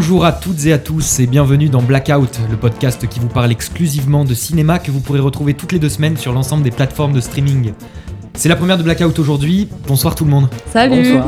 Bonjour à toutes et à tous et bienvenue dans Blackout, le podcast qui vous parle exclusivement de cinéma que vous pourrez retrouver toutes les deux semaines sur l'ensemble des plateformes de streaming. C'est la première de Blackout aujourd'hui. Bonsoir tout le monde. Salut Bonsoir.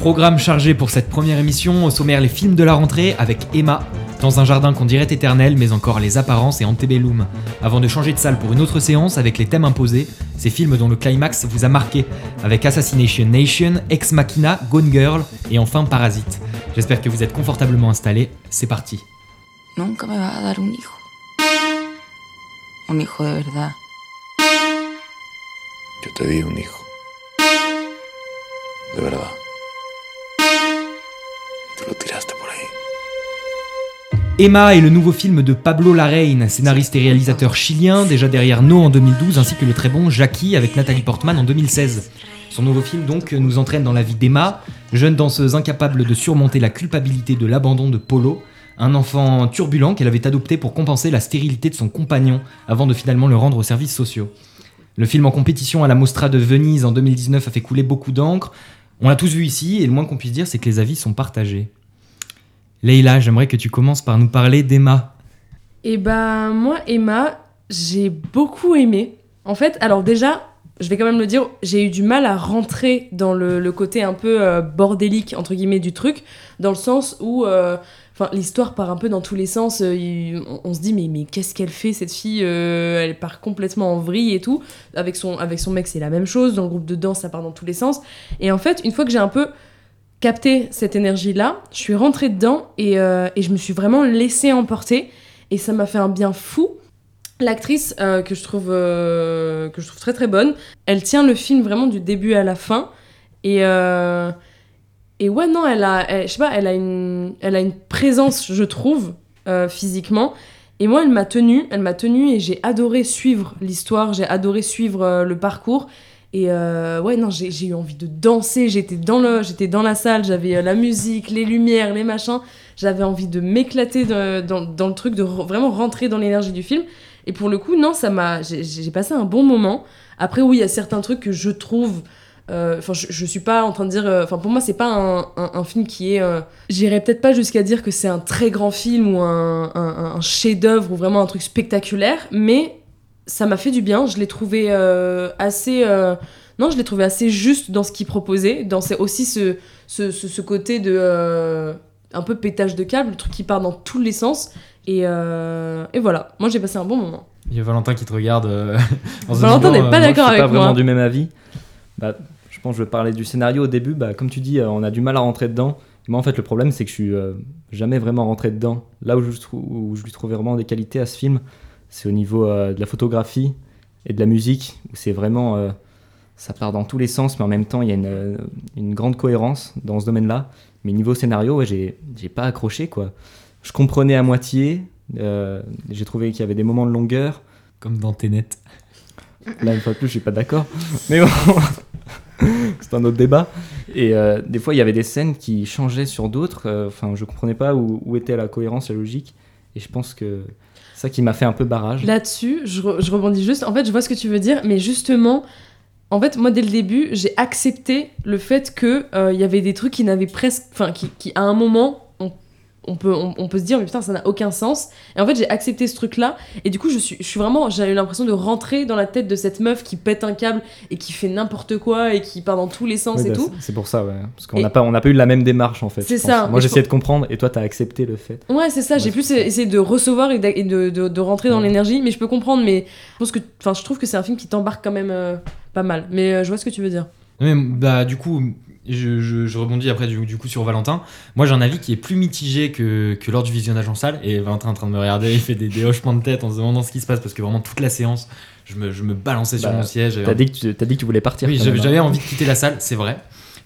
Programme chargé pour cette première émission, au sommaire les films de la rentrée avec Emma, dans un jardin qu'on dirait éternel mais encore les apparences et Antebellum. Avant de changer de salle pour une autre séance avec les thèmes imposés, ces films dont le climax vous a marqué, avec Assassination Nation, Ex Machina, Gone Girl et enfin Parasite. J'espère que vous êtes confortablement installés, c'est parti. Nunca me vas a dar un hijo. Un hijo de verdad. Yo te di un hijo. De verdad. Te lo tiraste por ahí. Emma est le nouveau film de Pablo Larraín, scénariste et réalisateur chilien, déjà derrière No en 2012, ainsi que le très bon Jackie avec Nathalie Portman en 2016. Son nouveau film donc nous entraîne dans la vie d'Emma, jeune danseuse incapable de surmonter la culpabilité de l'abandon de Polo, un enfant turbulent qu'elle avait adopté pour compenser la stérilité de son compagnon avant de finalement le rendre aux services sociaux. Le film en compétition à la Mostra de Venise en 2019 a fait couler beaucoup d'encre. On l'a tous vu ici et le moins qu'on puisse dire c'est que les avis sont partagés. Leïla, j'aimerais que tu commences par nous parler d'Emma. Et bah moi Emma, j'ai beaucoup aimé. En fait, alors déjà, je vais quand même le dire, j'ai eu du mal à rentrer dans le, côté un peu euh, bordélique entre guillemets du truc, dans le sens où, euh, l'histoire part un peu dans tous les sens. euh, on, on se dit mais mais qu'est-ce qu'elle fait cette fille Elle part complètement en vrille et tout. Avec son avec son mec c'est la même chose. Dans le groupe de danse ça part dans tous les sens. Et en fait, une fois que j'ai un peu capté cette énergie-là, je suis rentrée dedans et, et je me suis vraiment laissée emporter et ça m'a fait un bien fou. L'actrice euh, que je trouve euh, que je trouve très très bonne, elle tient le film vraiment du début à la fin et euh, et ouais non elle a je sais pas elle a une elle a une présence je trouve physiquement et moi elle m'a tenue elle m'a tenue et j'ai adoré suivre l'histoire j'ai adoré suivre le parcours et ouais, non, j'ai eu envie de danser. J'étais dans, le, j'étais dans la salle, j'avais la musique, les lumières, les machins. J'avais envie de m'éclater dans, dans le truc, de vraiment rentrer dans l'énergie du film. Et pour le coup, non, ça m'a. J'ai passé un bon moment. Après, oui, il y a certains trucs que je trouve. euh, Enfin, je, je suis pas en train de dire. euh, Enfin, pour moi, c'est pas un, film qui est. euh, J'irais peut-être pas jusqu'à dire que c'est un très grand film ou un, un chef-d'œuvre ou vraiment un truc spectaculaire, mais ça m'a fait du bien. Je l'ai trouvé euh, assez. non, je l'ai trouvé assez juste dans ce qu'il proposait. Dans aussi ce, ce, côté de. un peu pétage de câble, le truc qui part dans tous les sens. Et, euh, et voilà, moi j'ai passé un bon moment. Il y a Valentin qui te regarde. euh, en se Valentin n'est pas euh, d'accord. Moi, je suis avec pas vraiment moi. du même avis. Bah, je pense que je vais parler du scénario au début. Bah, comme tu dis, on a du mal à rentrer dedans. Moi, en fait, le problème, c'est que je suis jamais vraiment rentré dedans. Là où je, où je lui trouvais vraiment des qualités à ce film, c'est au niveau de la photographie et de la musique, où c'est vraiment. ça part dans tous les sens, mais en même temps, il y a une, une grande cohérence dans ce domaine-là. Mais niveau scénario, ouais, j'ai pas accroché, quoi. Je comprenais à moitié. euh, j'ai trouvé qu'il y avait des moments de longueur. Comme dans Tenet. Là, une fois de plus, je suis pas d'accord. Mais bon, c'est un autre débat. Et euh, des fois, il y avait des scènes qui changeaient sur d'autres. Euh, Enfin, je comprenais pas où, où était la cohérence, la logique. Et je pense que c'est ça qui m'a fait un peu barrage. Là-dessus, je, re- je rebondis juste. En fait, je vois ce que tu veux dire, mais justement, en fait, moi, dès le début, j'ai accepté le fait que euh, il y avait des trucs qui n'avaient presque. Enfin, qui, qui, à un moment, on, peut, on, on peut se dire, mais putain, ça n'a aucun sens. Et en fait, j'ai accepté ce truc-là. Et du coup, je suis, je suis vraiment. J'ai eu l'impression de rentrer dans la tête de cette meuf qui pète un câble et qui fait n'importe quoi et qui part dans tous les sens et bah, tout. c'est- pour ça, ouais. Parce qu'on n'a pas, on n'a pas eu la même démarche, en fait. C'est ça. Moi, j'essayais de comprendre et toi, t'as accepté le fait. Ouais, c'est ça. J'ai plus essayé de recevoir et de, de, de rentrer dans Ouais. l'énergie, mais je peux comprendre. Mais je pense que, enfin, je trouve que c'est un film qui t'embarque quand même euh, pas mal. Mais euh, je vois ce que tu veux dire. Mais, bah, du coup, je, je- je rebondis après du, du coup sur Valentin. Moi, j'ai un avis qui est plus mitigé que, que lors du visionnage en salle. Et Valentin est en train de me regarder, il fait des, des hochements de tête en se demandant ce qui se passe parce que vraiment toute la séance, je me, je me balançais sur Bah, mon siège. T'as dit, que tu- dit que tu voulais partir. Oui, j'avais hein. j'avais envie de quitter la salle, c'est vrai.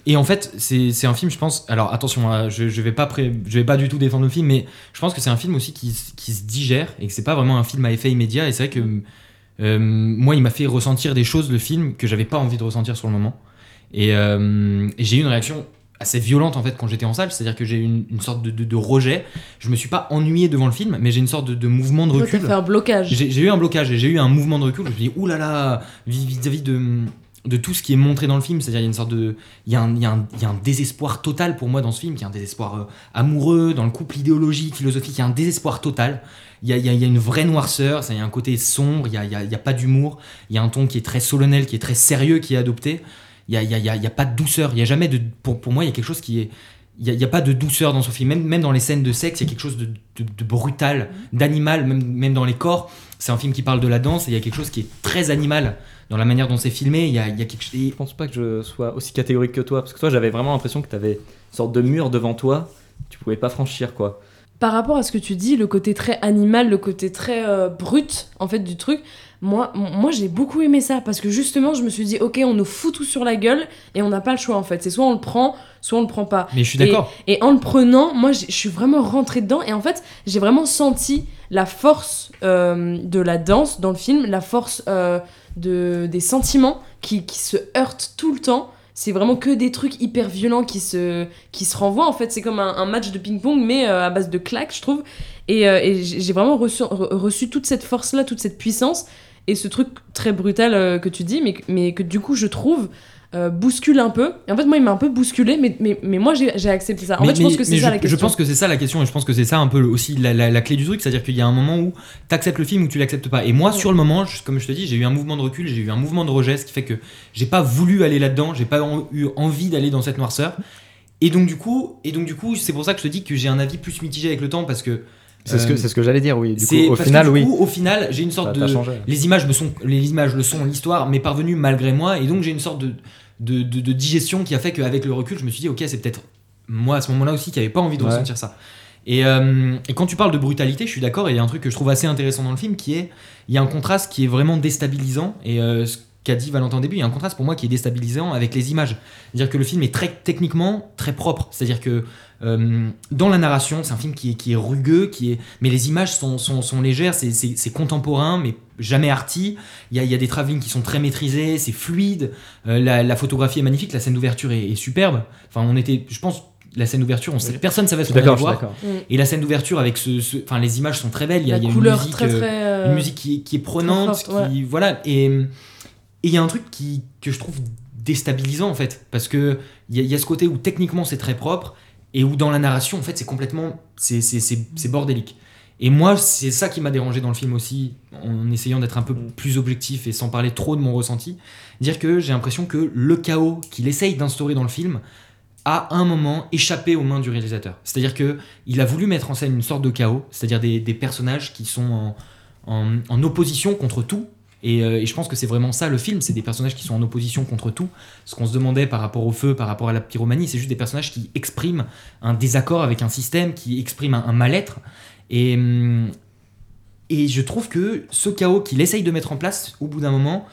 Et en fait, c'est un film, je pense. Alors attention, hein, je, je vais pas pré- je vais pas du tout défendre le film, mais je pense que c'est un film aussi qui se digère et que c'est pas vraiment un film à effet immédiat. Et c'est vrai que euh, moi, il m'a fait ressentir des choses le film que j'avais pas envie de ressentir sur le moment. Et, euh, et j'ai eu une réaction assez violente en fait quand j'étais en salle, c'est-à-dire que j'ai eu une, une sorte de, de- de rejet. Je me suis pas ennuyé devant le film, mais j'ai une sorte de, de mouvement de recul. fait un blocage. J'ai eu un blocage et j'ai eu un mouvement de recul. Je me suis dit, oulala, vis- vis-à-vis de, de tout ce qui est montré dans le film. C'est-à-dire, il y a une sorte de. Il y, a un, il, y a un, il y a un désespoir total pour moi dans ce film, qui est un désespoir euh, amoureux, dans le couple idéologique, philosophique, il y a un désespoir total. Il y a, il y a, il y a une vraie noirceur, ça, il y a un côté sombre, il n'y a, il y a, il y a pas d'humour, il y a un ton qui est très solennel, qui est très sérieux, qui est adopté. Il n'y a, y a, il y a, il y a pas de douceur, il y a jamais de. Pour, pour moi, il y a quelque chose qui est. Il n'y a, il y a pas de douceur dans ce film. Même, même dans les scènes de sexe, il y a quelque chose de, de, de brutal, d'animal, même, même dans les corps. C'est un film qui parle de la danse et il y a quelque chose qui est très animal dans la manière dont c'est filmé. Il y a, il y a quelque chose. Je pense pas que je sois aussi catégorique que toi, parce que toi, j'avais vraiment l'impression que tu avais une sorte de mur devant toi, tu pouvais pas franchir, quoi. Par rapport à ce que tu dis, le côté très animal, le côté très euh, brut, en fait, du truc, moi, moi j'ai beaucoup aimé ça, parce que justement, je me suis dit, ok, on nous fout tout sur la gueule, et on n'a pas le choix, en fait. C'est soit on le prend, soit on le prend pas. Mais je suis d'accord. Et en le prenant, moi, je suis vraiment rentrée dedans. Et en fait, j'ai vraiment senti la force euh, de la danse dans le film, la force euh, de, des sentiments qui, qui se heurtent tout le temps. C'est vraiment que des trucs hyper violents qui se, qui se renvoient. En fait, c'est comme un, match de ping-pong, mais euh, à base de claques, je trouve. Et, euh, et j'ai vraiment reçu, re- reçu toute cette force-là, toute cette puissance. Et ce truc très brutal euh, que tu dis, mais, mais que du coup, je trouve euh, bouscule un peu. Et en fait, moi, il m'a un peu bousculé, mais, mais, mais moi, j'ai accepté ça. En Mais- fait, je mais- pense que c'est mais ça je, la question. Je pense que c'est ça la question et je pense que c'est ça un peu aussi la, la- la clé du truc, c'est-à-dire qu'il y a un moment où t'acceptes le film ou tu l'acceptes pas. Et moi, Ouais. sur le moment, je- comme je te dis, j'ai eu un mouvement de recul, j'ai eu un mouvement de rejet, ce qui fait que j'ai pas voulu aller là-dedans, j'ai pas en- eu envie d'aller dans cette noirceur. Et donc du coup, et donc du coup, c'est pour ça que je te dis que j'ai un avis plus mitigé avec le temps parce que C'est ce que, euh, c'est ce que j'allais dire, oui. Du coup, au final, du oui. coup, au final, j'ai une sorte de les images me sont les images le sont l'histoire m'est parvenue malgré moi et donc j'ai une sorte de de, de- de digestion qui a fait qu'avec le recul je me suis dit ok c'est peut-être moi à ce moment-là aussi qui avait pas envie de Ouais. ressentir ça et, euh, et quand tu parles de brutalité je suis d'accord et il y a un truc que je trouve assez intéressant dans le film qui est il y a un contraste qui est vraiment déstabilisant et euh, ce qu'a dit Valentin au début il y a un contraste pour moi qui est déstabilisant avec les images c'est-à-dire que le film est très techniquement très propre c'est-à-dire que euh, dans la narration, c'est un film qui est, qui est rugueux, qui est, mais les images sont, sont, sont légères, c'est- c'est c'est contemporain, mais jamais arty. Il y a, il y a des travelling qui sont très maîtrisés, c'est fluide. Euh, la, la photographie est magnifique, la scène d'ouverture est, est superbe. Enfin, on était, je pense, la scène d'ouverture, on sait, Oui. personne savait Je ce qu'on allait voir. Mm. Et la scène d'ouverture avec ce, ce- enfin, les images sont très belles. Il y a, la y a couleur une musique, très euh, très. euh, une musique qui, est- qui est prenante, forte, qui, voilà. Et et il y a un truc qui, que je trouve déstabilisant en fait, parce que il y, a- il y a ce côté où techniquement c'est très propre et où dans la narration en fait c'est complètement c'est c'est- c'est- c'est bordélique. Et moi c'est ça qui m'a dérangé dans le film aussi, en essayant d'être un peu Mm. plus objectif et sans parler trop de mon ressenti, dire que j'ai l'impression que le chaos qu'il essaye d'instaurer dans le film a un moment échappé aux mains du réalisateur. C'est-à-dire que il a voulu mettre en scène une sorte de chaos, c'est-à-dire des, des personnages qui sont en, en, en opposition contre tout. Et, euh, et je pense que c'est vraiment ça le film, c'est des personnages qui sont en opposition contre tout. Ce qu'on se demandait par rapport au feu, par rapport à la pyromanie, c'est juste des personnages qui expriment un désaccord avec un système, qui expriment un, mal-être. Et, hum, et je trouve que ce chaos qu'il essaye de mettre en place, au bout d'un moment,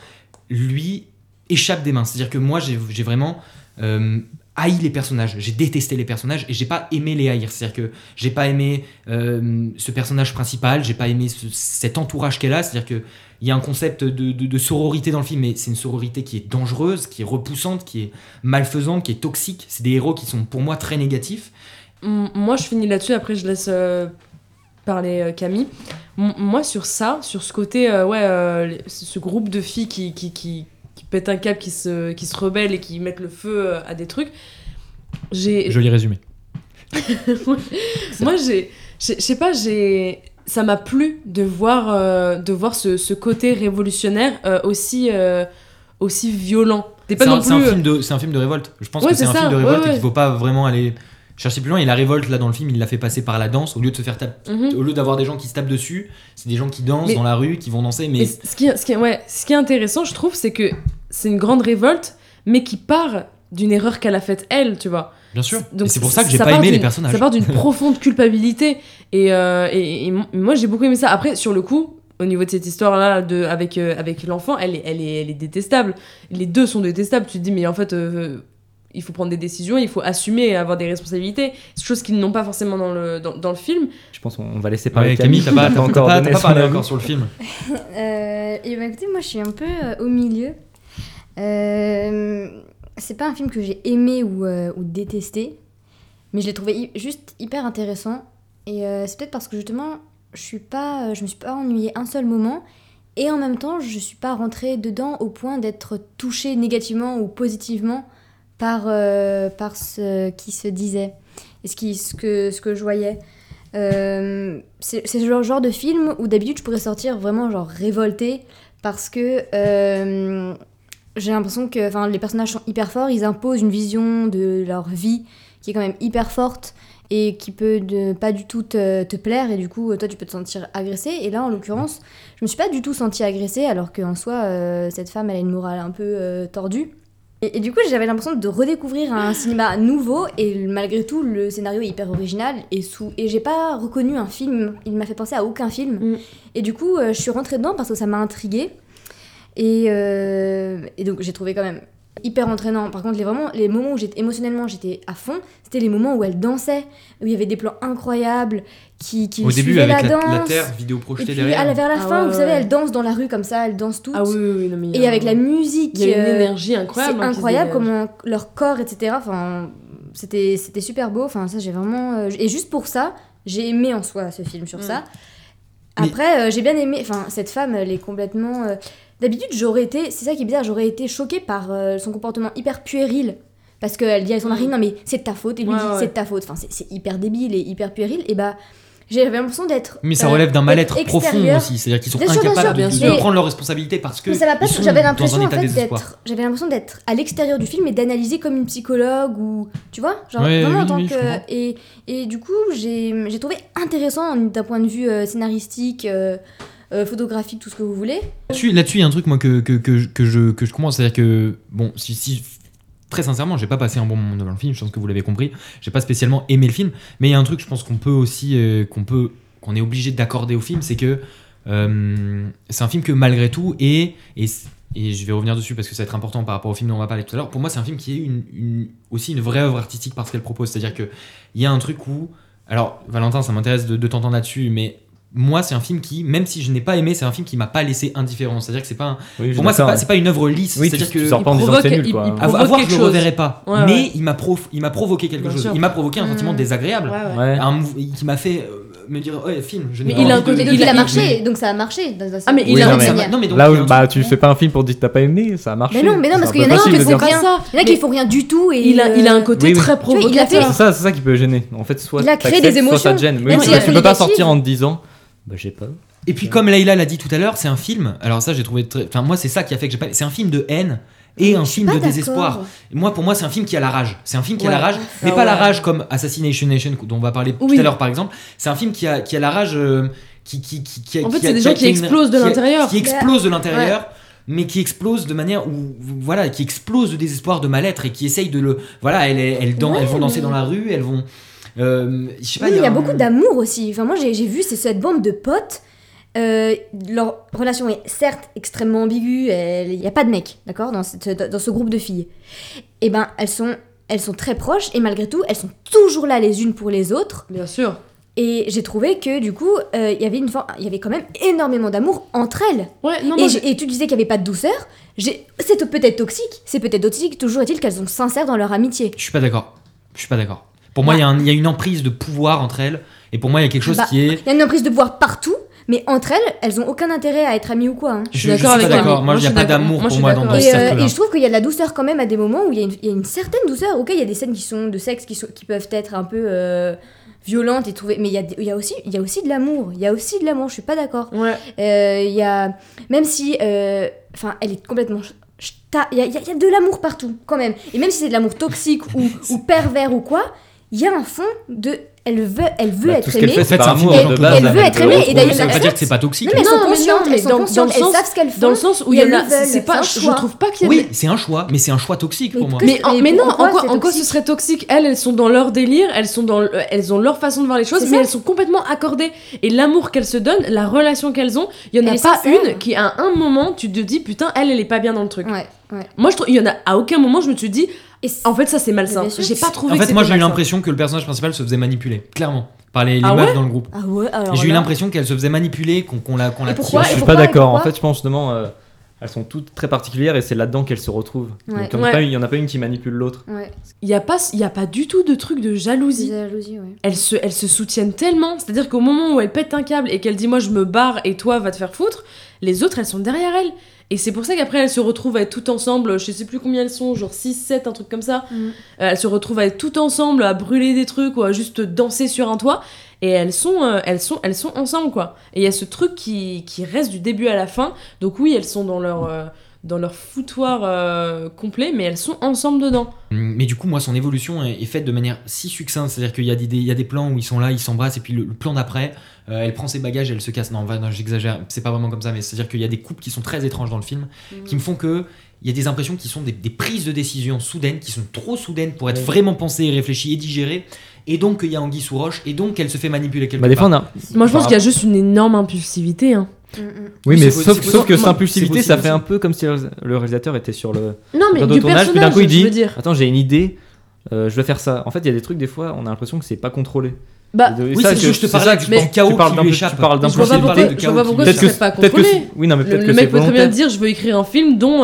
lui échappe des mains. C'est-à-dire que moi, j'ai vraiment euh, haï les personnages. J'ai détesté les personnages et j'ai pas aimé les haïr. C'est-à-dire que j'ai pas aimé euh, ce personnage principal, j'ai pas aimé ce- cet entourage qu'elle a. C'est-à-dire que il y a un concept de, sororité dans le film, mais c'est une sororité qui est dangereuse, qui est repoussante, qui est malfaisante, qui est toxique. C'est des héros qui sont pour moi très négatifs. Moi, je finis là-dessus, après je laisse euh, parler euh, Camille. Moi, sur ça, sur ce côté, ouais, ce groupe de filles qui, qui, qui pètent un câble, qui se, qui se rebellent et qui mettent le feu euh, à des trucs, j'ai. Joli résumé. Moi, j'ai. Je sais pas, j'ai. Ça m'a plu de voir, euh, de voir ce, ce côté révolutionnaire euh, aussi, euh, aussi violent. C'est un, un film de, c'est un film de révolte. Je pense Ouais, que c'est un ça, film de ouais, révolte et ouais. qu'il faut pas vraiment aller chercher plus loin. Et la révolte, là, dans le film, il l'a fait passer par la danse. Au lieu de se faire taper, mhm. au lieu d'avoir des gens qui se tapent dessus, c'est des gens qui dansent Mais- dans la rue, qui vont danser. Mais ce qui, ce, qui, ouais, ce qui est intéressant, je trouve, c'est que c'est une grande révolte, mais qui part d'une erreur qu'elle a faite elle, tu vois. bien sûr. Donc c'est pour ça que j'ai ça pas aimé les personnages. Ça part d'une profonde culpabilité. Et, euh, et, et mo- moi, j'ai beaucoup aimé ça. Après, sur le coup, au niveau de cette histoire-là de, avec, euh, avec l'enfant, elle est, elle, est, elle est détestable. Les deux sont détestables. Tu te dis, mais en fait, euh, il faut prendre des décisions, il faut assumer et avoir des responsabilités. C'est chose qu'ils n'ont pas forcément dans le, dans, dans le film. Je pense qu'on va laisser parler Ouais, Camille. Camille, t'as pas, a pas, pas parlé encore sur le film. Euh, et ben écoutez, moi je suis un peu euh, au milieu. Euh, c'est pas un film que j'ai aimé ou, euh, ou détesté, mais je l'ai trouvé juste hyper intéressant. Et euh, c'est peut-être parce que justement, je suis pas, je me suis pas ennuyée un seul moment. et en même temps, je suis pas rentrée dedans au point d'être touchée négativement ou positivement par, euh, par ce qui se disait et ce, qui, ce, que, ce que je voyais. Euh, c'est le genre, de film où d'habitude je pourrais sortir vraiment genre révoltée parce que euh, j'ai l'impression que les personnages sont hyper forts, ils imposent une vision de leur vie qui est quand même hyper forte et qui peut pas du tout te, plaire et du coup toi tu peux te sentir agressé et là en l'occurrence je me suis pas du tout sentie agressée alors qu'en soi cette femme elle a une morale un peu tordue et, et du coup j'avais l'impression de redécouvrir un cinéma nouveau et malgré tout le scénario est hyper original et sous et j'ai pas reconnu un film il m'a fait penser à aucun film Mm. et du coup euh, je suis rentrée dedans parce que ça m'a intriguée et, euh, et donc j'ai trouvé quand même hyper entraînant. Par contre, les, vraiment, les moments où j'étais émotionnellement j'étais à fond, c'était les moments où elle dansait, où il y avait des plans incroyables qui, qui Au début, avec la danse. la terre, vidéo et projetée puis derrière. à la- vers la Ah fin, ouais, vous savez, elle danse dans la rue comme ça, elles dansent toutes. Ah oui, oui, oui, non, mais Et a- avec la musique, Il y a une euh, énergie incroyable. c'est hein, incroyable comment leur corps, etc. Enfin, c'était c'était super beau. Enfin, ça, j'ai vraiment. euh, et juste pour ça, j'ai aimé en soi ce film sur Mm. ça. Mais- Après, euh, j'ai bien aimé. Enfin, cette femme, elle est complètement. euh, D'habitude, j'aurais été. C'est ça qui est bizarre. J'aurais été choquée par euh, son comportement hyper puéril. Parce qu'elle dit à son mari, Mm. non mais c'est de ta faute. Et lui Ouais, dit, ouais. c'est de ta faute. Enfin, c'est- c'est hyper débile et hyper puéril. Et bah, j'avais l'impression d'être. Mais ça euh, relève d'un mal-être d'être profond aussi. C'est-à-dire qu'ils sont Bien incapables sûr, de, prendre leurs responsabilités parce que. Mais ça va pas. ils sont J'avais l'impression en fait d'être. J'avais l'impression d'être à l'extérieur du film et d'analyser comme une psychologue ou tu vois, genre Ouais, vraiment oui, en tant oui, que et et du coup j'ai trouvé intéressant d'un point de vue euh, scénaristique. euh, euh, photographique, tout ce que vous voulez. Là-dessus, il y a un truc moi que, que, que, que je, que je comprends, c'est-à-dire que bon, si, si très sincèrement, j'ai pas passé un bon moment devant le film. Je pense que vous l'avez compris. J'ai pas spécialement aimé le film, mais il y a un truc, je pense qu'on peut aussi, euh, qu'on peut, qu'on est obligé d'accorder au film, c'est que euh, c'est un film que malgré tout et et je vais revenir dessus parce que ça va être important par rapport au film dont on va parler tout à l'heure. Pour moi, c'est un film qui est aussi une vraie œuvre artistique parce qu'elle propose. C'est-à-dire que il y a un truc où, alors Valentin, ça m'intéresse de, de t'entendre là-dessus, mais moi, c'est un film qui, même si je n'ai pas aimé, c'est un film qui m'a pas laissé indifférent. C'est-à-dire que c'est pas, un- Oui, je pour moi, c'est pas, d'accord. c'est pas une œuvre lisse. Oui, C'est-à-dire tu, que tu sors pas en il disant que nul, quoi. il- il à, voir, je le reverrai pas. Ouais, mais ouais. il m'a prof- il m'a provoqué quelque Bien chose. sûr. Il m'a provoqué un sentiment Mm. désagréable, Ouais, un qui m'a fait euh, me dire, ouais, film. Je n'ai Mais pas il a un de- côté- Mais donc il il, a- marché, donc ça a marché. Ah, mais il Oui, a non, un mais- manière. non, mais donc, Là il y a où bah, tu fais pas un film pour dire que t'as pas aimé, ça a marché. Mais non, mais non, parce qu'il y en a qui font rien. Il y en a Mais qui font rien du tout et Il a, il a un côté Oui, oui. très provocateur. C'est ça, c'est ça qui peut gêner. En fait, soit Il a créé des soit ça émotions. te gêne. Même tu peux pas sortir en te disant, bah j'ai pas. Et puis comme Leïla l'a dit tout à l'heure, c'est un film. Alors ça, j'ai trouvé. très- Enfin moi, c'est ça qui a fait que j'ai pas. C'est un film de haine et un Je suis film de désespoir. Moi, pour moi, c'est un film qui a la rage. C'est un film qui a la Ouais. rage, mais Ah pas la ouais. rage comme Assassination Nation dont on va parler Oui. tout à l'heure, par exemple. C'est un film qui a, qui a la rage. euh, qui, qui, qui, qui a- En fait, c'est des gens qui explosent de l'intérieur. Qui explosent de l'intérieur. Mais qui explose de manière où voilà, qui explose de désespoir, de mal-être et qui essaye de le voilà, elles, elles, dan- Ouais, elles vont danser mais- dans la rue, elles vont euh, pas, Oui, il y a un- beaucoup d'amour aussi. Enfin, moi, j'ai vu c'est cette bande de potes. euh, leur relation est certes extrêmement ambiguë. Il n'y a pas de mec, d'accord, dans, ce groupe de filles. Et ben, elles sont, elles sont très proches et malgré tout, elles sont toujours là les unes pour les autres. Bien sûr. Et j'ai trouvé que du coup, euh, il y avait une for- il y avait quand même énormément d'amour entre elles. Ouais, non, et, moi, j'ai- et tu disais qu'il n'y avait pas de douceur. C'est peut-être toxique, c'est peut-être toxique. Toujours est-il qu'elles sont sincères dans leur amitié. Je suis pas d'accord. Je suis pas d'accord. Pour moi, il y a y, une emprise de pouvoir entre elles. Et pour moi, il y a quelque chose Bah, qui est. Il y a une emprise de pouvoir partout, mais entre elles, elles ont aucun intérêt à être amies ou quoi. hein. Je, suis je d'accord suis pas avec d'accord. toi. Moi, il n'y a pas d'accord. d'amour pour moi dans, d'accord ce Et, euh, et je trouve qu'il y a de la douceur quand même à des moments où il y a une, il y a une certaine douceur. Ok, il y a des scènes qui sont de sexe qui, sont, qui peuvent être un peu euh, violentes et trouver, mais il y a, y aussi, il y a aussi de l'amour. Il y a aussi de l'amour. Je suis pas d'accord. Ouais. Euh, Il y a, même si, euh, enfin, elle est complètement. Il y a, y de l'amour partout quand même. Et même si c'est de l'amour toxique ou, ou pervers ou quoi, il y a un fond de, elle veut, elle veut Bah, être tout ce qu'elle aimée. fait, c'est un amour de base. Elle veut être aimée, et d'ailleurs, Ça veut pas elle- dire que c'est pas toxique. Non mais elles sont conscientes, elles sont dans- dans conscientes, le elles sens- savent ce qu'elles font. Dans le sens où il y en a, c'est pas, je trouve pas qu'il y a Oui, c'est un choix, mais c'est un choix toxique pour moi. Mais, en- Mais mais non, en quoi, en ce serait toxique? Elles, elles sont dans leur délire, elles sont dans, le- elles ont leur façon de voir les choses, mais elles sont complètement accordées. Et l'amour qu'elles se donnent, la relation qu'elles ont, il y en Elle a pas une qui à un moment tu te dis putain elle elle est pas bien dans le truc. Ouais. Moi je trouve il y en a à aucun moment je me suis dit en fait ça c'est malsain. J'ai pas trouvé. En que fait, moi, j'ai eu l'impression que le personnage principal se faisait manipuler, clairement, par les, les Ah meufs ouais dans le groupe. Ah ouais, J'ai eu l'impression qu'elle se faisait manipuler, qu'on qu'on la, qu'on la pourquoi Je suis pourquoi- pas d'accord. En fait, je pense justement. euh, elles sont toutes très particulières et c'est là-dedans qu'elles se retrouvent. Ouais. Donc il n'y en, a Ouais. pas une- il y en a pas une qui manipule l'autre. Ouais. Il y a pas, il y a pas du tout de truc de jalousie. jalousie, ouais. Elles se, elles se soutiennent tellement. C'est-à-dire qu'au moment où elle pète un câble et qu'elle dit moi je me barre et toi va te faire foutre, les autres elles sont derrière elle. Et c'est pour ça qu'après elles se retrouvent à être toutes ensemble, je sais plus combien elles sont, genre 6, 7, un truc comme ça. Mm. Euh, elles se retrouvent à être toutes ensemble, à brûler des trucs ou à juste danser sur un toit. Et elles sont, euh, elles sont, elles sont ensemble quoi. Et il y a ce truc qui, qui reste du début à la fin. Donc oui, elles sont dans leur, euh, dans leur foutoir euh, complet, mais elles sont ensemble dedans. Mais du coup, moi, son évolution est, est faite de manière si succincte. C'est-à-dire qu'il y, a des- des- il y a des plans où ils sont là, ils s'embrassent, et puis le, le plan d'après, euh, elle prend ses bagages, elle se casse. Non, va- non, j'exagère, c'est pas vraiment comme ça, mais c'est-à-dire qu'il y a des coupes qui sont très étranges dans le film, qui me font que. Il y a des impressions qui sont des, des prises de décision soudaines, qui sont trop soudaines pour être vraiment pensées, et réfléchies et digérées, et donc qu'il y a Anguille sous roche, et donc qu'elle se fait manipuler quelque Bah, part. Moi je pense qu'il y a juste une énorme impulsivité. Hein. Mm, mm. Oui, mais sauf, possible. sauf que c'est possible ça fait un peu comme si le le réalisateur était sur le Non mais du de tournage, puis d'un coup il je dit veux dire. Attends, j'ai une idée, euh, je vais faire ça. En fait, il y a des trucs, des fois, on a l'impression que c'est pas contrôlé. Bah, de- oui, ça, c'est que- juste c'est par ça là que que je je pense- pense chaos tu parles qui d'un lui peu- échappe. tu parles je vois pas d'impulsivité. pourquoi, parler de je vois pourquoi ce Peut-être que, serait pas peut-être que, contrôlé. oui, non, mais Le, peut-être le que mec c'est peut très bien dire je veux écrire un film dont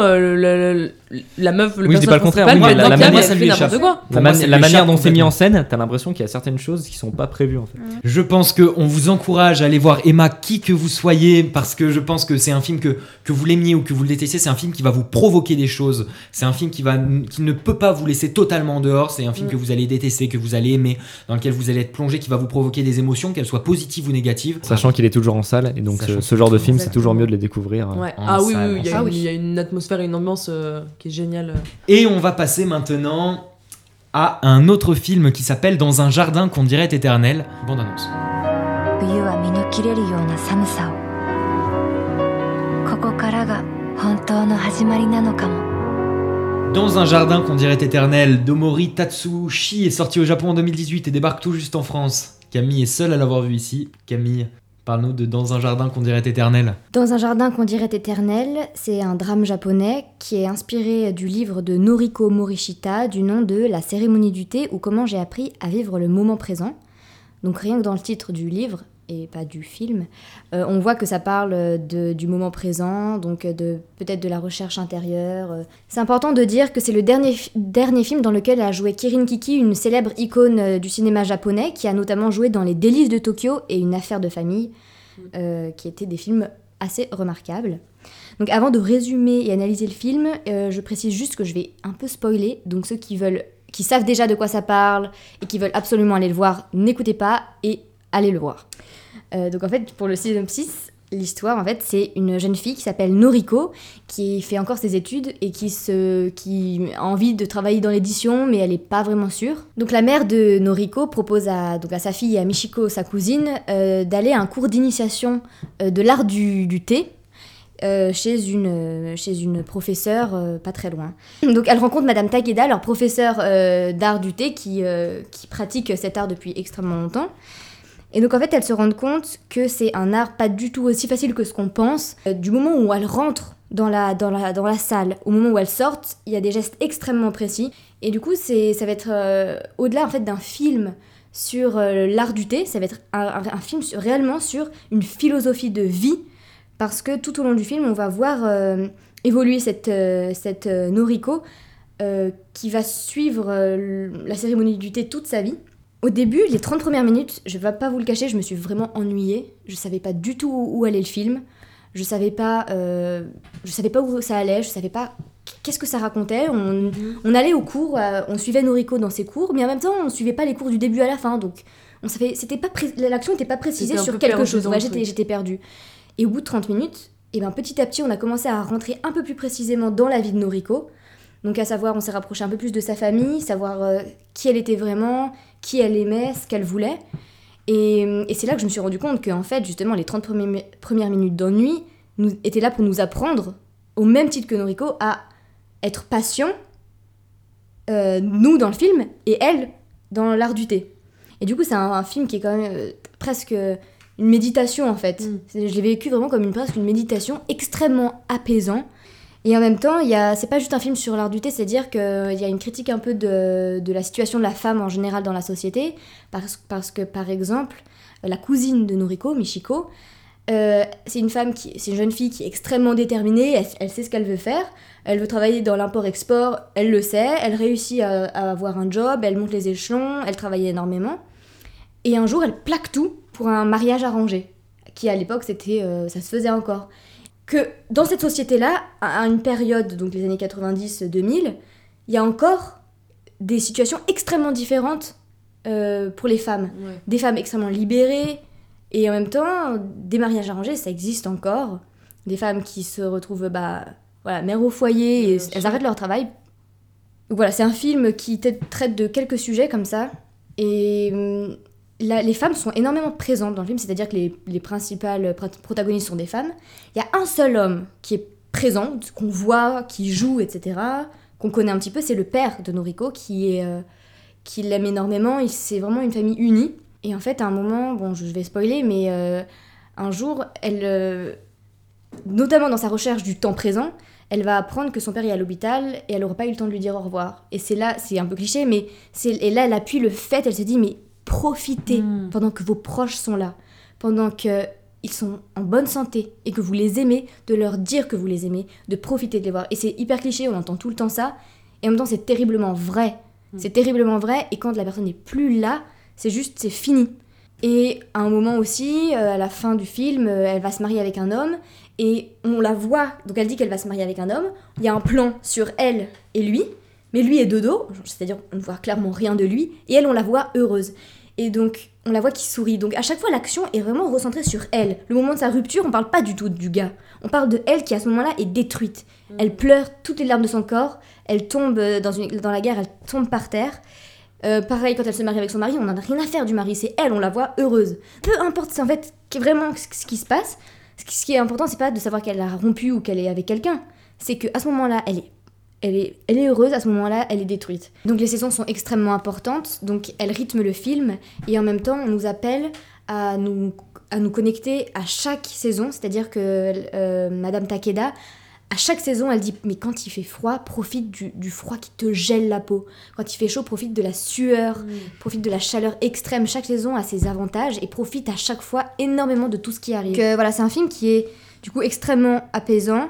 euh, la meuf, le Oui, je dis pas le contraire, oui, mais la- la manière- fait n'importe quoi. La, man- manière dont c'est mis en scène, t'as l'impression qu'il y a certaines choses qui sont pas prévues en fait. Je pense qu'on vous encourage à aller voir Emma, qui que vous soyez, parce que je pense que c'est un film que, que vous l'aimiez ou que vous le détestez, c'est un film qui va vous provoquer des choses. C'est un film qui, va, qui ne peut pas vous laisser totalement en dehors. C'est un film Mm. que vous allez détester, que vous allez aimer, dans lequel vous allez être plongé, qui va vous provoquer des émotions, qu'elles soient positives ou négatives. Sachant qu'il est toujours en salle, et donc ce, ce genre de film, c'est toujours mieux de les découvrir. Ouais. En Ah oui, salle, oui, il y, en a salle. une- il y a une atmosphère et une ambiance euh, qui est géniale. Et on va passer maintenant à un autre film qui s'appelle Dans un jardin qu'on dirait éternel. Bande annonce. 冬は身の切れるような寒さをここからが本当の始まりなのかも Dans un jardin qu'on dirait éternel, Domori Tatsushi est sorti au Japon en 2018 et débarque tout juste en France. Camille est seule à l'avoir vu ici. Camille, parle-nous de Dans un jardin qu'on dirait éternel. Dans un jardin qu'on dirait éternel, c'est un drame japonais qui est inspiré du livre de Noriko Morishita du nom de La cérémonie du thé ou comment j'ai appris à vivre le moment présent. Donc rien que dans le titre du livre et pas du film, euh, on voit que ça parle de- du moment présent, donc de peut-être de la recherche intérieure. C'est important de dire que c'est le dernier, dernier film dans lequel a joué Kirin Kiki, une célèbre icône euh, du cinéma japonais, qui a notamment joué dans Les Délices de Tokyo et Une affaire de famille, euh, qui étaient des films assez remarquables. Donc avant de résumer et analyser le film, euh, je précise juste que je vais un peu spoiler, donc ceux qui veulent, qui savent déjà de quoi ça parle et qui veulent absolument aller le voir, n'écoutez pas et allez le voir. Euh, donc en fait, pour le synopsis, l'histoire en fait, c'est une jeune fille qui s'appelle Noriko, qui fait encore ses études et qui, a envie de travailler dans l'édition, mais elle n'est pas vraiment sûre. Donc la mère de Noriko propose à, donc à sa fille et à Michiko, sa cousine, euh, d'aller à un cours d'initiation euh, de l'art du, thé. euh, chez, une, chez une professeure pas très loin. Donc elle rencontre Madame Takeda, leur professeur euh, d'art du thé qui pratique cet art depuis extrêmement longtemps. Et donc en fait, elles se rendent compte que c'est un art pas du tout aussi facile que ce qu'on pense. Euh, du moment où elles rentrent dans la, dans, la, dans la salle, au moment où elles sortent, il y a des gestes extrêmement précis. Et du coup, c'est, ça va être euh, au-delà en fait d'un film sur euh, l'art du thé, ça va être un, film réellement sur une philosophie de vie, parce que tout au long du film, on va voir évoluer cette, cette Noriko qui va suivre la cérémonie du thé toute sa vie. Au début, les 30 premières minutes, je vais pas vous le cacher, je me suis vraiment ennuyée. Je savais pas du tout où allait le film. Je savais pas, euh, je savais pas où ça allait. Je savais pas qu'est-ce que ça racontait. On, on allait au cours, euh, on suivait Noriko dans ses cours, mais en même temps, on suivait pas les cours du début à la fin. Donc, on savait, c'était pas l'action n'était pas précisée sur quelque chose. Ouais, j'étais, perdue. Et au bout de 30 minutes, et ben petit à petit, on a commencé à rentrer un peu plus précisément dans la vie de Noriko. Donc à savoir, on s'est rapproché un peu plus de sa famille, savoir euh, qui elle était vraiment, qui elle aimait, ce qu'elle voulait. Et, et c'est là que je me suis rendu compte qu'en fait, justement, les 30 premiers mi- premières minutes d'ennui nous, étaient là pour nous apprendre, au même titre que Noriko, à être patient, euh, nous dans le film, et elle dans l'art du thé. Et du coup, c'est un, un film qui est quand même euh, presque une méditation en fait. Mm. Je l'ai vécu vraiment comme une, presque une méditation extrêmement apaisant. Et en même temps, c'est pas juste un film sur l'art du thé, c'est-à-dire qu'il y a une critique un peu de, la situation de la femme en général dans la société. Parce, que, par exemple, la cousine de Noriko, Michiko, Euh, c'est une femme c'est une jeune fille qui est extrêmement déterminée. Elle, sait ce qu'elle veut faire. Elle veut travailler dans l'import-export. Elle le sait. Elle réussit à, avoir un job. Elle monte les échelons. Elle travaille énormément. Et un jour, elle plaque tout pour un mariage arrangé, qui à l'époque, euh, ça se faisait encore. Que dans cette société-là, à une période, donc les années 90-2000, il y a encore des situations extrêmement différentes euh, pour les femmes. Ouais. Des femmes extrêmement libérées, et en même temps, des mariages arrangés, ça existe encore. Des femmes qui se retrouvent, bah, voilà, mères au foyer, et elles arrêtent leur travail. Donc voilà, c'est un film qui traite de quelques sujets comme ça. Et les femmes sont énormément présentes dans le film, c'est-à-dire que les, les principales pr- protagonistes sont des femmes. Il y a un seul homme qui est présent, qu'on voit, qui joue, etc., qu'on connaît un petit peu, c'est le père de Noriko, qui euh, l'aime énormément, c'est vraiment une famille unie. Et en fait, à un moment, bon, je vais spoiler, mais euh, un jour, elle, euh, notamment dans sa recherche du temps présent, elle va apprendre que son père est à l'hôpital et elle n'aura pas eu le temps de lui dire au revoir. Et c'est là, c'est un peu cliché, mais et là, elle appuie le fait, elle se dit, mais profitez Mm. pendant que vos proches sont là, pendant que ils sont en bonne santé et que vous les aimez, de leur dire que vous les aimez, de profiter de les voir. Et c'est hyper cliché, on entend tout le temps ça, et en même temps, c'est terriblement vrai. C'est terriblement vrai, et quand la personne n'est plus là, c'est juste, c'est fini. Et à un moment aussi, euh, à la fin du film, euh, elle va se marier avec un homme, et on la voit, donc elle dit qu'elle va se marier avec un homme, il y a un plan sur elle et lui, mais lui est de dos, c'est-à-dire on ne voit clairement rien de lui, et elle, on la voit heureuse. Et donc, on la voit qui sourit. Donc, à chaque fois, l'action est vraiment recentrée sur elle. Le moment de sa rupture, on parle pas du tout du gars. On parle de elle qui, à ce moment-là, est détruite. Elle pleure toutes les larmes de son corps. Elle tombe euh, dans, une, dans la gare, elle tombe par terre. Euh, pareil, quand elle se marie avec son mari, on n'en a rien à faire du mari. C'est elle, on la voit heureuse. Peu importe, c'est en fait vraiment ce qui se passe. Ce qui- est important, c'est pas de savoir qu'elle a rompu ou qu'elle est avec quelqu'un. C'est qu'à ce moment-là, elle est elle est, elle est heureuse, à ce moment-là, elle est détruite. Donc les saisons sont extrêmement importantes, donc elles rythment le film, et en même temps, on nous appelle à nous, à nous connecter à chaque saison, c'est-à-dire que euh, Madame Takeda, à chaque saison, elle dit Mais quand il fait froid, profite du, du froid qui te gèle la peau. Quand il fait chaud, profite de la sueur, profite de la chaleur extrême. Chaque saison a ses avantages et profite à chaque fois énormément de tout ce qui arrive. Donc, euh, voilà, c'est un film qui est du coup extrêmement apaisant,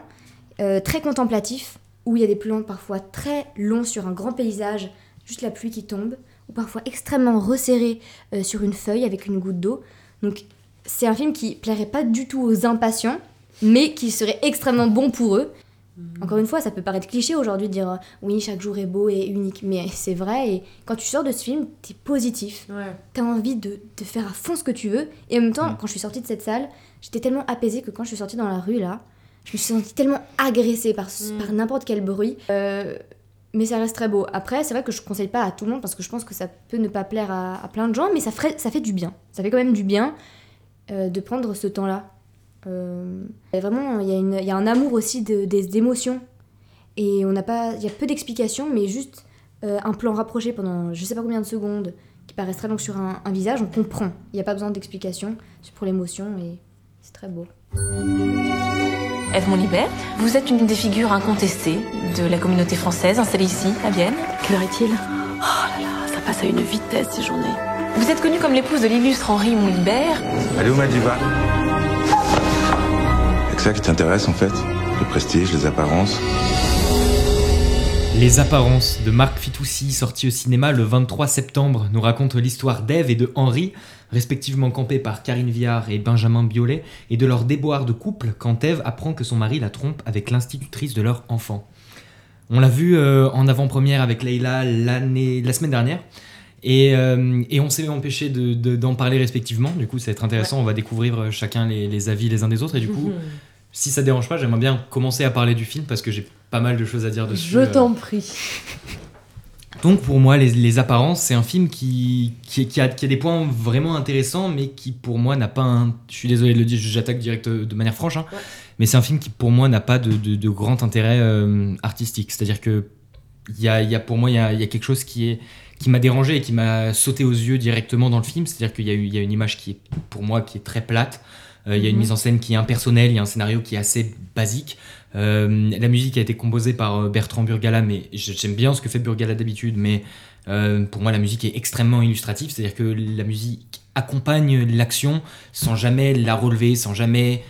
euh, très contemplatif, où il y a des plans parfois très longs sur un grand paysage, juste la pluie qui tombe, ou parfois extrêmement resserrés euh, sur une feuille avec une goutte d'eau. Donc c'est un film qui plairait pas du tout aux impatients, mais qui serait extrêmement bon pour eux. Encore une fois, ça peut paraître cliché aujourd'hui de dire euh, oui, chaque jour est beau et unique, mais c'est vrai. Et quand tu sors de ce film, t'es positif Ouais. t'as envie de, de faire à fond ce que tu veux. Et en même temps, Mm. quand je suis sortie de cette salle, j'étais tellement apaisée que quand je suis sortie dans la rue, là, je me suis sentie tellement agressée par, Mm. par n'importe quel bruit. Euh, mais ça reste très beau. Après, c'est vrai que je conseille pas à tout le monde parce que je pense que ça peut ne pas plaire à, à plein de gens, mais ça, ferait, ça fait du bien. Ça fait quand même du bien euh, de prendre ce temps-là. Euh, vraiment, il y, a y un amour aussi de- des émotions. Et on n'a pas, il y a peu d'explications, mais juste euh, un plan rapproché pendant je sais pas combien de secondes qui paraissent très long sur un, un visage, on comprend. Il n'y a pas besoin d'explications pour l'émotion et c'est très beau. Edmond Libert, vous êtes une des figures incontestées de la communauté française installée ici, à Vienne. Quelle heure est-il? Oh là là, ça passe à une vitesse ces journées. Vous êtes connue comme l'épouse de l'illustre Henri Montlibert. Allez où ma diva C'est ça qui t'intéresse en fait? Le prestige, les apparences? Les apparences de Marc Fitoussi, sorti au cinéma le 23 septembre, nous raconte l'histoire d'Ève et de Henri, respectivement campés par Karine Viard et Benjamin Biolay, et de leur déboire de couple quand Ève apprend que son mari la trompe avec l'institutrice de leur enfant. On l'a vu euh, en avant-première avec Leïla l'année, la semaine dernière. Et, euh, et on s'est empêché de- de- d'en parler respectivement. Du coup, ça va être intéressant. On va découvrir euh, chacun les, les avis les uns des autres. Et du coup, Mhm. Si ça dérange pas, j'aimerais bien commencer à parler du film parce que j'ai pas mal de choses à dire dessus. Je euh. t'en prie. Donc pour moi, les, les apparences, c'est un film qui, qui, qui a, qui a des points vraiment intéressants, mais qui pour moi n'a pas un... Je suis désolé de le dire, j'attaque direct euh, de manière franche, hein, Ouais. mais c'est un film qui pour moi n'a pas de, de- de grand intérêt euh, artistique. C'est-à-dire que y a, y a, pour moi, il y a, il y a quelque chose qui est qui m'a dérangé et qui m'a sauté aux yeux directement dans le film. C'est-à-dire qu'il y a une image qui est, pour moi, qui est très plate. Euh, il y a une Mhm. mise en scène qui est impersonnelle, il y a un scénario qui est assez basique. Euh, la musique a été composée par euh, Bertrand Burgala, mais j'aime bien ce que fait Burgala d'habitude, mais euh, pour moi la musique est extrêmement illustrative, c'est-à-dire que la musique accompagne l'action sans jamais la relever, sans jamais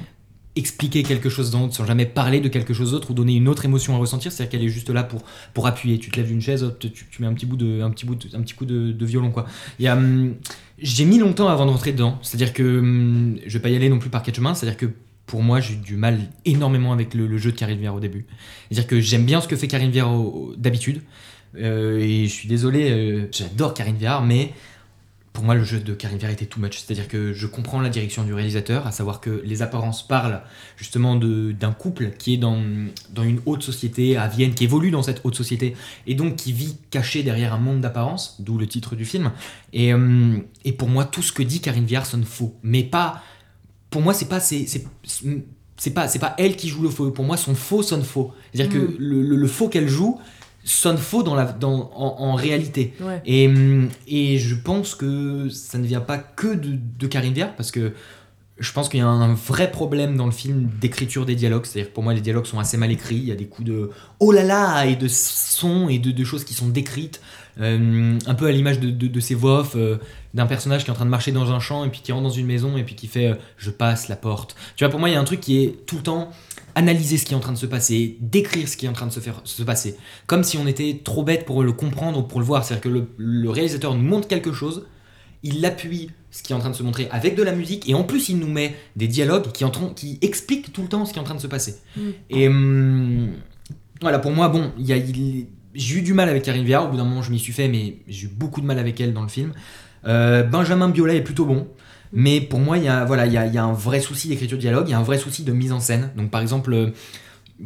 expliquer quelque chose d'autre, sans jamais parler de quelque chose d'autre ou donner une autre émotion à ressentir. C'est-à-dire qu'elle est juste là pour, pour appuyer. Tu te lèves d'une chaise, hop, tu, tu mets un petit bout de, un petit bout de- un petit coup de, de violon, quoi. Il y a, hum, j'ai mis longtemps avant de rentrer dedans. C'est-à-dire que hum, je vais pas y aller non plus par quatre chemins. C'est-à-dire que pour moi, j'ai eu du mal énormément avec le, jeu de Karine Viard au début. C'est-à-dire que j'aime bien ce que fait Karine Viard d'habitude. Euh, et je suis désolé, euh, j'adore Karine Viard, mais pour moi, le jeu de Karine Viard était too much. C'est-à-dire que je comprends la direction du réalisateur, à savoir que les apparences parlent justement d'un couple qui est dans, dans une haute société à Vienne, qui évolue dans cette haute société, et donc qui vit caché derrière un monde d'apparence, d'où le titre du film. Et, euh, et pour moi, tout ce que dit Karine Viard sonne faux. Mais pas. Pour moi, c'est pas. C'est, c'est, c'est pas, c'est pas elle qui joue le faux. Pour moi, son faux sonne faux. C'est-à-dire Mm. que le, le- le faux qu'elle joue sonne faux dans la, dans, en, en réalité. Ouais. Et, hum, et je pense que ça ne vient pas que de, de Karine Viard, parce que je pense qu'il y a un vrai problème dans le film d'écriture des dialogues. C'est-à-dire que pour moi, les dialogues sont assez mal écrits. Il y a des coups de oh là là et de sons et de, de choses qui sont décrites. Euh, un peu à l'image de, de, de ces voix off euh, d'un personnage qui est en train de marcher dans un champ et puis qui rentre dans une maison et puis qui fait euh, je passe la porte. Tu vois, pour moi, il y a un truc qui est tout le temps analyser ce qui est en train de se passer, décrire ce qui est en train de se, faire, se passer. Comme si on était trop bête pour le comprendre ou pour le voir. C'est-à-dire que le, le réalisateur nous montre quelque chose, il appuie ce qui est en train de se montrer avec de la musique et en plus il nous met des dialogues qui, qui expliquent tout le temps ce qui est en train de se passer. Mm. Et hum, voilà, pour moi, bon, il y a, il- j'ai eu du mal avec Karine Viard, au bout d'un moment je m'y suis fait, mais j'ai eu beaucoup de mal avec elle dans le film. Euh, Benjamin Biolay est plutôt bon. Mais pour moi, il y a, voilà, il y a, y a un vrai souci d'écriture de dialogue, il y a un vrai souci de mise en scène. Donc par exemple, euh,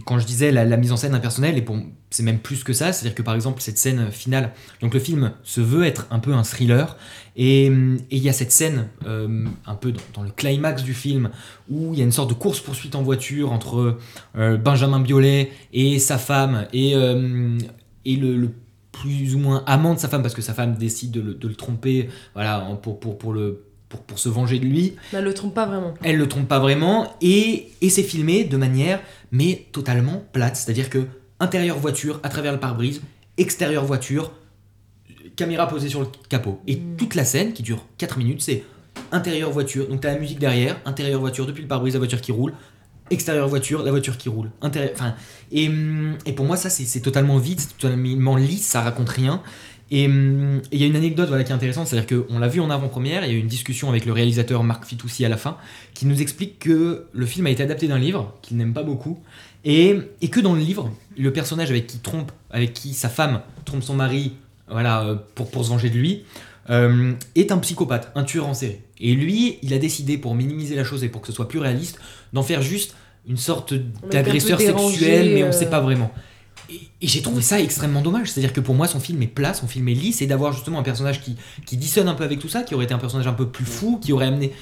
quand je disais la, mise en scène impersonnelle, et c'est même plus que ça, c'est-à-dire que par exemple, cette scène finale, donc le film se veut être un peu un thriller, et il y a cette scène, euh, un peu dans, le climax du film, où il y a une sorte de course-poursuite en voiture entre euh, Benjamin Biolay et sa femme, et, et le, le plus ou moins amant de sa femme, parce que sa femme décide de le, de le tromper, voilà, pour, pour, pour, le, pour, pour se venger de lui. Bah, le trompe pas vraiment. Elle le trompe pas vraiment et, et c'est filmé de manière mais totalement plate, c'est-à-dire que intérieur voiture à travers le pare-brise, extérieur voiture, caméra posée sur le capot. Et toute la scène qui dure 4 minutes, c'est intérieur voiture, donc t'as la musique derrière, intérieur voiture depuis le pare-brise, la voiture qui roule, extérieur voiture, la voiture qui roule. Intérieur, et, et pour moi ça c'est c'est totalement vide, c'est totalement lisse, ça raconte rien. Et hum, et il y a une anecdote voilà, qui est intéressante, c'est-à-dire qu'on l'a vu en avant-première, il y a eu une discussion avec le réalisateur Marc Fitoussi à la fin, qui nous explique que le film a été adapté d'un livre qu'il n'aime pas beaucoup, et, et que dans le livre, le personnage avec qui trompe, avec qui sa femme trompe son mari, voilà, euh, pour, pour se venger de lui, euh, est un psychopathe, un tueur en série. Et lui, il a décidé, pour minimiser la chose et pour que ce soit plus réaliste, d'en faire juste une sorte d'agresseur un sexuel, mais on euh. sait pas vraiment. Et, et j'ai trouvé ça extrêmement dommage. C'est-à-dire que pour moi, son film est plat, son film est lisse, et d'avoir justement un personnage qui, qui dissonne un peu avec tout ça, qui aurait été un personnage un peu plus fou, qui aurait amené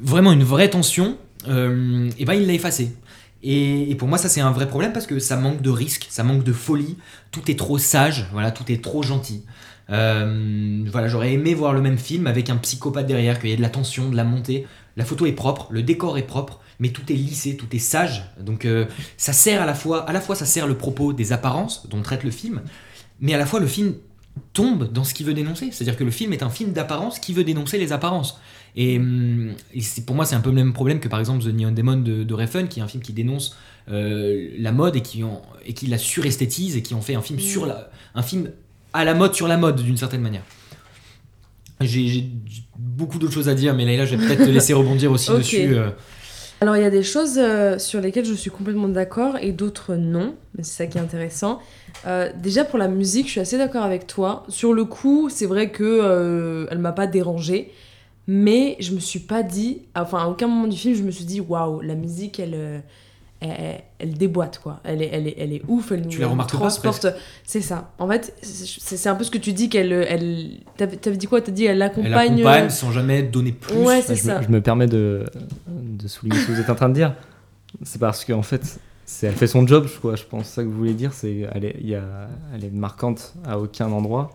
vraiment une vraie tension, euh, et ben il l'a effacé. Et, et pour moi, ça c'est un vrai problème parce que ça manque de risque, ça manque de folie, tout est trop sage, voilà, tout est trop gentil. Euh, voilà, j'aurais aimé voir le même film avec un psychopathe derrière, qu'il y ait de la tension, de la montée. La photo est propre, le décor est propre, mais tout est lissé, tout est sage. Donc euh, ça sert à la fois, à la fois ça sert le propos des apparences dont traite le film, mais à la fois le film tombe dans ce qu'il veut dénoncer. C'est-à-dire que le film est un film d'apparence qui veut dénoncer les apparences. Et, hum, et pour moi, c'est un peu le même problème que par exemple The Neon Demon de, de Refn, qui est un film qui dénonce euh, la mode et qui, en- et qui la suresthétise et qui en fait un film sur la, un film à la mode sur la mode d'une certaine manière. J'ai beaucoup d'autres choses à dire, mais Leïla, je vais peut-être te laisser rebondir aussi dessus. euh. Alors il y a des choses euh, sur lesquelles je suis complètement d'accord et d'autres non, mais c'est ça qui est intéressant. Euh, déjà pour la musique, je suis assez d'accord avec toi. Sur le coup, c'est vrai que euh, elle m'a pas dérangée, mais je me suis pas dit, enfin à aucun moment du film, je me suis dit waouh, la musique elle, elle, elle- elle déboîte quoi. Elle est, elle est, elle est ouf, elle nous Tu la transporte. C'est ça. En fait, c'est c'est un peu ce que tu dis qu'elle, elle, t'avais t'avais dit quoi? T'as dit elle Elle accompagne. accompagne euh, sans jamais donner plus. Ouais, c'est je, ça. Me, je me permets de, de souligner ce que vous êtes en train de dire. C'est parce qu'en fait, c'est, elle fait son job, je crois. Je pense ça que vous voulez dire. C'est, elle, est, il y a, elle est marquante à aucun endroit.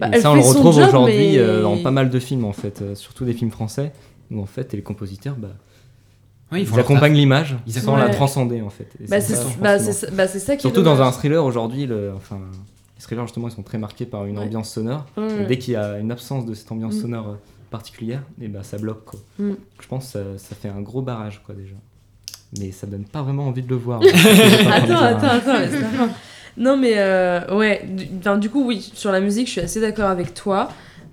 Bah, Et ça, on le retrouve aujourd'hui mais- euh, dans pas mal de films, en fait, euh, surtout des films français, où en fait, les compositeurs, bah, Ouais, ils accompagnent l'image Ils sans la transcender, en fait. Bah, c'est ça, bah, bah, qui est Surtout dans un thriller aujourd'hui, le, enfin, les thrillers justement ils sont très marqués par une Ouais. ambiance sonore. Ouais, Et ouais. dès qu'il y a une absence de cette ambiance Mm. sonore euh, particulière, et bah ça bloque quoi. Mm. Je pense que ça, ça fait un gros barrage quoi déjà. Mais ça donne pas vraiment envie de le voir. attends, attends, attends. Non, mais euh, ouais, du, enfin, du coup, oui, sur la musique, je suis assez d'accord avec toi.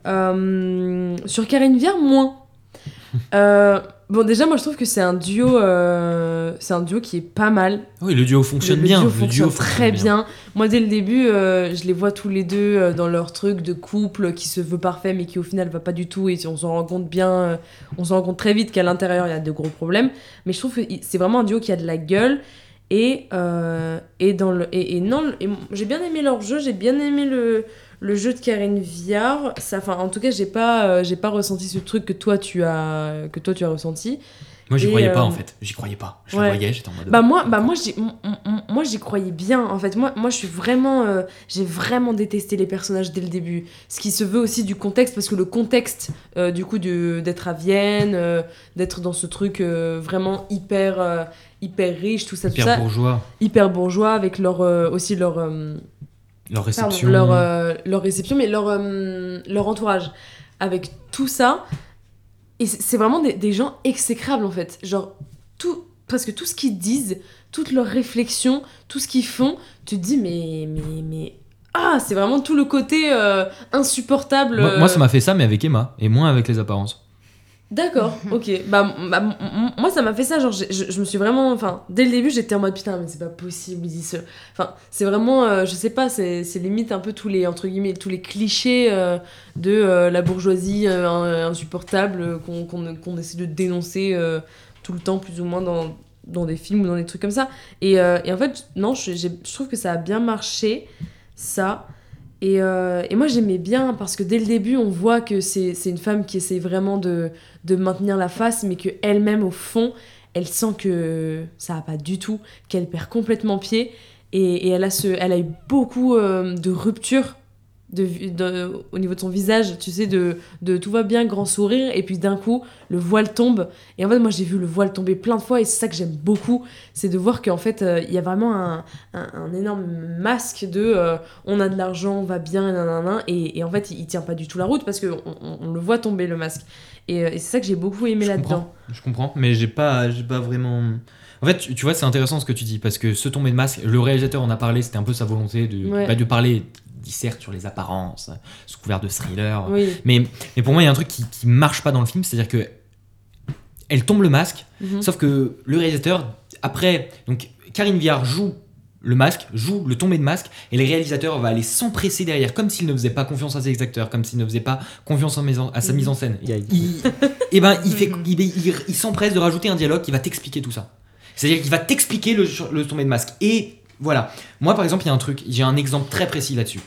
Euh, sur Karine Viard, moins. Euh, bon, déjà, moi, je trouve que c'est un duo, euh, c'est un duo qui est pas mal. Oui, le duo fonctionne le, bien. duo le fonctionne duo très bien. Moi, dès le début, euh, je les vois tous les deux euh, dans leur truc de couple qui se veut parfait, mais qui au final va pas du tout. Et on s'en rend compte bien, on s'en rend compte très vite qu'à l'intérieur, il y a de gros problèmes. Mais je trouve que c'est vraiment un duo qui a de la gueule. Et, et, dans le, et, et non, et j'ai bien aimé leur jeu, j'ai bien aimé le, le jeu de Karine Viard. Ça, enfin, en tout cas, j'ai pas, euh, j'ai pas ressenti ce truc que toi tu as, que toi tu as ressenti. Moi, j'y croyais pas euh, en fait. J'y croyais pas. Je ouais. voyais, j'étais en mode. Bah moi, bah moi, j'y, moi j'y croyais bien. En fait, moi, moi, je suis vraiment, euh, j'ai vraiment détesté les personnages dès le début. Ce qui se veut aussi du contexte, parce que le contexte, euh, du coup, de, d'être à Vienne, d'être dans ce truc vraiment hyper, hyper riche, tout ça, tout hyper ça, bourgeois. hyper bourgeois, avec leur, aussi leur, euh, Leur pardon, réception. leur, euh, leur réception, mais leur, euh, leur entourage. Avec tout ça, et c'est vraiment des, des gens exécrables en fait. Genre, tout, parce que tout ce qu'ils disent, toutes leurs réflexions, tout ce qu'ils font, tu te dis, mais. mais, mais ah, c'est vraiment tout le côté euh, insupportable. Moi, euh, moi, ça m'a fait ça, mais avec Emma, et moins avec les apparences. D'accord, ok. Bah, bah, moi, ça m'a fait ça. Genre, je, je me suis vraiment. Enfin, dès le début, j'étais en mode putain, mais c'est pas possible, ils disent ça. Enfin, c'est vraiment. euh, je sais pas, c'est limite un peu tous les. Entre guillemets, tous les clichés euh, de euh, la bourgeoisie in- insupportable qu'on essaie de dénoncer tout le temps, plus ou moins, dans, dans des films ou dans des trucs comme ça. Et, et en fait, non, je, je trouve que ça a bien marché, ça. Et, euh, et moi j'aimais bien parce que dès le début on voit que c'est une femme qui essaie vraiment de, maintenir la face mais que elle-même au fond elle sent que ça va pas du tout, qu'elle perd complètement pied. Et, elle a eu beaucoup euh, de ruptures de, de- au niveau de son visage, tu sais, de, de tout va bien, grand sourire et puis d'un coup le voile tombe et en fait moi j'ai vu le voile tomber plein de fois et c'est ça que j'aime beaucoup, c'est de voir qu'en fait euh, il y a vraiment un, un, un énorme masque de euh, on a de l'argent, on va bien, nanana, et, et en fait, il, il tient pas du tout la route parce qu'on on, on le voit tomber le masque. Et, euh, et c'est ça que j'ai beaucoup aimé là-dedans. comprends. Je comprends, mais j'ai pas, pas vraiment. En fait, tu, tu vois, c'est intéressant ce que tu dis parce que ce tombé de masque, le réalisateur en a parlé, c'était un peu sa volonté de, Ouais. bah, de parler, il certes sur les apparences, sous couvert de thriller. Oui. Mais, mais pour moi, il y a un truc qui, qui marche pas dans le film, c'est-à-dire que elle tombe le masque, Mhm. sauf que le réalisateur, après, donc Karine Viard joue le masque, joue le tombé de masque, et le réalisateur va aller s'empresser derrière, comme s'il ne faisait pas confiance à ses acteurs, comme s'il ne faisait pas confiance en maison- à sa Mhm. mise en scène. Il, et ben, il, fait, il, il- il s'empresse de rajouter un dialogue qui va t'expliquer tout ça. C'est-à-dire qu'il va t'expliquer le, le tombé de masque. Et voilà. Moi, par exemple, il y a un truc, j'ai un exemple très précis là-dessus.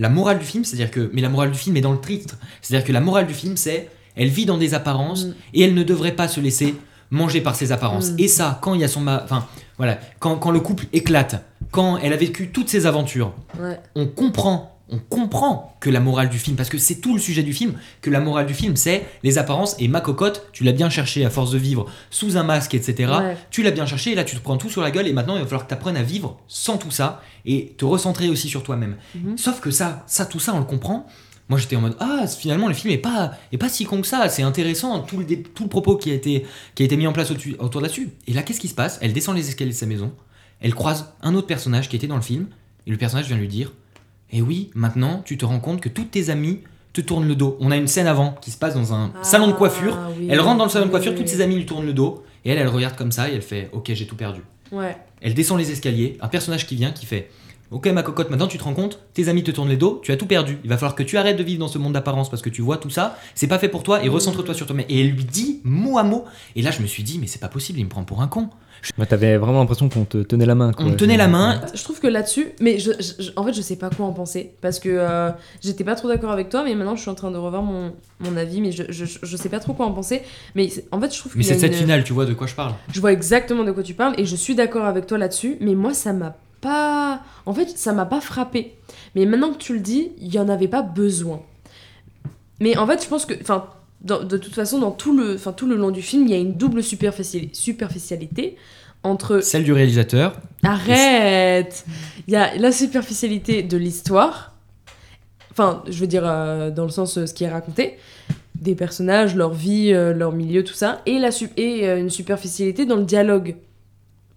La morale du film, c'est-à-dire que. Mais la morale du film est dans le titre. C'est-à-dire que la morale du film, c'est. Elle vit dans des apparences Mm. et elle ne devrait pas se laisser manger par ses apparences. Mm. Et ça, quand il y a son. Enfin, voilà. Quand, quand le couple éclate, quand elle a vécu toutes ses aventures, Ouais. on comprend, on comprend que la morale du film, parce que c'est tout le sujet du film, que la morale du film, c'est les apparences et ma cocotte, tu l'as bien cherché à force de vivre sous un masque, etc. Ouais. Tu l'as bien cherché et là tu te prends tout sur la gueule et maintenant il va falloir que tu apprennes à vivre sans tout ça et te recentrer aussi sur toi-même. Mhm. Sauf que ça, ça, tout ça, on le comprend. Moi j'étais en mode ah finalement le film est pas est pas si con que ça c'est intéressant tout le tout le propos qui a été qui a été mis en place au-dessus- autour de là-dessus et là qu'est-ce qui se passe? Elle descend les escaliers de sa maison elle croise un autre personnage qui était dans le film et le personnage vient lui dire et oui maintenant tu te rends compte que tous tes amis te tournent le dos on a une scène avant qui se passe dans un salon de coiffure Ah, oui. elle rentre dans le salon de coiffure Oui, toutes ses amies lui tournent le dos et elle elle regarde comme ça et elle fait ok j'ai tout perdu Ouais. elle descend les escaliers, un personnage qui vient qui fait Ok ma cocotte, maintenant tu te rends compte, tes amis te tournent les dos, tu as tout perdu. Il va falloir que tu arrêtes de vivre dans ce monde d'apparence parce que tu vois tout ça, c'est pas fait pour toi et Mm. recentre-toi sur toi-même. Et elle lui dit mot à mot. Et là je me suis dit mais c'est pas possible, il me prend pour un con. Ouais, T'avais vraiment l'impression qu'on te tenait la main. Quoi. On me tenait la main. Je trouve que là-dessus, mais je, je- je- en fait, je sais pas quoi en penser. Parce que euh, j'étais pas trop d'accord avec toi, mais maintenant je suis en train de revoir mon, mon avis, mais je, je, je sais pas trop quoi en penser. Mais en fait, je trouve Mais qu'il y c'est cette une- finale, tu vois de quoi je parle. Je vois exactement de quoi tu parles et je suis d'accord avec toi là-dessus, mais moi ça m'a pas. En fait, ça m'a pas frappé. Mais maintenant que tu le dis, il y en avait pas besoin. Mais en fait, je pense que. Enfin, dans- de toute façon, dans tout le, tout le long du film, il y a une double superficiali- superficialité entre. Celle du réalisateur. Arrête Il y a la superficialité de l'histoire. Enfin, je veux dire, euh, dans le sens euh, ce qui est raconté. des personnages, leur vie, euh, leur milieu, tout ça, et, la et euh, une superficialité dans le dialogue.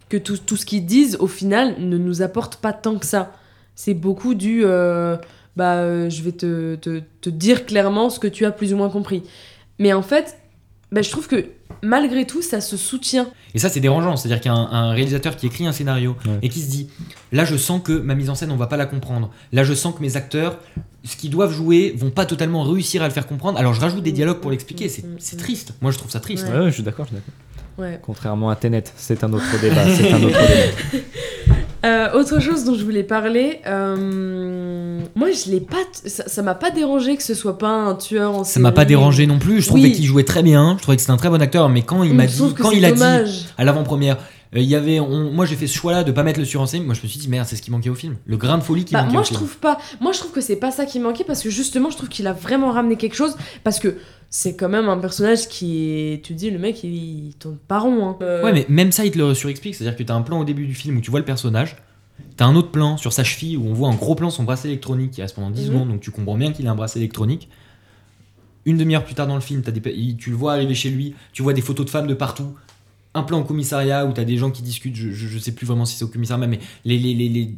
Que tout, tout ce qu'ils disent, au final, ne nous apporte pas tant que ça. C'est beaucoup du... bah, euh, je vais te, te, te dire clairement ce que tu as plus ou moins compris. Mais en fait, bah, je trouve que malgré tout, ça se soutient. Et ça, c'est dérangeant. C'est-à-dire qu'il y a un, un réalisateur qui écrit un scénario Ouais. et qui se dit là, je sens que ma mise en scène, on va pas la comprendre. Là, je sens que mes acteurs, ce qu'ils doivent jouer, vont pas totalement réussir à le faire comprendre. Alors, je rajoute des dialogues pour l'expliquer. C'est triste. Moi, je trouve ça triste. Ouais. Ouais, je suis d'accord, je suis d'accord. Ouais. Contrairement à Tenet, c'est un autre débat. c'est un autre débat. Euh, autre chose dont je voulais parler, euh, moi je l'ai pas, ça ça m'a pas dérangé que ce soit pas un tueur en Ça m'a pas série. dérangé non plus. Je trouvais Oui. qu'il jouait très bien. Je trouvais que c'était un très bon acteur. Mais quand il m'a dit, quand il a dit dommage. à l'avant-première, euh, il y avait, on- moi j'ai fait ce choix-là de pas mettre le surenseignement. Moi je me suis dit merde, c'est ce qui manquait au film. Le grain de folie qui Bah, manquait moi au je film. trouve pas, moi je trouve que c'est pas ça qui manquait parce que justement je trouve qu'il a vraiment ramené quelque chose parce que c'est quand même un personnage qui est, tu te dis le mec il, il tourne pas rond. Hein. Euh, Ouais, mais même ça, il te le surexplique. C'est-à-dire que t'as un plan au début du film où tu vois le personnage. T'as un autre plan sur sa cheville où on voit un gros plan son bracelet électronique qui reste pendant 10 Mhm. secondes, donc tu comprends bien qu'il a un bracelet électronique. Une demi-heure plus tard dans le film, des, tu le vois arriver chez lui, tu vois des photos de femmes de partout. Un plan au commissariat où t'as des gens qui discutent, je, je, je sais plus vraiment si c'est au commissariat, mais les, les, les, les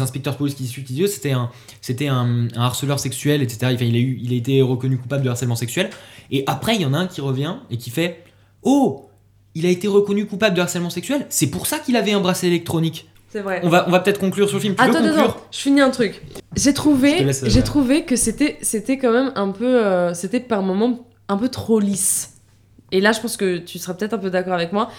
inspecteurs de police qui discutent, ils disent, c'était un, c'était un, un harceleur sexuel, etc. Enfin, il, a eu, il a été reconnu coupable de harcèlement sexuel. Et après, il y en a un qui revient et qui fait Oh, il a été reconnu coupable de harcèlement sexuel, c'est pour ça qu'il avait un bracelet électronique. c'est vrai. On va, on va peut-être conclure sur le film. Tu Attends, attends, conclure attends, je finis un truc. J'ai trouvé, euh, j'ai trouvé que c'était, c'était quand même un peu, euh, c'était par moments un peu trop lisse. Et là, je pense que tu seras peut-être un peu d'accord avec moi.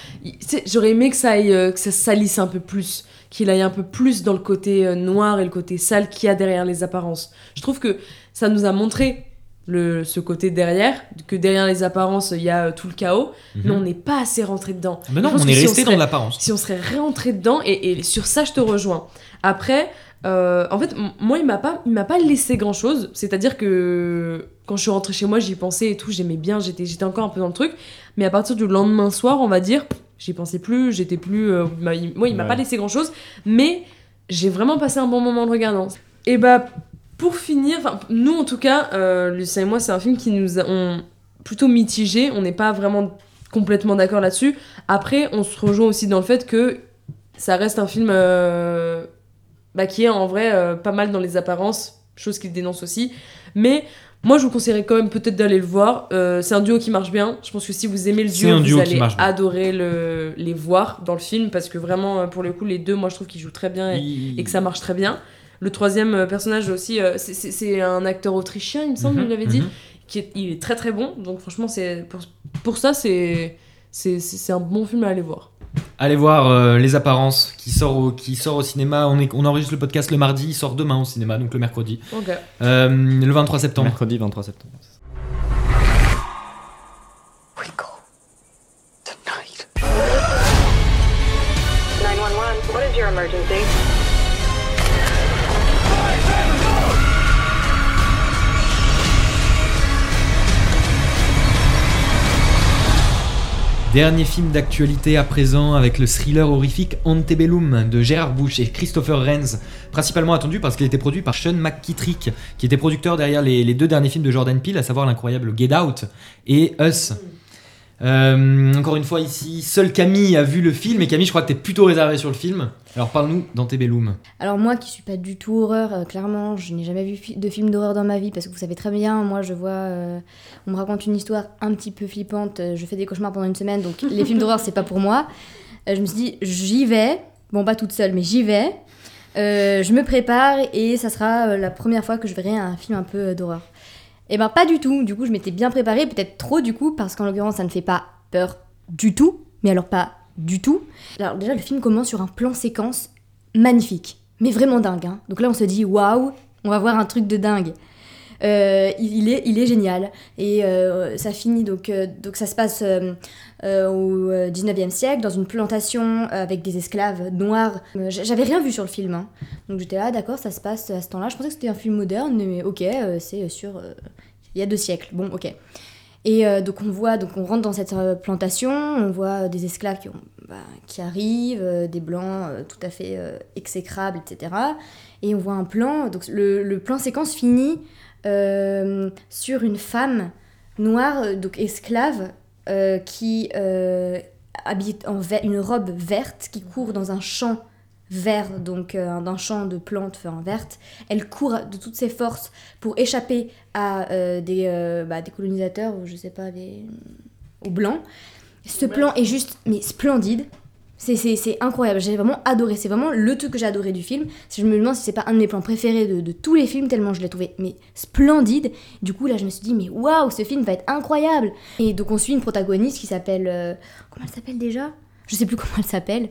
J'aurais aimé que ça aille, euh, que ça salisse un peu plus, qu'il aille un peu plus dans le côté euh, noir et le côté sale qu'il y a derrière les apparences. Je trouve que ça nous a montré le, ce côté derrière, que derrière les apparences, il y a euh, tout le chaos, mais on n'est pas assez rentré dedans. Mais non, on est si resté serait- dans l'apparence. si on serait réentré dedans et, et sur ça je te rejoins après euh, en fait moi il m'a pas il m'a pas laissé grand chose c'est à dire que quand je suis rentrée chez moi j'y pensais et tout j'aimais bien j'étais j'étais encore un peu dans le truc. Mais à partir du lendemain soir on va dire j'y pensais plus j'étais plus euh, bah, il- moi il m'a Ouais. pas laissé grand chose mais j'ai vraiment passé un bon moment en le regardant. Et bah pour finir nous en tout cas euh, Lucien et moi c'est un film qui nous a on- plutôt mitigé. On n'est pas vraiment complètement d'accord là-dessus. Après, on se rejoint aussi dans le fait que ça reste un film euh, bah, qui est en vrai euh, pas mal dans les apparences, chose qu'il dénonce aussi. Mais moi, je vous conseillerais quand même peut-être d'aller le voir. Euh, c'est un duo qui marche bien. Je pense que si vous aimez le duo, vous allez adorer le, les voir dans le film parce que vraiment, euh, pour le coup, les deux, moi, je trouve qu'ils jouent très bien et, Il- et que ça marche très bien. Le troisième personnage aussi, c'est- un acteur autrichien, il me semble, il l'avait dit mhm. qui est, il est très très bon. Donc franchement, c'est pour, pour ça, c'est c'est un bon film à aller voir. Allez voir euh, Les Apparences qui sort au, qui sort au cinéma. On, est, on enregistre le podcast le mardi, il sort demain au cinéma, donc le mercredi. Euh, le 23 septembre. Mercredi 23 septembre. Dernier film d'actualité à présent avec le thriller horrifique Antebellum de Gérard Bush et Christopher Renz, principalement attendu parce qu'il était produit par Sean McKittrick, qui était producteur derrière les, deux derniers films de Jordan Peele, à savoir l'incroyable Get Out et Us. Euh, encore une fois ici, seule Camille a vu le film et Camille, je crois que t'es plutôt réservée sur le film. Alors parle-nous d'Antebellum. Alors moi qui suis pas du tout horreur, euh, clairement, je n'ai jamais vu de film d'horreur dans ma vie parce que vous savez très bien, moi je vois, euh, on me raconte une histoire un petit peu flippante, je fais des cauchemars pendant une semaine, donc les films d'horreur c'est pas pour moi. Je me suis dit j'y vais, bon pas toute seule mais j'y vais, je me prépare et ça sera la première fois que je verrai un film un peu d'horreur. Et ben pas du tout, du coup je m'étais bien préparée, peut-être trop du coup, parce qu'en l'occurrence ça ne fait pas peur du tout, mais alors pas du tout. Alors déjà le film commence sur un plan séquence magnifique, mais vraiment dingue. hein. Donc là on se dit waouh, on va voir un truc de dingue. Euh, il, est, génial. Et euh, ça finit, donc, euh, donc ça se passe au euh, 19e siècle, dans une plantation avec des esclaves noirs. J'avais rien vu sur le film. hein. Donc j'étais là, d'accord, ça se passe à ce temps-là. Je pensais que c'était un film moderne, mais ok, c'est sur. Il y a deux siècles. Bon, ok. Et euh, donc on voit, donc on rentre dans cette euh, plantation, on voit euh, des esclaves qui, bah, arrivent, des blancs tout à fait exécrables, etc. Et on voit un plan, donc le, le plan séquence finit sur une femme noir, euh, donc esclave, qui habite en une robe verte, qui court dans un champ vert, donc euh, d'un champ de plantes enfin, vertes. Elle court de toutes ses forces pour échapper à euh, des, euh, bah, des colonisateurs, ou je sais pas, des... aux blancs. Ce plan est juste, mais splendide. C'est- incroyable, j'ai vraiment adoré. C'est vraiment le truc que j'ai adoré du film. Je me demande si c'est pas un de mes plans préférés de, de tous les films, tellement je l'ai trouvé mais splendide. Du coup, là, je me suis dit, mais waouh, ce film va être incroyable. Et donc, on suit une protagoniste qui s'appelle. euh, comment elle s'appelle déjà? Je sais plus comment elle s'appelle.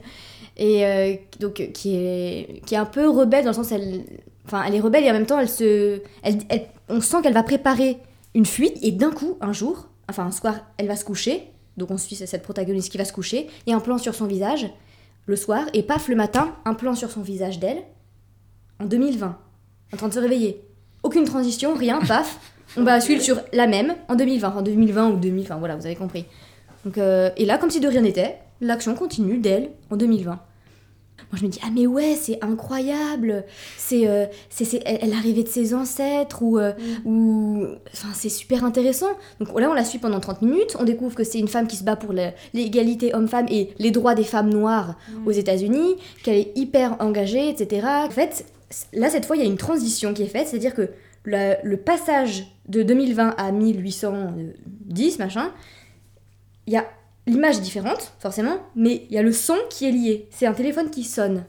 Et euh, donc, qui est, qui est un peu rebelle dans le sens, elle. Enfin, elle est rebelle et en même temps, elle se. Elle- on sent qu'elle va préparer une fuite. Et d'un coup, un jour, enfin, un soir, elle va se coucher. Donc, on suit cette protagoniste qui va se coucher. Et un plan sur son visage le soir. Et paf, le matin, un plan sur son visage d'elle. En 2020. En train de se réveiller. Aucune transition, rien, paf. On bascule sur la même en 2020. En 2020 ou 2000, enfin voilà, vous avez compris. Donc, euh, et là, comme si de rien n'était, l'action continue d'elle en 2020. Moi, je me dis, ah mais ouais, c'est incroyable. C'est, euh, c'est, elle, arrivait de ses ancêtres ou, euh, ou, enfin, c'est super intéressant. Donc là, on la suit pendant 30 minutes. On découvre que c'est une femme qui se bat pour l'égalité homme-femme et les droits des femmes noires aux États-Unis, qu'elle est hyper engagée, etc. En fait, là, cette fois, il y a une transition qui est faite, c'est-à-dire que le, le passage de 2020 à 1810, machin, il y a l'image est différente, forcément, mais il y a le son qui est lié. C'est un téléphone qui sonne.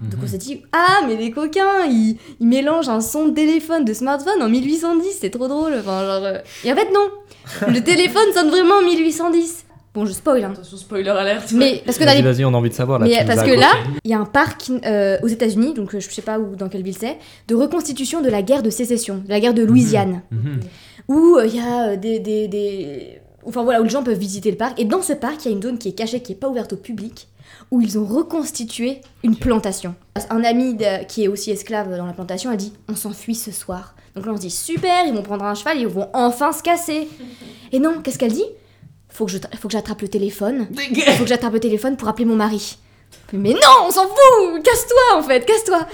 Donc on s'est dit, ah, mais les coquins, ils, ils mélangent un son de téléphone, de smartphone en 1810, c'est trop drôle. Enfin, genre, euh, Et en fait, non. Le téléphone sonne vraiment en 1810. Bon, je spoil, hein. Attention, spoiler alerte. Mais parce que Vas-y, on a envie de savoir. Là, mais parce que là, il y a un parc euh, aux États-Unis, donc euh, je sais pas où, dans quelle ville c'est, de reconstitution de la guerre de sécession, de la guerre de Louisiane, Mhm. où euh, il y a des, des, des- Enfin voilà, où les gens peuvent visiter le parc. Et dans ce parc, il y a une zone qui est cachée, qui est pas ouverte au public, où ils ont reconstitué une plantation. Un ami de- qui est aussi esclave dans la plantation a dit On s'enfuit ce soir. Donc là, on se dit Super, ils vont prendre un cheval, ils vont enfin se casser. Et non, qu'est-ce qu'elle dit faut que, je faut que j'attrape le téléphone. faut que j'attrape le téléphone pour appeler mon mari. Mais non, on s'en fout Casse-toi en fait, casse-toi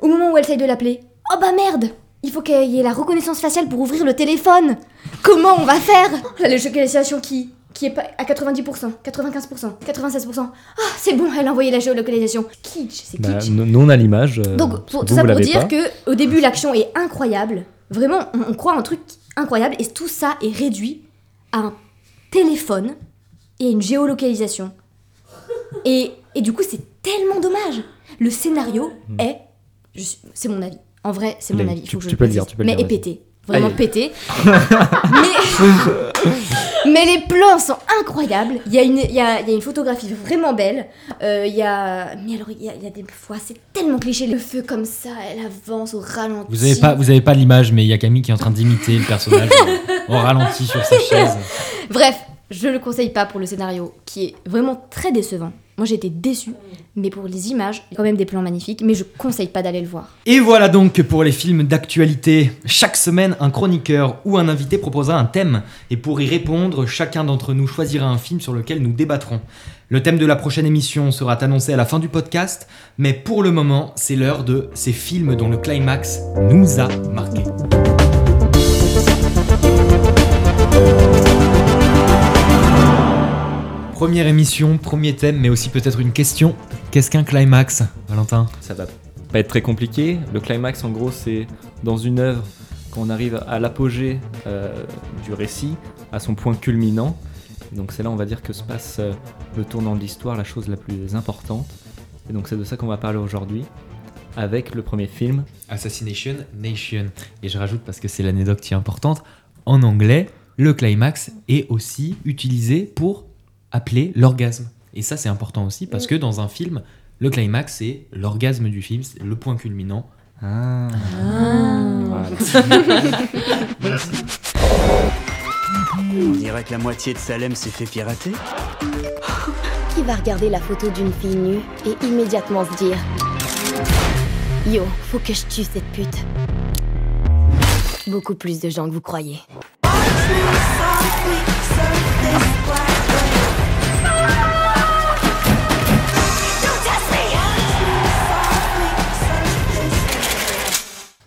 Au moment où elle essaye de l'appeler, oh bah merde Il faut qu'il y ait la reconnaissance faciale pour ouvrir le téléphone Comment on va faire? La localisation qui qui est pas à 90%, 95%, 96%. Ah, c'est bon, elle a envoyé la géolocalisation. Kitsch, c'est Bah, kitsch. nous, nous, on a l'image. euh, Donc, pour, tout ça pour dire pas. que au début, l'action est incroyable. Vraiment, on, on croit un truc incroyable. Et tout ça est réduit à un téléphone et à une géolocalisation. Et, et du coup, c'est tellement dommage. Le scénario est. je suis- C'est mon avis. En vrai, c'est mon avis. tu- faut que je peux le dire, tu peux le Mais dire, vas-y. pété. Vraiment Allez. pété. mais, mais les plans sont incroyables. Il y, a une- il y, a, il y a une photographie vraiment belle. Euh, il y a. Mais alors, il y a, il y a des fois, c'est tellement cliché. Le feu comme ça, elle avance au ralenti. Vous avez pas, vous avez pas l'image, mais il y a Camille qui est en train d'imiter le personnage au ralenti sur sa chaise. Bref, je le conseille pas pour le scénario qui est vraiment très décevant. Moi été déçue, mais pour les images, il y a quand même des plans magnifiques, mais je conseille pas d'aller le voir. Et voilà donc pour les films d'actualité. Chaque semaine, un chroniqueur ou un invité proposera un thème. Et pour y répondre, chacun d'entre nous choisira un film sur lequel nous débattrons. Le thème de la prochaine émission sera annoncé à la fin du podcast, mais pour le moment, c'est l'heure de ces films dont le climax nous a marqué. Première émission, premier thème, mais aussi peut-être une question. Qu'est-ce qu'un climax, Valentin? Ça va pas être très compliqué. Le climax, en gros, c'est dans une œuvre quand on arrive à l'apogée euh, du récit, à son point culminant. Donc c'est là, on va dire, que se passe euh, le tournant de l'histoire, la chose la plus importante. Et donc c'est de ça qu'on va parler aujourd'hui, avec le premier film. Assassination Nation. Et je rajoute parce que c'est l'anecdote qui est importante. En anglais, le climax est aussi utilisé pour appeler l'orgasme. Et ça, c'est important aussi parce que dans un film, le climax, c'est l'orgasme du film, c'est le point culminant. Ah. On dirait que la moitié de Salem s'est fait pirater. Qui va regarder la photo d'une fille nue et immédiatement se dire Yo, faut que je tue cette pute. Beaucoup plus de gens que vous croyez.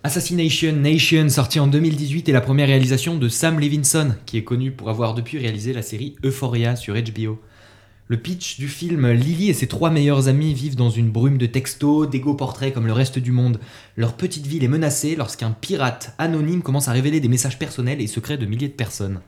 Assassination Nation, sorti en 2018, est la première réalisation de Sam Levinson, qui est connu pour avoir depuis réalisé la série Euphoria sur HBO. Le pitch du film Lily et ses trois meilleurs amis vivent dans une brume de textos, d'égo portraits comme le reste du monde. Leur petite ville est menacée lorsqu'un pirate anonyme commence à révéler des messages personnels et secrets de milliers de personnes.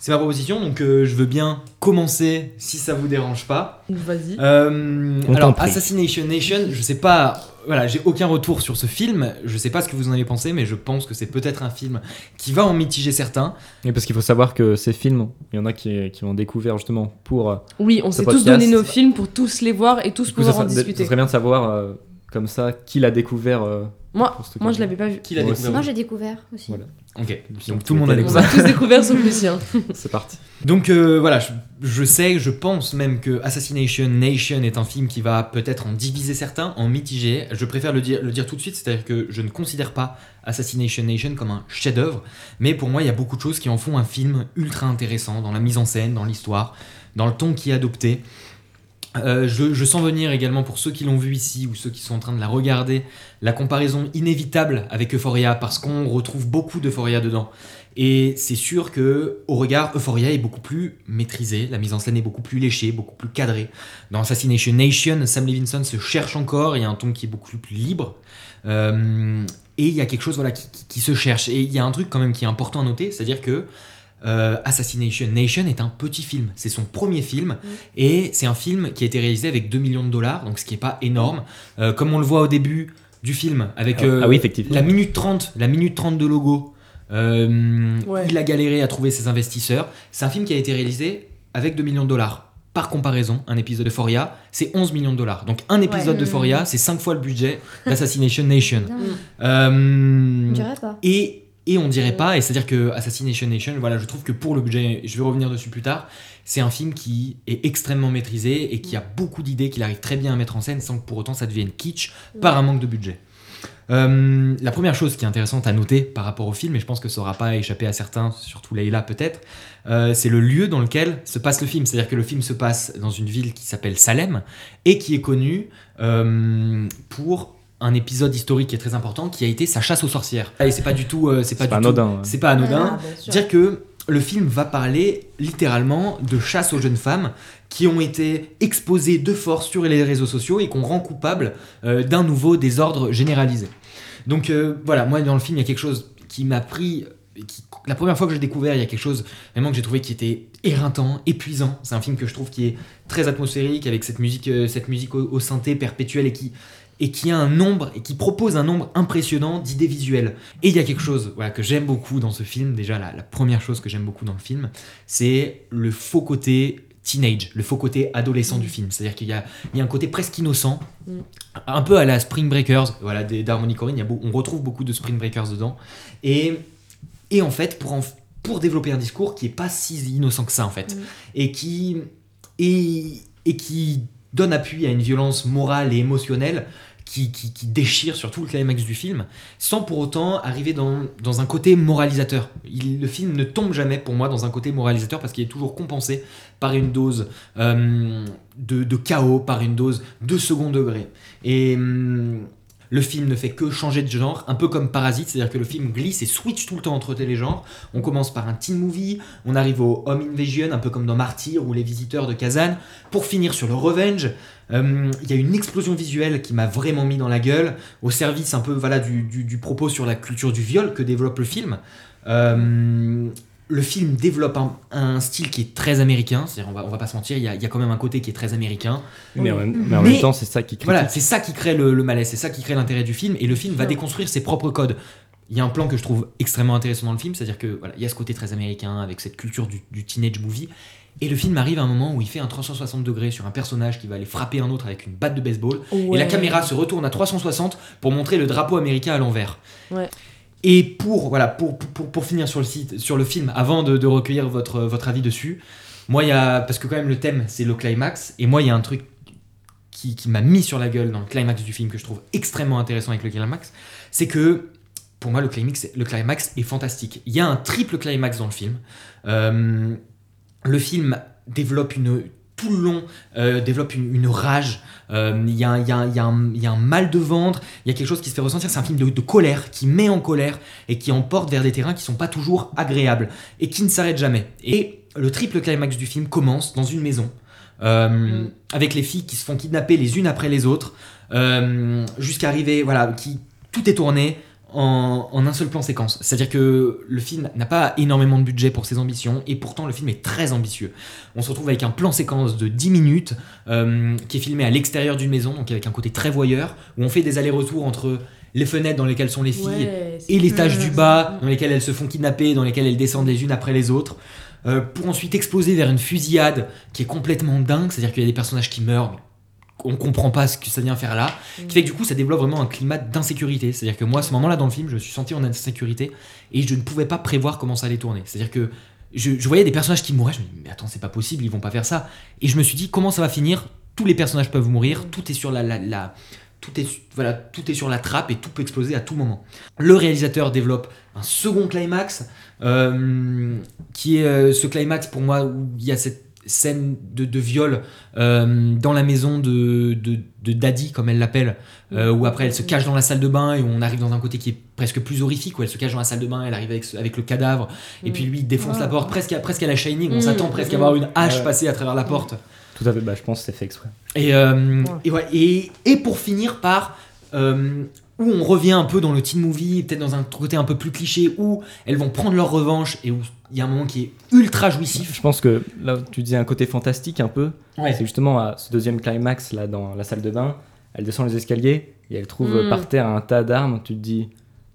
C'est ma proposition, donc euh, je veux bien commencer si ça vous dérange pas. Vas-y. Euh, alors. Assassination Nation, je sais pas, voilà, j'ai aucun retour sur ce film, je sais pas ce que vous en avez pensé, mais je pense que c'est peut-être un film qui va en mitiger certains. Et parce qu'il faut savoir que ces films, il y en a qui, qui l'ont découvert justement pour. euh, Oui, on ce s'est tous donné nos films pour tous les voir et tous Du coup, ça, pouvoir en discuter. ça serait bien de savoir euh, comme ça qui l'a découvert. euh, Moi, moi je l'avais pas vu. Qui l'a Moi découvert Moi, j'ai découvert aussi. Voilà. Ok, Donc, donc tout le monde a on On découvert. a tous découvert sauf Lucien. C'est parti. Donc euh, voilà, je, je sais, je pense même que Assassination Nation est un film qui va peut-être en diviser certains, en mitiger. Je préfère le dire, le dire tout de suite, c'est-à-dire que je ne considère pas Assassination Nation comme un chef-d'œuvre, mais pour moi, il y a beaucoup de choses qui en font un film ultra intéressant dans la mise en scène, dans l'histoire, dans le ton qui est adopté. Euh, je, sens venir également pour ceux qui l'ont vu ici ou ceux qui sont en train de la regarder la comparaison inévitable avec Euphoria parce qu'on retrouve beaucoup d'Euphoria dedans. Et c'est sûr que au regard, Euphoria est beaucoup plus maîtrisée, la mise en scène est beaucoup plus léchée, beaucoup plus cadrée. Dans Assassination Nation, Sam Levinson se cherche encore, il y a un ton qui est beaucoup plus libre. Euh, et il y a quelque chose voilà, qui se cherche. Et il y a un truc quand même qui est important à noter, c'est-à-dire que euh, Assassination Nation est un petit film. C'est son premier film. Et c'est un film qui a été réalisé avec 2 millions de dollars, donc ce qui n'est pas énorme. Euh, comme on le voit au début du film, avec Ah- euh, ah oui, effectivement. la minute 30, la minute 30 de logo. euh, Ouais. Il a galéré à trouver ses investisseurs. C'est un film qui a été réalisé avec 2 millions de dollars. Par comparaison, un épisode de Foria, c'est 11 millions de dollars. Donc un épisode de Mm. Foria, c'est 5 fois le budget d'Assassination Nation. Euh, dirait pas. et, et on dirait pas, et c'est-à-dire que Assassination Nation, voilà, je trouve que pour le budget, je vais revenir dessus plus tard, c'est un film qui est extrêmement maîtrisé et qui a beaucoup d'idées qu'il arrive très bien à mettre en scène sans que pour autant ça devienne kitsch par un manque de budget. Euh, la première chose qui est intéressante à noter par rapport au film, et je pense que ça n'aura pas échappé à certains, surtout Leïla peut-être, euh, c'est le lieu dans lequel se passe le film. C'est-à-dire que le film se passe dans une ville qui s'appelle Salem et qui est connue euh, pour un épisode historique qui est très important, qui a été sa chasse aux sorcières. Et c'est pas du tout, euh, c'est pas, tout- anodin, ouais. c'est pas anodin. Ah, sûr. Dire que le film va parler littéralement de chasse aux jeunes femmes qui ont été exposées de force sur les réseaux sociaux et qu'on rend coupables euh, d'un nouveau désordre généralisé. Donc euh, voilà, moi dans le film, il y a quelque chose qui m'a pris. qui- la première fois que j'ai découvert, il y a quelque chose vraiment que j'ai trouvé qui était éreintant, épuisant. C'est un film que je trouve qui est très atmosphérique avec cette musique, euh, cette musique au, au synthé perpétuelle et qui et qui a un nombre et qui propose un nombre impressionnant d'idées visuelles. Et il y a quelque chose voilà, que j'aime beaucoup dans ce film. Déjà, la, la première chose que j'aime beaucoup dans le film, c'est le faux côté teenage, le faux côté adolescent du film. C'est-à-dire qu'il y y a un côté presque innocent, Mm. un peu à la Spring Breakers, voilà, d'Harmony Korine. il y a beau- on retrouve beaucoup de Spring Breakers dedans. Et, et en fait, pour, en- pour développer un discours qui est pas si innocent que ça, en fait, Mm. et qui, et, et qui donne appui à une violence morale et émotionnelle qui, déchire sur tout le climax du film, sans pour autant arriver dans, un côté moralisateur. Le film ne tombe jamais pour moi dans un côté moralisateur parce qu'il est toujours compensé par une dose euh, de, chaos, par une dose de second degré. Et hum, le film ne fait que changer de genre, un peu comme Parasite, c'est-à-dire que le film glisse et switch tout le temps entre les genres. On commence par un teen movie, on arrive au home invasion, un peu comme dans Martyr ou Les Visiteurs de Kazan, pour finir sur le revenge. Euh, Il y a une explosion visuelle qui m'a vraiment mis dans la gueule, au service un peu voilà, du, du- du propos sur la culture du viol que développe le film. Euh, le film développe un, un style qui est très américain, c'est-à-dire on va, on va pas se mentir, il y, a, il y a quand même un côté qui est très américain. Mais en même, mais en Mais- même temps, c'est ça qui critique. Voilà, c'est ça qui crée le, le malaise, c'est ça qui crée l'intérêt du film, et le film va déconstruire ses propres codes. Il y a un plan que je trouve extrêmement intéressant dans le film, c'est-à-dire que voilà, il y a ce côté très américain avec cette culture du, du teenage movie, et le film arrive à un moment où il fait un 360 degrés sur un personnage qui va aller frapper un autre avec une batte de baseball, et la caméra se retourne à 360 pour montrer le drapeau américain à l'envers. Ouais. Et pour, voilà, pour, pour, pour finir sur le, site, sur le film, avant de, de recueillir votre, votre avis dessus, moi, il y a. Parce que quand même, le thème, c'est le climax, et moi, il y a un truc qui, qui m'a mis sur la gueule dans le climax du film que je trouve extrêmement intéressant avec le climax, c'est que pour moi, le climax, le climax est fantastique. Il y a un triple climax dans le film. Euh, le film développe une tout le long euh, développe une, une rage. Euh, Il y, a un- y y y a mal de ventre. Il y a quelque chose qui se fait ressentir. C'est un film de, de colère qui met en colère et qui emporte vers des terrains qui sont pas toujours agréables et qui ne s'arrêtent jamais. Et le triple climax du film commence dans une maison. euh, avec les filles qui se font kidnapper les unes après les autres, euh, jusqu'à arriver, voilà, qui tout est tourné en, en un seul plan séquence. C'est-à-dire que le film n'a pas énormément de budget pour ses ambitions, et pourtant le film est très ambitieux. On se retrouve avec un plan séquence de 10 minutes, euh, qui est filmé à l'extérieur d'une maison, donc avec un côté très voyeur, où on fait des allers-retours entre les fenêtres dans lesquelles sont les filles Ouais, et l'étage du bas, dans lesquelles elles se font kidnapper, dans lesquelles elles descendent les unes après les autres. euh, pour ensuite exploser vers une fusillade qui est complètement dingue, c'est-à-dire qu'il y a des personnages qui meurent, on comprend pas ce que ça vient faire là, qui fait que du coup ça développe vraiment un climat d'insécurité. C'est-à-dire que moi, à ce moment-là dans le film, je me suis senti en insécurité et je ne pouvais pas prévoir comment ça allait tourner. C'est-à-dire que je, je voyais des personnages qui mouraient, je me dis mais attends c'est pas possible, ils vont pas faire ça. Et je me suis dit comment ça va finir? Tous les personnages peuvent mourir, tout est sur la, la, la- tout est voilà tout est sur la trappe et tout peut exploser à tout moment. Le réalisateur développe un second climax euh, qui est euh, ce climax pour moi où il y a cette scène de, de viol euh, dans la maison de, de, de Daddy, comme elle l'appelle, euh, où après elle se cache dans la salle de bain et où on arrive dans un côté qui est presque plus horrifique, où elle se cache dans la salle de bain, elle arrive avec, avec le cadavre, et puis lui il défonce la porte presque à, presque à la Shining, on Mm. s'attend presque à voir une hache Ouais. passer à travers la porte. Tout à fait, bah, je pense que c'est fait exprès. Et, euh, et, ouais, et, et pour finir par euh, où on revient un peu dans le teen movie, peut-être dans un côté un peu plus cliché, où elles vont prendre leur revanche et où il y a un moment qui est ultra jouissif. Je pense que là, tu disais un côté fantastique un peu. Ouais. C'est justement à ce deuxième climax là dans la salle de bain. Elle descend les escaliers et elle trouve Mm. par terre un tas d'armes. Tu te dis,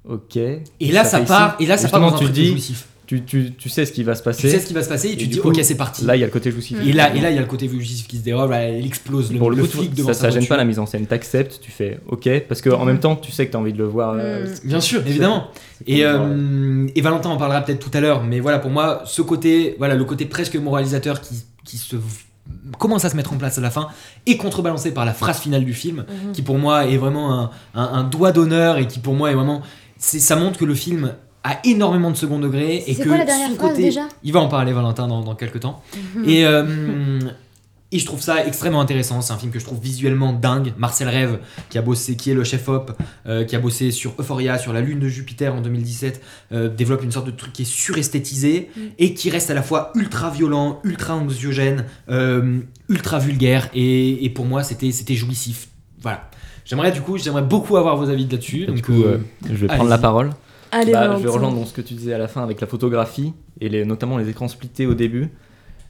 ok. Et là, ça ici. part- et là, ça part dans un tu truc dis, jouissif. Tu, tu, tu sais ce qui va se passer. Tu sais ce qui va se passer et tu dis, coup, ok, c'est parti. Là, il y a le côté jouissif. Et là, et là, il y a le côté jouissif qui se dérobe, là, elle explose le, Pour le, le coup, flic devant ça, sa ça gêne pas la mise en scène. T'acceptes, tu fais ok, parce que en même temps, tu sais que t'as envie de le voir. euh, Bien sûr, évidemment. Et, euh, et Valentin en parlera peut-être tout à l'heure, mais voilà, pour moi, ce côté, voilà, le côté presque moralisateur qui, qui se commence à se mettre en place à la fin est contrebalancé par la phrase finale du film, Mhm. qui pour moi est vraiment un, un- un doigt d'honneur et qui pour moi est vraiment, c'est, ça montre que le film a énormément de second degré et C'est que quoi la dernière son phrase, côté, déjà? Il va en parler Valentin dans, dans quelques temps. Mhm. Et euh, et je trouve ça extrêmement intéressant. C'est un film que je trouve visuellement dingue. Marcel Rêve, qui a bossé, qui est le chef op, euh, qui a bossé sur Euphoria, sur la Lune de Jupiter en 2017, euh, développe une sorte de truc qui est suresthétisé Mm. et qui reste à la fois ultra violent, ultra anxiogène, euh, ultra vulgaire. Et, et pour moi, c'était c'était jouissif. Voilà. J'aimerais du coup, j'aimerais beaucoup avoir vos avis là-dessus. Du coup, euh, je vais prendre la parole. Allez, Bah, je vais rejoindre ce que tu disais à la fin avec la photographie et les, notamment les écrans splittés au début.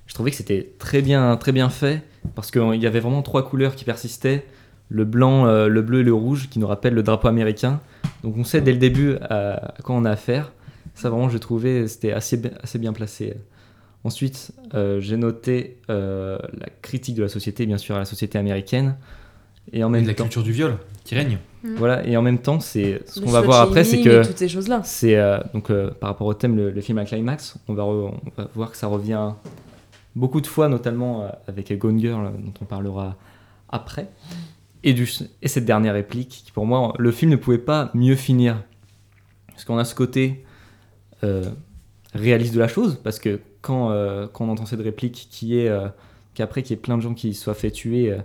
Je trouvais que c'était très bien, très bien fait parce qu'il y avait vraiment trois couleurs qui persistaient le blanc, euh, le bleu et le rouge qui nous rappellent le drapeau américain. Donc on sait dès le début à, à quoi on a affaire. Ça vraiment, j'ai trouvé c'était assez, bi- assez bien placé. Ensuite, euh, j'ai noté euh, la critique de la société, bien sûr, à la société américaine. Et en Et même de la temps, culture du viol qui règne. voilà, et en même temps, c'est ce qu'on va voir après, c'est que et toutes ces choses-là. c'est euh, donc euh, par rapport au thème, le, le film à climax, on va, re- on va voir que ça revient beaucoup de fois, notamment euh, avec Gone Girl, dont on parlera après. Et, du, et cette dernière réplique, qui pour moi, le film ne pouvait pas mieux finir. Parce qu'on a ce côté euh, réaliste de la chose, parce que quand, euh, quand on entend cette réplique qui est euh, qu'après qu'il y ait plein de gens qui se soient fait tuer, euh,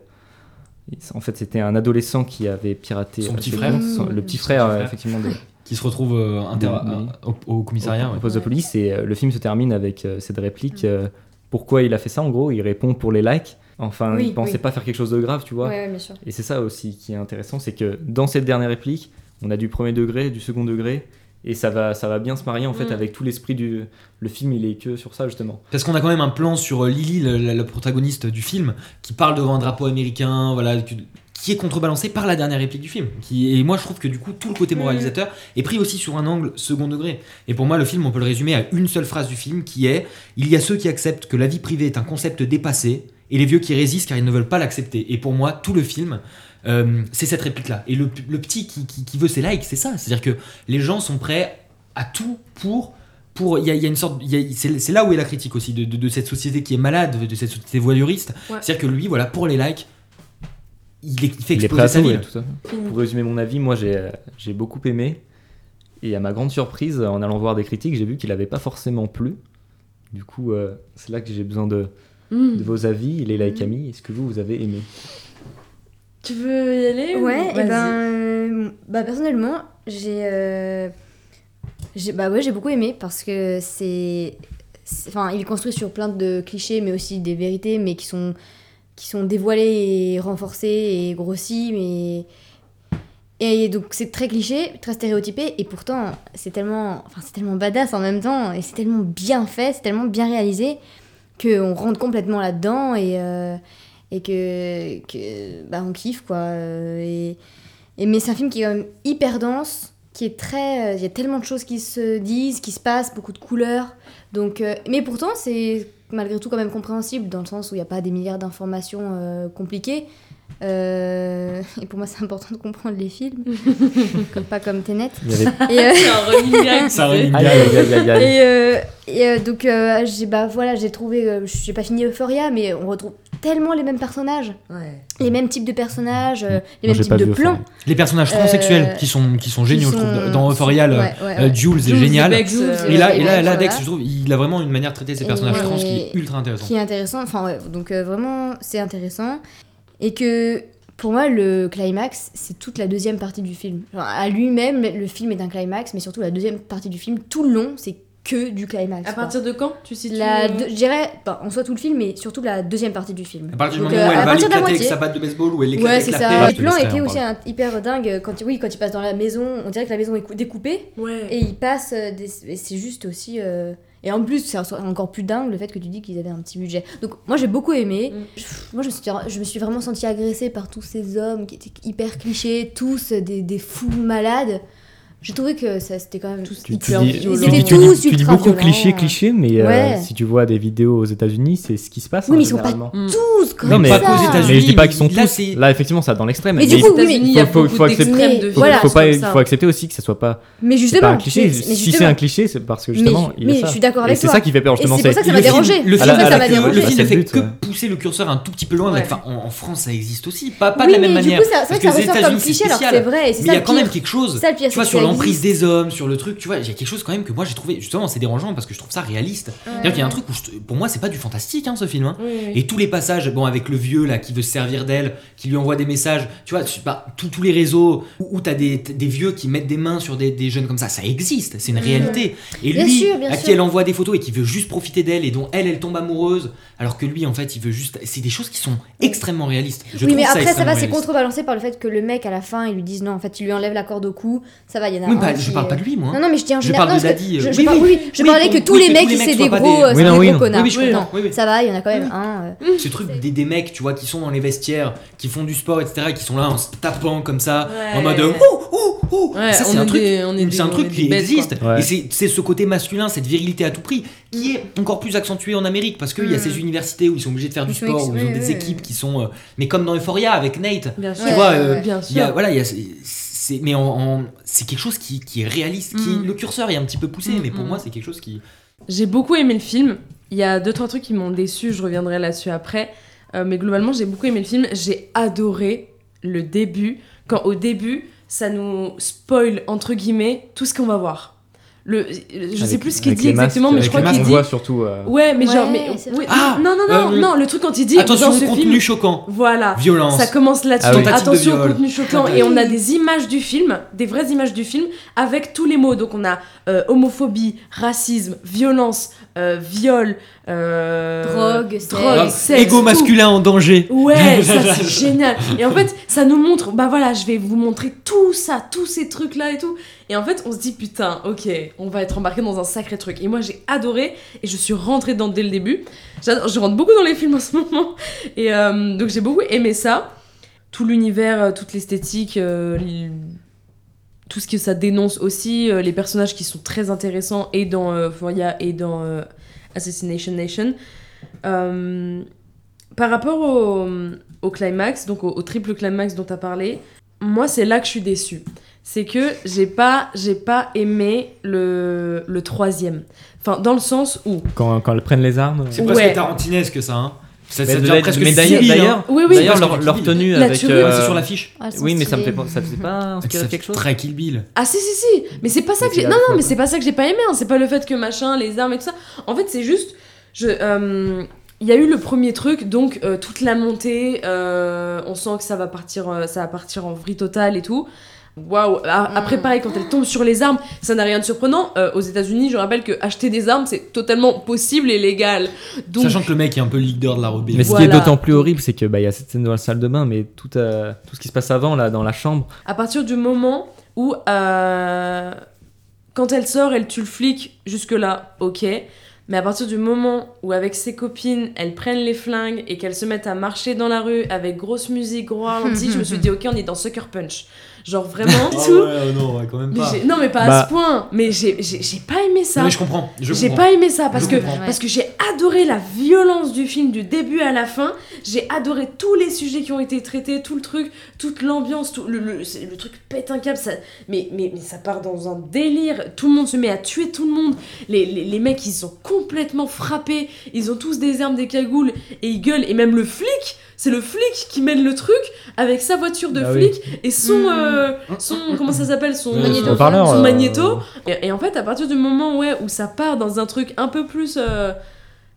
en fait c'était un adolescent qui avait piraté Son euh, petit frère. son- le petit frère, euh, effectivement, de, Qui se retrouve euh, inter- de- au, au commissariat. au, ouais. au poste de police et euh, le film se termine avec euh, cette réplique euh, pourquoi il a fait ça en gros? Il répond pour les likes enfin Oui, il pensait oui. pas faire quelque chose de grave tu vois Ouais, ouais, bien sûr. et c'est ça aussi qui est intéressant c'est que dans cette dernière réplique on a du premier degré du second degré et ça va ça va bien se marier en fait Mm. avec tout l'esprit du le film il est que sur ça justement Parce qu'on a quand même un plan sur euh, Lily, le, le- le protagoniste du film, qui parle devant un drapeau américain, voilà, qui est contrebalancé par la dernière réplique du film. Qui, et moi, je trouve que du coup, tout le côté moralisateur est pris aussi sur un angle second degré. Et pour moi, le film, on peut le résumer à une seule phrase du film, qui est il y a ceux qui acceptent que la vie privée est un concept dépassé, et les vieux qui résistent car ils ne veulent pas l'accepter. Et pour moi, tout le film. Euh, c'est cette réplique-là. Et le, le petit qui, qui- qui veut ses likes, c'est ça. C'est-à-dire que les gens sont prêts à tout pour pour il y, y a une sorte il y a- c'est c'est là où est la critique aussi de, de- de cette société qui est malade de cette société voyeuriste Ouais. c'est à dire que lui voilà pour les likes il, est- il fait il est exploser prêt à sa tout, ville ouais, tout fait. pour résumer mon avis moi j'ai j'ai beaucoup aimé et à ma grande surprise en allant voir des critiques j'ai vu qu'il avait pas forcément plu du coup euh, c'est là que j'ai besoin de Mm. de vos avis, Leila et Camille. Est-ce que vous, vous avez aimé? Tu veux y aller ou- Ouais, et ben, euh, bah personnellement, j'ai, euh, j'ai, bah ouais, j'ai beaucoup aimé parce que c'est, enfin, il est construit sur plein de clichés, mais aussi des vérités, mais qui sont, qui sont dévoilées et renforcées et grossies, mais et donc c'est très cliché, très stéréotypé, et pourtant c'est tellement, enfin c'est tellement badass en même temps, et c'est tellement bien fait, c'est tellement bien réalisé qu'on rentre complètement là-dedans et euh, et que, que bah, on kiffe quoi. euh, Et, mais c'est un film qui est quand même hyper dense, qui est très, euh, il y a tellement de choses qui se disent, qui se passent, beaucoup de couleurs. Donc, euh, mais pourtant c'est malgré tout quand même compréhensible dans le sens où il n'y a pas des milliards d'informations compliquées. Euh, et pour moi, c'est important de comprendre les films, comme pas comme Tenet. Avait- Et, euh, C'est un running et, euh, et, donc, j'ai bah, voilà, j'ai trouvé, euh, j'ai pas fini Euphoria, mais on retrouve tellement les mêmes personnages, Ouais. les mêmes types de personnages, euh, les mêmes types de plans. Euphoria. Les personnages Euh, transsexuels qui sont, qui sont géniaux, qui je trouve. Dans Euphoria, le- ouais, ouais, ouais. Jules est génial. Euh, Et là, et là, là, Dex, voilà. je trouve, il a vraiment une manière de traiter ses Et personnages trans qui est ultra intéressant. qui est intéressant. Enfin, ouais, donc euh, vraiment, c'est intéressant. Et que pour moi, le climax, c'est toute la deuxième partie du film. Genre, à lui-même, le film est un climax, mais surtout la deuxième partie du film, tout le long, c'est que du climax. À quoi. partir de quand tu situes La, euh, deux- je dirais, bah, en soit tout le film, mais surtout la deuxième partie du film. À partir du Donc, moment euh, où elle à va de l'éclater avec moitié. sa batte de baseball, où elle l'éclate Ouais, avec c'est la ça. paix, Les plans étaient en aussi un- hyper dingues. Quand, oui, quand il passe dans la maison, on dirait que la maison est cou- découpée. Ouais. Et il passe. euh, des- et c'est juste aussi. euh, Et en plus, c'est encore plus dingue le fait que tu dis qu'ils avaient un petit budget. Donc, moi, j'ai beaucoup aimé. Mm. Je- Moi, je me, suis, je me suis vraiment sentie agressée par tous ces hommes qui étaient hyper clichés, tous des, des fous malades. J'ai trouvé que ça c'était quand même tous Tu, tu hyper dis, tu dis- tu dis- tous tu dis ultra beaucoup cliché, cliché, mais euh, si tu vois des vidéos aux États-Unis, c'est ce qui se passe. Oui, hein, mais ils sont pas tous comme Non, mais ça. pas qu'aux États-Unis, Mais je dis pas qu'ils sont là, tous. c'est- Là, effectivement, ça dans l'extrême. Mais du coup, mais- il faut- faut- beaucoup faut accepter- d'extrêmes de Mais Faut, voilà. faut pas, comme il ça. faut accepter aussi que ça soit pas. Mais C'est justement, pas un cliché. mais- mais si c'est un cliché, c'est parce que justement, il mais est ça. je suis d'accord Et avec c'est toi. ça qui fait peur justement. c'est pour ça que ça Le m'a film- dérangé. Le C'est film, ne fait que pousser le curseur un tout petit peu loin. Enfin, en, France, ça existe aussi. Pas, de la même du manière. coup, c'est vrai que ça ressort comme États-Unis, cliché, c'est alors c'est vrai, c'est il y a quand même quelque chose. Tu vois, c'est sur l'emprise des hommes, sur le truc, tu vois, il y a quelque chose quand même que moi j'ai trouvé. Justement, c'est dérangeant parce que je trouve ça réaliste. C'est-à-dire qu'il y a un truc où, je- pour moi, c'est pas du fantastique, hein, ce film. hein. Oui, oui. Et tous les passages, bon, avec le vieux là qui veut se servir d'elle, qui lui envoie des messages, tu vois, bah, tous- les réseaux où, où t'as des, des vieux qui mettent des mains sur des, des jeunes comme ça, ça existe, c'est une réalité. Et Bien lui, sûr, à qui sûr. elle envoie des photos et qui veut juste profiter d'elle et dont elle, elle tombe amoureuse, alors que lui, en fait, il veut juste. C'est des choses qui sont extrêmement réalistes. Je oui, mais ça après, ça va, c'est contrebalancé par le fait que le mec, à la fin, ils lui disent non, en fait, il lui enlève la corde au cou. Ça va, il y en Oui, bah, qui je parle pas de lui, moi. Non, non, mais je dis en Je parle de Daddy, Je, euh, je oui, par- oui, oui, je oui, parlais que tous les mecs, c'est des gros, euh, connards. Oui, je Non, comprends, oui, oui. Ça va, il y en a quand même un. euh, Ce truc des, des mecs, tu vois, qui sont dans les vestiaires, qui font du sport, etc., et qui sont là en se tapant comme ça, Ouais. en mode euh, ouh, ouh, ouh. Ouais, ça, c'est un truc, qui existe. Et c'est ce côté masculin, cette virilité à tout prix, qui est encore plus accentué en Amérique, parce qu'il y a Mm. ces universités où ils sont obligés de faire du sport, où ils ont des équipes qui sont. euh, mais comme dans Euphoria avec Nate, Bien tu sûr. vois, euh, il y a, c'est, mais en, en- c'est quelque chose qui, qui est réaliste, qui, Mm. le curseur est un petit peu poussé, Mm, mais pour mm. moi, c'est quelque chose qui. J'ai beaucoup aimé le film. Il y a deux trois trucs qui m'ont déçu, je reviendrai là-dessus après. Euh, mais globalement, j'ai beaucoup aimé le film. J'ai adoré le début. Quand au début, ça nous spoil entre guillemets tout ce qu'on va voir. Le, je sais Avec- plus ce qu'il dit masques, exactement, mais je crois qu'il dit. On voit surtout. euh, Ouais, mais genre, mais oui. Ah, non, non, non, euh, non, le truc quand il dit Attention dans ce au contenu film, choquant, voilà, violence. ça commence là-dessus. Ah oui. Attention au contenu choquant. Ah Et on a des images du film, des vraies images du film, avec tous les mots. Donc on a euh, homophobie, racisme, violence, euh, viol, euh, Drogue, sexe. drogue, sexe, Égo tout. masculin en danger. Ouais, ça c'est génial. Et en fait, ça nous montre, bah voilà, je vais vous montrer tout ça, tous ces trucs là et tout. Et en fait, on se dit putain, ok, on va être embarqué dans un sacré truc. Et moi, j'ai adoré et je suis rentrée dedans dès le début. J'adore- Je rentre beaucoup dans les films en ce moment. Et euh, donc, j'ai beaucoup aimé ça. Tout l'univers, toute l'esthétique, euh, tout ce que ça dénonce aussi, euh, les personnages qui sont très intéressants et dans euh, et dans euh, Assassination Nation. Euh, par rapport au, au climax, donc au, au triple climax dont tu as parlé, moi c'est là que je suis déçue. C'est que j'ai pas, j'ai pas aimé le, le troisième. Enfin, dans le sens où. Quand, quand elles prennent les armes. C'est presque Ouais. tarantinesque ça, hein? Ça, Mais ça d'ailleurs- presque mais d'ailleurs, hein. d'ailleurs, Oui, oui. d'ailleurs, leur, tenue La avec. euh, Ouais, c'est sur l'affiche. Ah, Oui, mais ça me fait pas, ça faisait pas Ça inspirer fait quelque chose. Très Kill Bill. Ah si si si, mais c'est pas ça que j'ai. Non non, mais c'est pas ça que j'ai pas aimé. hein. C'est pas le fait que machin, les armes et tout ça. En fait, c'est juste, je, euh, il y a eu le premier truc, donc euh, toute la montée, euh, on sent que ça va partir, euh, ça va partir en vrille totale et tout. Waouh! A- Après, pareil, quand elle tombe sur les armes, ça n'a rien de surprenant. Euh, aux États-Unis, je rappelle que acheter des armes, c'est totalement possible et légal. Donc, Sachant que le mec est un peu leader de la rebelle. Mais ce qui est d'autant plus horrible, c'est que bah, il y a cette scène dans la salle de bain, mais tout, euh, tout ce qui se passe avant, là, dans la chambre, à partir du moment où, euh, quand elle sort, elle tue le flic, jusque-là, ok. Mais à partir du moment où, avec ses copines, elles prennent les flingues et qu'elles se mettent à marcher dans la rue avec grosse musique, gros ralenti, je me suis dit, ok, on est dans Sucker Punch. Genre vraiment. Ah ouais, non, ouais, quand même Mais pas. j'ai- non, mais pas à Bah. ce point. Mais j'ai j'ai- j'ai pas aimé ça. Non, mais je comprends. J'ai pas aimé ça parce Je que, comprends. parce que j'ai adoré la violence du film du début à la fin. J'ai adoré tous les sujets qui ont été traités, tout le truc, toute l'ambiance, tout le, le, c'est- le truc pète un câble. Ça, mais, mais, mais ça part dans un délire. Tout le monde se met à tuer tout le monde. Les, les, les mecs, ils sont complètement frappés. Ils ont tous des armes, des cagoules et ils gueulent. Et même le flic, c'est le flic qui mène le truc avec sa voiture de Ah oui. flic et son, Mhm. euh, son comment ça s'appelle son euh, magnéto et, et en fait à partir du moment ouais, où ça part dans un truc un peu plus euh,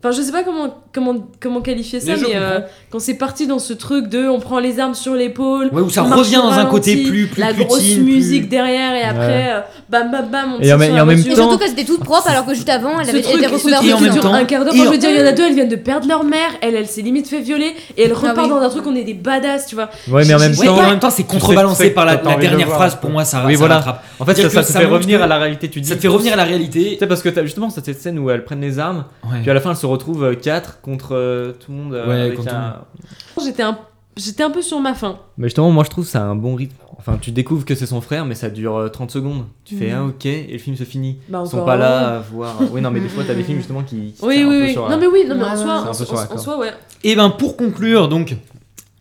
enfin je sais pas comment comment comment qualifier ça Mais euh, quand c'est parti dans ce truc de on prend les armes sur l'épaule Ouais, où ça revient dans un côté plus- plus- la plus grosse plus- musique derrière et après euh, bam bam bam on Et en même- sur et la en même voiture. Et temps- surtout qu'elle était toute propre alors que juste avant elle avait été ce recouverte truc Et en de même qui dure temps- un quart d'heure. Enfin, je veux dire, il y en a deux, elles viennent de perdre leur mère, elle, elle s'est limite fait violer et elle repart Ah oui. dans un truc, on est des badass, tu vois. Ouais, mais en même temps, et en même temps, c'est contrebalancé par la, dernière phrase. Pour moi, ça, rattrape. en fait, ça, te fait revenir à la réalité. Tu dis, Ça te fait revenir à la réalité. Tu sais, parce que justement cette scène où elles prennent les armes, puis à la fin, elles se retrouvent 4 contre euh, tout le monde. euh, Ouais, avec un- J'étais un, j'étais un peu sur ma faim. Mais justement, moi je trouve ça a un bon rythme. Enfin, tu découvres que c'est son frère, mais ça dure euh, 30 secondes. Tu fais Mhm. ah ok, et le film se finit. Bah, Ils sont pas là à voir. Oui, non, mais des fois, t'as des films justement qui. qui Oui, un oui, peu oui. sur, Non, euh, mais oui, non, mais en soi, C'est un en, peu sur la en- soi, ouais. Et ben pour conclure, donc,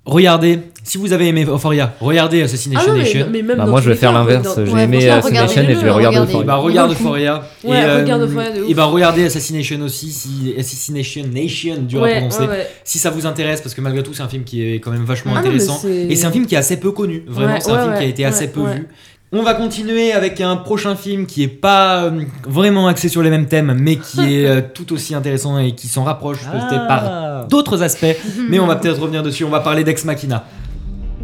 regardez, si vous avez aimé Euphoria, regardez Assassination Ah non, mais, Nation. mais même Bah, moi, je vais faire l'inverse. J'ai Ouais, aimé Assassination et je vais regarder Euphoria. bah regarde Euphoria. Ouais, et, regarde Euphoria de ouf. et bah regardez Assassination aussi, si Assassination Nation, dur à Ouais, prononcer. ouais, ouais. Si ça vous intéresse, parce que malgré tout, c'est un film qui est quand même vachement Ah intéressant. Et c'est un film qui est assez peu connu. Vraiment, Ouais, c'est un ouais, film qui a ouais, été assez peu ouais. vu. On va continuer avec un prochain film qui est pas euh, vraiment axé sur les mêmes thèmes, mais qui est euh, tout aussi intéressant et qui s'en rapproche peut-être par Ah. d'autres aspects. mais on va peut-être revenir dessus. On va parler d'Ex Machina.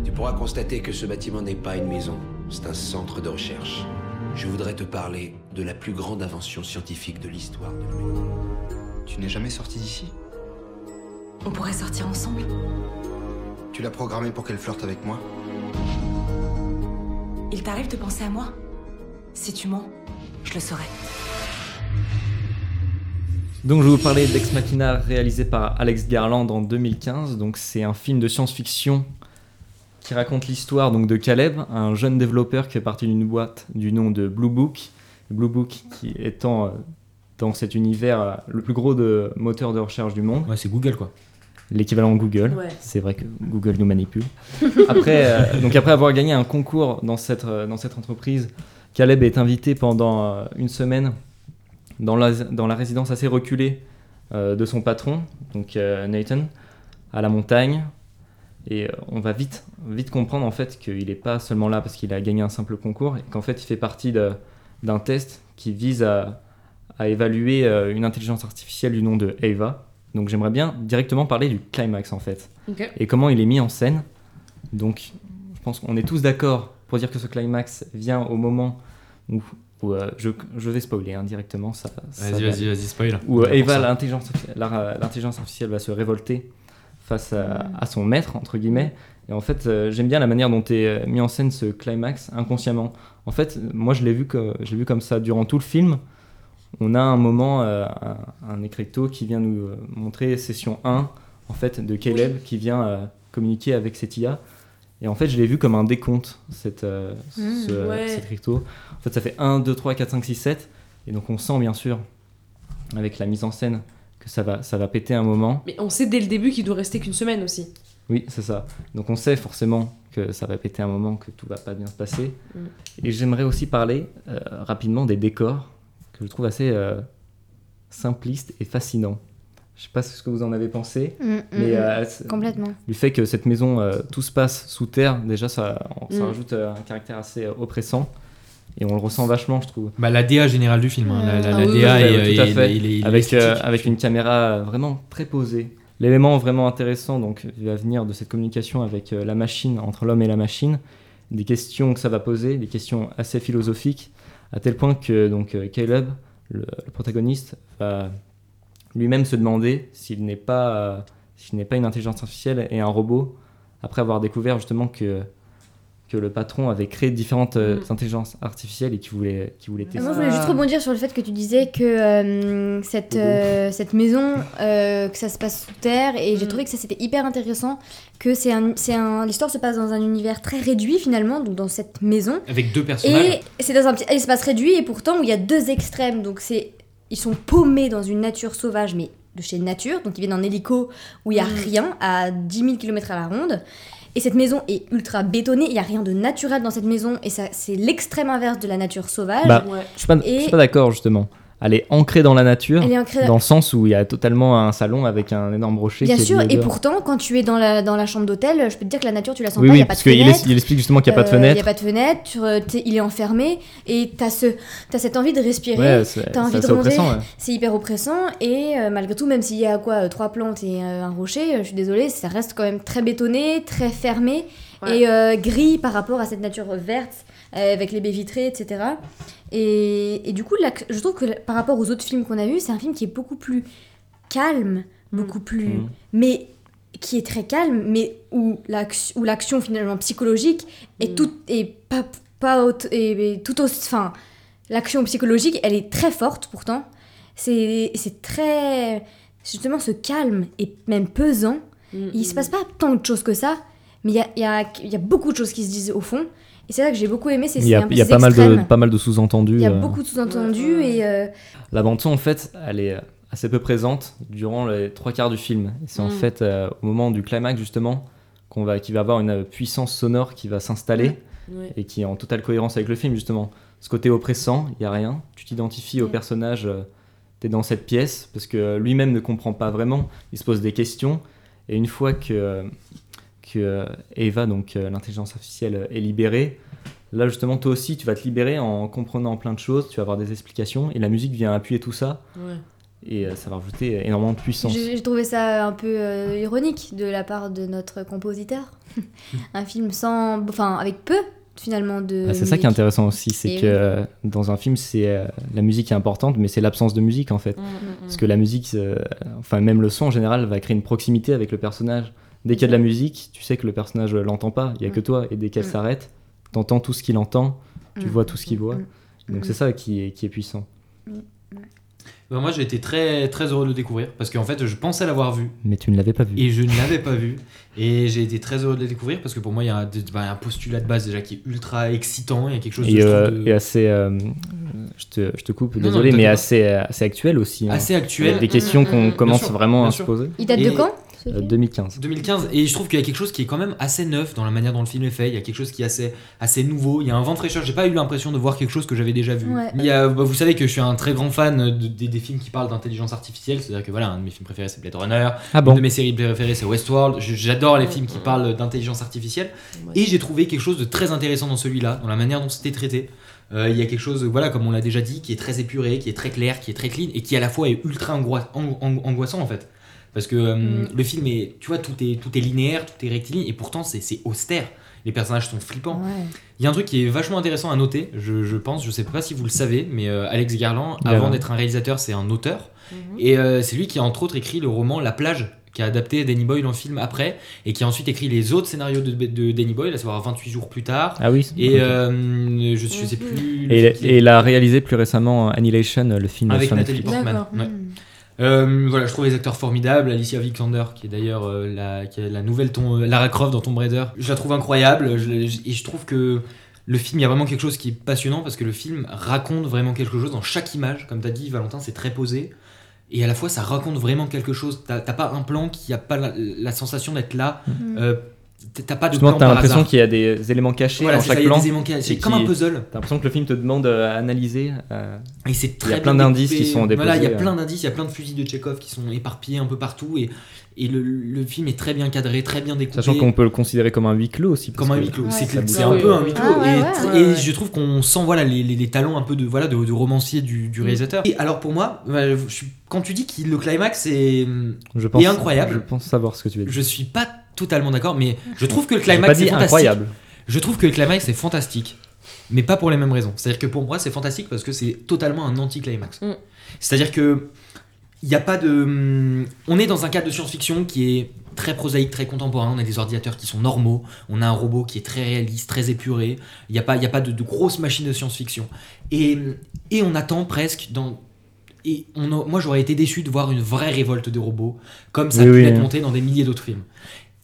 Tu pourras constater que ce bâtiment n'est pas une maison, c'est un centre de recherche. Je voudrais te parler de la plus grande invention scientifique de l'histoire de l'humanité. Tu n'es jamais sorti d'ici? On pourrait sortir ensemble Tu l'as programmé pour qu'elle flirte avec moi? Il t'arrive de penser à moi? Si tu mens, je le saurai. Donc je vais vous parler d'Ex Machina réalisé par Alex Garland en 2015. Donc c'est un film de science-fiction qui raconte l'histoire donc de Caleb, un jeune développeur qui fait partie d'une boîte du nom de Blue Book. Blue Book qui étant euh, dans cet univers euh, le plus gros de moteur de recherche du monde. Ouais, c'est Google quoi. L'équivalent Google. Ouais. C'est vrai que Google nous manipule. Après, euh, donc après avoir gagné un concours dans cette, euh, dans cette entreprise, Caleb est invité pendant euh, une semaine dans la, dans la résidence assez reculée euh, de son patron, donc Nathan, à la montagne. Et on va vite, vite comprendre en fait qu'il n'est pas seulement là parce qu'il a gagné un simple concours, et qu'en fait il fait partie de- d'un test qui vise à, à évaluer une intelligence artificielle du nom de Ava. Donc j'aimerais bien directement parler du climax en fait et comment il est mis en scène. Donc, je pense qu'on est tous d'accord pour dire que ce climax vient au moment où, où, euh, je, je vais spoiler hein, directement. Ça, Vas-y, va- vas-y, vas-y, spoil. Où euh, Eva, l'intelligence artificielle, va se révolter face à, à son maître, entre guillemets. Et en fait, euh, j'aime bien la manière dont est mis en scène ce climax inconsciemment. En fait, moi, je l'ai vu, que, je l'ai vu comme ça durant tout le film. On a un moment, euh, un, écriteau qui vient nous euh, montrer session 1 en fait, de Caleb qui vient euh, communiquer avec cette IA. Et en fait, je l'ai vu comme un décompte, cette, euh, Mmh, ce, ouais. cet écriteau. En fait, ça fait 1, 2, 3, 4, 5, 6, 7. Et donc, on sent bien sûr, avec la mise en scène, que ça va, ça va péter un moment. Mais on sait dès le début qu'il doit rester qu'une semaine aussi. Oui, c'est ça. Donc on sait forcément que ça va péter un moment, que tout va pas bien se passer. Mm. Et j'aimerais aussi parler euh, rapidement des décors que je trouve assez euh, simplistes et fascinants. Je sais pas ce que vous en avez pensé, Mm, mm, mais mm. euh, Complètement. du fait que cette maison, euh, tout se passe sous terre, déjà ça, ça rajoute euh, un caractère assez euh, oppressant. Et on le ressent vachement, je trouve. Bah, la DA générale du film. hein. La, la- Ah la oui, DA à est, tout à fait. il il avec, euh, avec une caméra vraiment très posée, l'élément vraiment intéressant donc, va venir de cette communication avec euh, la machine, entre l'homme et la machine, des questions que ça va poser, des questions assez philosophiques, à tel point que euh, Caleb, le, protagoniste, va lui-même se demander euh, s'il n'est pas une intelligence artificielle et un robot, après avoir découvert justement que que le patron avait créé différentes euh, Mm. intelligences artificielles et qui voulait, qui voulait tester. Moi, je voulais juste rebondir sur le fait que tu disais que euh, cette, euh, cette maison, euh, que ça se passe sous terre, et j'ai trouvé que ça c'était hyper intéressant, que c'est un, c'est un, l'histoire se passe dans un univers très réduit finalement, donc dans cette maison. Avec deux personnages. Et c'est dans un petit espace réduit, et pourtant où il y a deux extrêmes, donc c'est, ils sont paumés dans une nature sauvage, mais de chez nature, donc ils viennent en hélico où il n'y a rien, à 10 000 km à la ronde. Et cette maison est ultra bétonnée, il n'y a rien de naturel dans cette maison, et ça, c'est l'extrême inverse de la nature sauvage. Bah, Je suis pas, je Et- suis pas d'accord justement. Elle est ancrée dans la nature, Elle est ancrée- dans le sens où il y a totalement un salon avec un énorme rocher. Bien qui sûr, et pourtant, quand tu es dans la, dans la chambre d'hôtel, je peux te dire que la nature, tu la sens Oui, pas, il oui, n'y a pas parce de qu'il fenêtre. il explique justement qu'il n'y a pas de Euh, Il fenêtre. n'y a pas de fenêtre, tu il est enfermé, et tu as, ce, as cette envie de respirer, Ouais, c'est- tu as envie c'est de ouais. Hyper oppressant, et euh, malgré tout, même s'il y a quoi, euh, trois plantes et euh, un rocher, euh, je suis désolée, ça reste quand même très bétonné, très fermé, et euh, gris par rapport à cette nature verte, avec les baies vitrées, etc. Et, et du coup, là, je trouve que par rapport aux autres films qu'on a vus, c'est un film qui est beaucoup plus calme, beaucoup plus. Mm. mais qui est très calme, mais où l'ac- où l'action finalement psychologique est tout est pas pas haute- et, et tout aussi enfin l'action psychologique elle est très forte pourtant c'est c'est très justement ce calme et même pesant il se passe pas tant de choses que ça mais il y a, il y, a, il y a beaucoup de choses qui se disent au fond et c'est ça que j'ai beaucoup aimé c'est Il y a, c'est un peu il y a pas, mal de, pas mal de sous-entendus. il y a euh. beaucoup de sous-entendus et euh, La bande-son, en fait, elle est assez peu présente durant les trois quarts du film. C'est en Mm. fait euh, au moment du climax, justement, qu'on va, qu'il va avoir une puissance sonore qui va s'installer Ouais. et qui est en totale cohérence avec le film, justement. Ce côté oppressant, il n'y a rien. Tu t'identifies au personnage, tu es dans cette pièce, parce que lui-même ne comprend pas vraiment. Il se pose des questions. Et une fois que, que Eva, donc euh, l'intelligence artificielle, est libérée, Là, justement, toi aussi, tu vas te libérer en comprenant plein de choses, tu vas avoir des explications, et la musique vient appuyer tout ça, Ouais. et euh, ça va rajouter énormément de puissance. J'ai j'ai trouvé ça un peu euh, ironique de la part de notre compositeur. un film sans. Enfin, avec peu finalement de. Ah, c'est ça qui est intéressant aussi, c'est Et que oui. euh, dans un film, c'est euh, la musique est importante, mais c'est l'absence de musique en fait. Mm, Parce que la musique, euh, enfin même le son en général, va créer une proximité avec le personnage. Dès qu'il y a de la musique, tu sais que le personnage l'entend pas, il y a que toi, et dès qu'elle Mm. s'arrête, t'entends tout ce qu'il entend, tu Mm. vois tout ce qu'il voit. Mm. Donc Mm. c'est ça qui est, qui est puissant. Bah, moi j'ai été très très heureux de le découvrir parce qu'en fait je pensais l'avoir vu Mais tu ne l'avais pas vu. et je ne l'avais pas vu et j'ai été très heureux de le découvrir parce que pour moi il y a un, bah, un postulat de base déjà qui est ultra excitant il y a quelque chose de, Et, euh, de- et assez, euh, je, te, je te coupe, Non, désolé, non, mais assez, euh, assez actuel aussi. hein. Assez actuel. Des questions qu'on commence sûr, vraiment à se poser. Il date de quand? Ce Euh, film 2015. 2015 et je trouve qu'il y a quelque chose qui est quand même assez neuf dans la manière dont le film est fait. Il y a quelque chose qui est assez, assez nouveau. Il y a un vent de fraîcheur. J'ai pas eu l'impression de voir quelque chose que j'avais déjà vu. Ouais. il y a, bah, vous savez que je suis un très grand fan de- des- des films qui parlent d'intelligence artificielle. C'est à dire que voilà un de mes films préférés c'est Blade Runner. Ah bon une de mes séries préférées c'est Westworld. J'adore les films qui parlent d'intelligence artificielle. Et j'ai trouvé quelque chose de très intéressant dans celui-là dans la manière dont c'était traité. Euh, il y a quelque chose, voilà, comme on l'a déjà dit, qui est très épuré, qui est très clair, qui est très clean et qui à la fois est ultra angoi- ang- ang- angoissant en fait. Parce que euh, Mm. le film est, tu vois, tout est, tout est linéaire, tout est rectiligne et pourtant c'est c'est austère. Les personnages sont flippants. Ouais. Il y a un truc qui est vachement intéressant à noter, je, je pense, je sais pas si vous le savez, mais euh, Alex Garland, avant d'être un réalisateur, c'est un auteur. Et euh, c'est lui qui a entre autres écrit le roman La plage, qui a adapté Danny Boyle en film après, et qui a ensuite écrit les autres scénarios de, de Danny Boyle, à savoir 28 jours plus tard. Ah oui, Et euh, je, je sais plus. le Et, il a réalisé plus récemment Annihilation, le film avec Nathalie. Portman. D'accord. ouais. Mm. Euh, voilà, je trouve les acteurs formidables. Alicia Vikander, qui est d'ailleurs euh, la, qui est la nouvelle ton, Lara Croft dans Tomb Raider, je la trouve incroyable. Je- je- et je trouve que le film, il y a vraiment quelque chose qui est passionnant parce que le film raconte vraiment quelque chose dans chaque image. Comme tu as dit, Valentin, c'est très posé. Et à la fois, ça raconte vraiment quelque chose. T'as pas un plan qui a pas la, la sensation d'être là Mhm. euh, t'as pas de Justement, plan t'as l'impression qu'il y a des éléments cachés Voilà, dans ça, chaque il y a plan. C'est comme un puzzle. T'as l'impression que le film te demande euh, à analyser. euh, Et c'est Il y a plein d'indices qui sont déposés. Voilà, il y a euh. plein d'indices, il y a plein de fusils de Tchekhov qui sont éparpillés un peu partout et, et le, le film est très bien cadré, très bien découpé. Sachant qu'on peut le considérer comme un huis clos aussi. comme un huis clos, Ouais. c'est ça un peu. un huis clos. Ah ouais, et ouais. et Ouais. je trouve qu'on sent voilà, les, les- les talents un peu de, voilà, de, de romancier du, du réalisateur. Et alors pour moi, je suis- quand tu dis que le climax est, Je pense, est incroyable, Je pense savoir ce que tu veux dire. je suis pas totalement d'accord, mais je trouve que le climax pas est incroyable. Je trouve que le climax est fantastique, mais pas pour les mêmes raisons. C'est-à-dire que pour moi, c'est fantastique parce que c'est totalement un anti-climax. Mm. C'est-à-dire que il n'y a pas de. On est dans un cadre de science-fiction qui est très prosaïque, très contemporain. On a des ordinateurs qui sont normaux. On a un robot qui est très réaliste, très épuré. Il n'y a pas, il y a pas de, de grosses machines de science-fiction. Et, et on attend presque dans. Et on a- moi, j'aurais été déçu de voir une vraie révolte de robots, comme ça Oui, a pu oui. être monté dans des milliers d'autres films.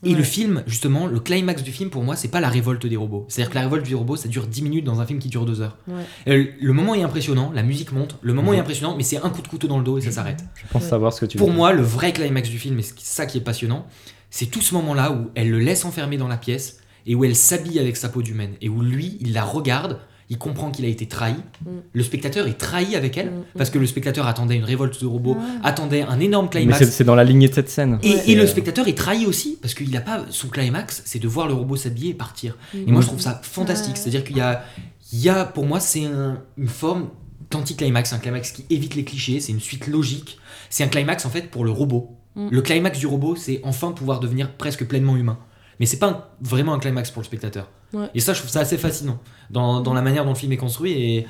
Et Ouais. le film, justement, le climax du film, pour moi, c'est pas la révolte des robots. C'est-à-dire que la révolte du robot, ça dure 10 minutes dans un film qui dure 2 heures. Ouais. Euh, Le moment est impressionnant, la musique monte, le moment Mhm. est impressionnant, mais c'est un coup de couteau dans le dos et ça s'arrête. Je pense Ouais. savoir ce que tu veux Pour dire. moi, le vrai climax du film, et c'est ça qui est passionnant, c'est tout ce moment-là où elle le laisse enfermer dans la pièce et où elle s'habille avec sa peau d'humaine et où lui, il la regarde, il comprend qu'il a été trahi. Mm. Le spectateur est trahi avec elle Mm, parce que le spectateur attendait une révolte de robots, attendait un énorme climax. c'est c'est dans la lignée de cette scène. Et, le euh, spectateur est trahi aussi parce qu'il n'a pas son climax, c'est de voir le robot s'habiller et partir. Et Mm. moi je trouve ça fantastique. Ouais. C'est-à-dire qu'il y a, il y a, pour moi, c'est un- une forme d'anti-climax, un climax qui évite les clichés, c'est une suite logique. C'est un climax en fait pour le robot. Le climax du robot, c'est enfin pouvoir devenir presque pleinement humain. Mais c'est pas un- vraiment un climax pour le spectateur. Ouais. Et ça, je trouve ça assez fascinant dans, dans la manière dont le film est construit et,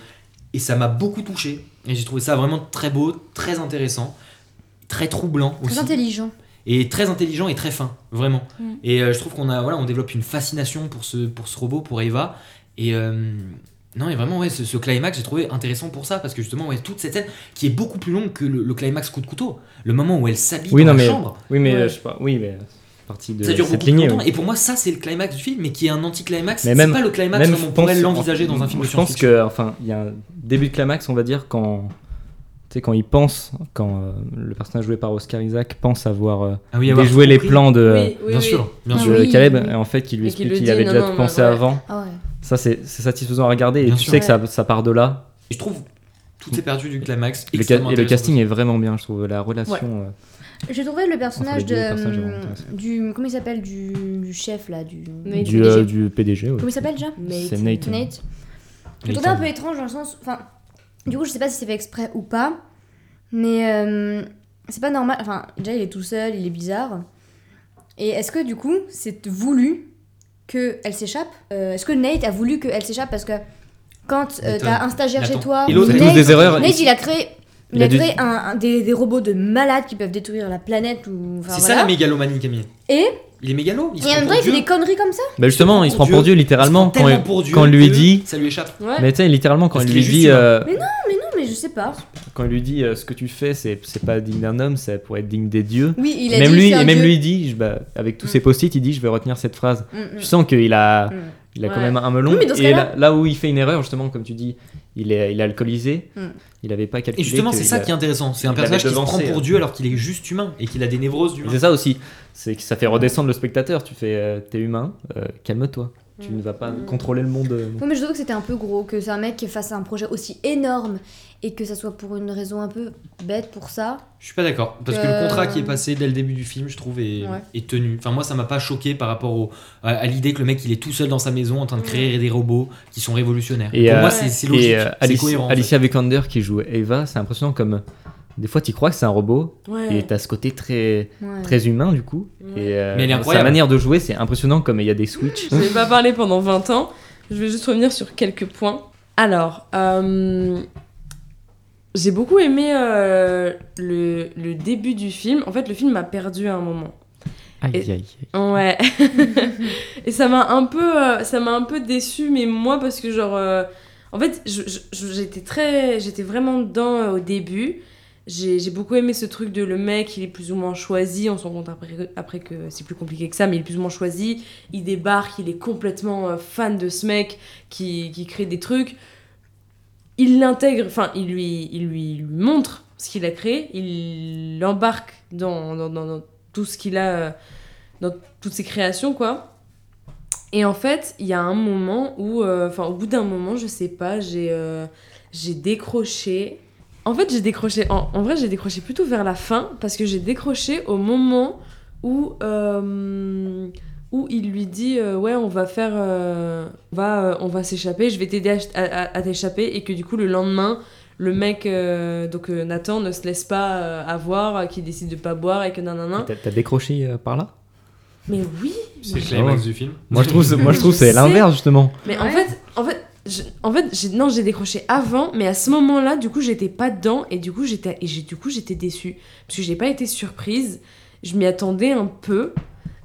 et ça m'a beaucoup touché. Et j'ai trouvé ça vraiment très beau, très intéressant, très troublant Très aussi intelligent. et très intelligent et très fin, vraiment. Mm. Et euh, je trouve qu'on a, voilà, on développe une fascination pour ce, pour ce robot, pour Eva. Et euh, non, et vraiment, ouais, ce, ce climax, j'ai trouvé intéressant pour ça, parce que justement, ouais, toute cette scène qui est beaucoup plus longue que le, le climax coup de couteau, le moment où elle s'habille Oui, dans non, la mais, chambre. oui, mais Ouais. euh, je sais pas. Oui, mais partie de Ça dure cette beaucoup lignée. plus longtemps. oui. Et pour moi, ça, c'est le climax du film, mais qui est un anti-climax. Mais C'est même- pas le climax Même, comme je on pourrait pense- l'envisager dans un film de Je pense que, enfin, il y a un début de climax, on va dire, quand. Tu sais, quand il pense, quand euh, le personnage joué par Oscar Isaac pense avoir euh, Ah oui, avoir déjoué les plans de, Oui, oui, bien sûr, bien sûr. de oui, Caleb, oui. et en fait, qui lui explique qu'il avait non, déjà non, pensé ouais. avant. Ah ouais. Ça, c'est satisfaisant à regarder, et Bien tu sûr. sais que ça, ça part de là. Et je trouve tout est perdu du climax. Et le, et le casting est vraiment bien, je trouve. La relation. euh, J'ai trouvé le personnage de intéressant. du comment il s'appelle du, du chef là du Nate. du, PDG. euh, du PDG. ouais. Comment il s'appelle déjà C'est Nate. Nate. Je trouvais un peu étrange dans le sens enfin du coup je sais pas si c'est fait exprès ou pas mais euh, c'est pas normal enfin déjà il est tout seul il est bizarre et est-ce que du coup c'est voulu que elle s'échappe Euh, est-ce que Nate a voulu qu'elle s'échappe? Parce que quand euh, t'as un stagiaire chez toi Et l'autre, C'est Nate, des erreurs. Nate il a créé il, a dû- créé un, un- des, des robots de malades qui peuvent détruire la planète ou enfin, C'est voilà. ça la mégalomanie, Camille. et Il est mégalo. Il se et en même temps il fait des conneries comme ça Bah justement, il se prend pour Dieu littéralement quand, il- tellement pour Dieu quand on lui dit. Ça lui échappe. Ouais. Mais tu sais, littéralement, quand Parce il lui dit, euh, mais non mais non mais je sais pas quand il lui dit euh, ce que tu fais, c'est c'est pas digne d'un homme, c'est pour être digne des dieux. oui il a même dit lui, et même dieu. lui dit, je- bah, avec tous Mm. ses post-it, il dit, je vais retenir cette phrase. Mm, mm. Je sens qu'il a, Mm. Il a quand même un melon. Oui, mais dans ce et là, là où il fait une erreur, justement, comme tu dis, il est, il est alcoolisé. Mm. Il avait pas calculé. Et justement, c'est ça a- qui est intéressant. C'est un personnage qui se prend pour hein. Dieu alors qu'il est juste humain et qu'il a des névroses d'humain. C'est ça aussi, c'est que ça fait redescendre le spectateur. Tu fais, euh, t'es humain, euh, calme-toi. Tu Mm. ne vas pas contrôler le monde. euh, Oui, mais je trouve que c'était un peu gros, que c'est un mec qui fasse un projet aussi énorme et que ça soit pour une raison un peu bête pour ça. Je suis pas d'accord. Parce que Euh, le contrat qui est passé dès le début du film, je trouve, est, Ouais. est tenu. Enfin, moi, ça m'a pas choqué par rapport au, à, à l'idée que le mec, il est tout seul dans sa maison en train de créer des robots qui sont révolutionnaires. Et, Pour euh, moi, c'est c'est logique. Et euh, Alice- cohérent. Alicia Vikander qui joue Eva, c'est impressionnant comme. Des fois, tu crois que c'est un robot, Ouais. et t'as ce côté très, Ouais. très humain du coup. Ouais. Et euh, Mais sa manière de jouer, c'est impressionnant comme il y a des switches. Je vais pas parler pendant 20 ans. Je vais juste revenir sur quelques points. Alors, euh, j'ai beaucoup aimé euh, le, le début du film. En fait, le film m'a perdu à un moment. Aïe, Et- aïe, aïe. Ouais. et ça m'a un peu, euh, ça m'a un peu déçu, mais moi parce que genre, euh, en fait, j'étais très, j'étais vraiment dedans euh, au début. J'ai j'ai beaucoup aimé ce truc de le mec, il est plus ou moins choisi. On se rend compte après, après que c'est plus compliqué que ça, mais il est plus ou moins choisi. Il débarque, il est complètement euh, fan de ce mec qui, qui crée des trucs. Il l'intègre, enfin, il lui, il lui, montre ce qu'il a créé. Il l'embarque dans, dans, dans- tout ce qu'il a, euh, dans toutes ses créations, quoi. Et en fait, il y a un moment où, euh, enfin, au bout d'un moment, je sais pas, j'ai j'ai décroché. En fait, j'ai décroché. En, en vrai, j'ai décroché plutôt vers la fin parce que j'ai décroché au moment où euh, où il lui dit euh, ouais, on va faire, euh, on va euh, on va s'échapper, je vais t'aider à, à- à t'échapper et que du coup le lendemain. Le mec, euh, donc euh, Nathan, ne se laisse pas euh, avoir, qu'il décide de pas boire et que nanana. T'as t'as décroché euh, par là? Mais oui, C'est mais le climax du film. Moi je trouve, moi je trouve Je c'est l'inverse justement. Mais en fait, en fait, en fait, non, j'ai décroché avant, mais à ce moment-là, du coup, j'étais pas dedans et du coup, j'étais, et du coup, j'étais déçue parce que j'ai pas été surprise. Je m'y attendais un peu,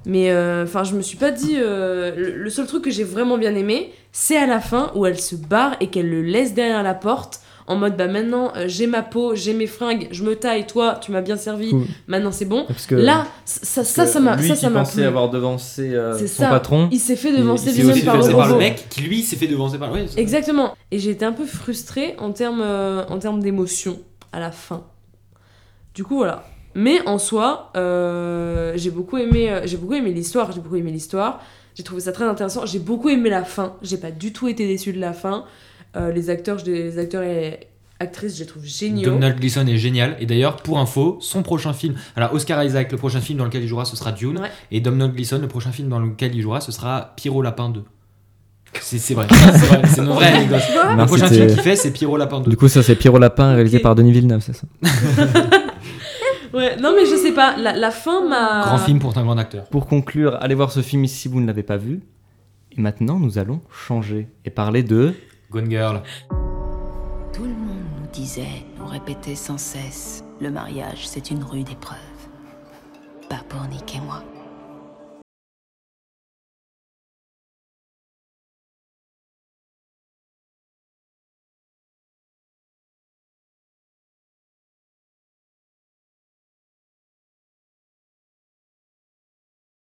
mais euh, enfin, je me suis pas dit. euh, le, le seul truc que j'ai vraiment bien aimé, c'est à la fin où elle se barre et qu'elle le laisse derrière la porte. En mode, bah maintenant, euh, j'ai ma peau, j'ai mes fringues, je me taille, toi, tu m'as bien servi, Cool. maintenant c'est bon. Parce que- Là, ça, ça, ça m'a, lui ça, qui ça m'a pensait avoir devancé euh, C'est son ça. patron. Il s'est fait devancer il s'est lui-même par par le mec qui lui s'est fait devancer par. Ouais, c'est- Exactement. Et j'ai été un peu frustrée en termes euh, en termes d'émotion à la fin. Du coup voilà. Mais en soi, euh, j'ai beaucoup aimé euh, j'ai beaucoup aimé l'histoire. J'ai beaucoup aimé l'histoire. J'ai trouvé ça très intéressant. J'ai beaucoup aimé la fin. J'ai pas du tout été déçue de la fin. Euh, les acteurs, je- les acteurs et actrices, je les trouve géniaux. Donald Gleason est génial. Et d'ailleurs, pour info, son prochain film. Alors, Oscar Isaac, le prochain film dans lequel il jouera, ce sera Dune. Ouais. Et Donald Gleason, le prochain film dans lequel il jouera, ce sera Pierrot Lapin 2. C'est c'est vrai. C'est vrai, c'est une vraie anecdote. Le prochain film qu'il fait, c'est Pierrot Lapin 2. Du coup, ça c'est Pierrot Lapin réalisé par Denis Villeneuve, c'est ça? Ouais, non mais je sais pas, la, la fin m'a Grand film pour un grand acteur. Pour conclure, allez voir ce film si vous ne l'avez pas vu. Et maintenant, nous allons changer et parler de. Gone Girl. Tout le monde nous disait, nous répétait sans cesse, le mariage c'est une rude épreuve. Pas pour Nick et moi.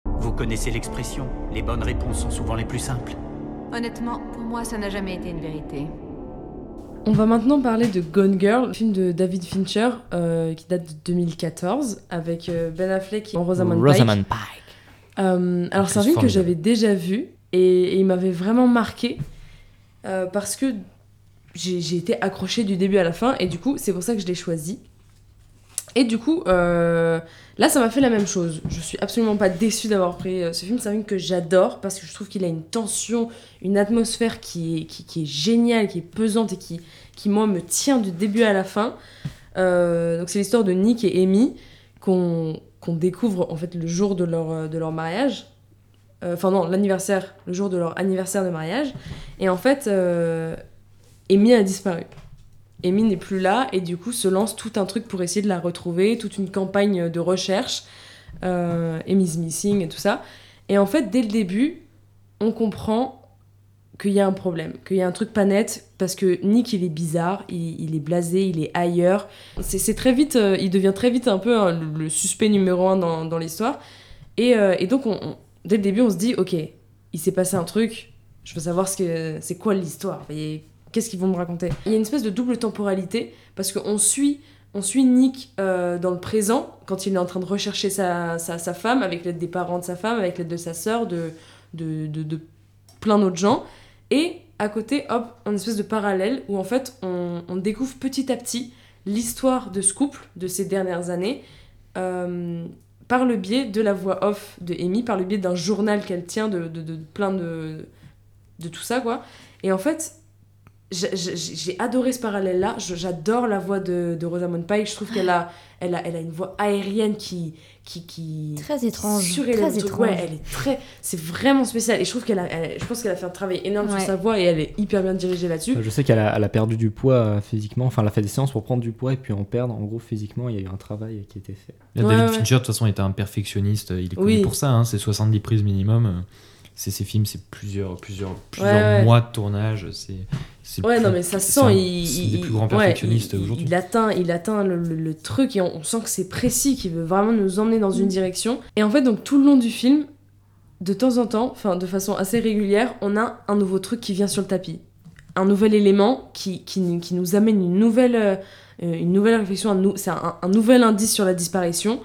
Vous connaissez l'expression, les bonnes réponses sont souvent les plus simples. Honnêtement, pour moi, ça n'a jamais été une vérité. On va maintenant parler de Gone Girl, film de David Fincher euh, qui date de 2014 avec euh, Ben Affleck et Rosamund Pike. Rosamund Pike. Euh, alors c'est un film que j'avais déjà vu et, et il m'avait vraiment marqué euh, parce que j'ai j'ai été accrochée du début à la fin et du coup c'est pour ça que je l'ai choisi. Et du coup, euh, là, ça m'a fait la même chose. Je suis absolument pas déçue d'avoir pris euh, ce film. C'est un film que j'adore parce que je trouve qu'il a une tension, une atmosphère qui est, qui, est géniale, qui est pesante et qui, qui, moi, me tient du début à la fin. Euh, donc, c'est l'histoire de Nick et Amy qu'on qu'on découvre en fait le jour de leur, de leur mariage. Enfin, non, l'anniversaire, le jour de leur anniversaire de mariage. Et en fait, Amy a disparu. Amy n'est plus là et du coup se lance tout un truc pour essayer de la retrouver, toute une campagne de recherche, euh, Amy's Missing et tout ça. Et en fait, dès le début, on comprend qu'il y a un problème, qu'il y a un truc pas net, parce que Nick, il est bizarre, il, est blasé, il est ailleurs. C'est très vite, euh, il devient très vite un peu hein, le, suspect numéro un dans, l'histoire. Et, euh, donc, on- on- dès le début, on se dit, ok, il s'est passé un truc, je veux savoir ce que c'est quoi l'histoire. Qu'est-ce qu'ils vont me raconter Il y a une espèce de double temporalité parce qu'on suit, on suit Nick euh, dans le présent quand il est en train de rechercher sa, sa, femme avec l'aide des parents de sa femme, avec l'aide de sa sœur, de, de, de, plein d'autres gens. Et à côté, hop, un espèce de parallèle où en fait on, découvre petit à petit l'histoire de ce couple de ces dernières années euh, par le biais de la voix off de Amy, par le biais d'un journal qu'elle tient de, de, de plein de, de tout ça quoi. Et en fait, j'ai- adoré ce parallèle-là. J'adore la voix de, de Rosamund Pike. Je trouve qu'elle a, elle a, elle a une voix aérienne qui, qui, qui Très étrange, très étrange. Ouais, elle est très, c'est vraiment spécial. Et je trouve qu'elle a, elle- je pense qu'elle a fait un travail énorme Ouais. sur sa voix et elle est hyper bien dirigée là-dessus. Je sais qu'elle a, elle a perdu du poids euh, physiquement, enfin elle a fait des séances pour prendre du poids et puis en perdre. En gros, physiquement, il y a eu un travail qui a été fait. Là, Ouais, David ouais. Fincher, de toute façon, est un perfectionniste. Il est connu Oui. pour ça. hein, c'est 70 prises minimum. C'est ses films, c'est plusieurs, plusieurs, plusieurs ouais. mois de tournage. C'est Ouais, plus- non, mais ça sent, un- il, des plus grands perfectionnistes aujourd'hui. Il atteint, il atteint le, le- le truc et on, on sent que c'est précis, qu'il veut vraiment nous emmener dans une direction. Et en fait, donc tout le long du film, de temps en temps, enfin de façon assez régulière, on a un nouveau truc qui vient sur le tapis. Un nouvel élément qui, qui, nous- qui nous amène une nouvelle, euh, une nouvelle réflexion, un nou- c'est un, un nouvel indice sur la disparition.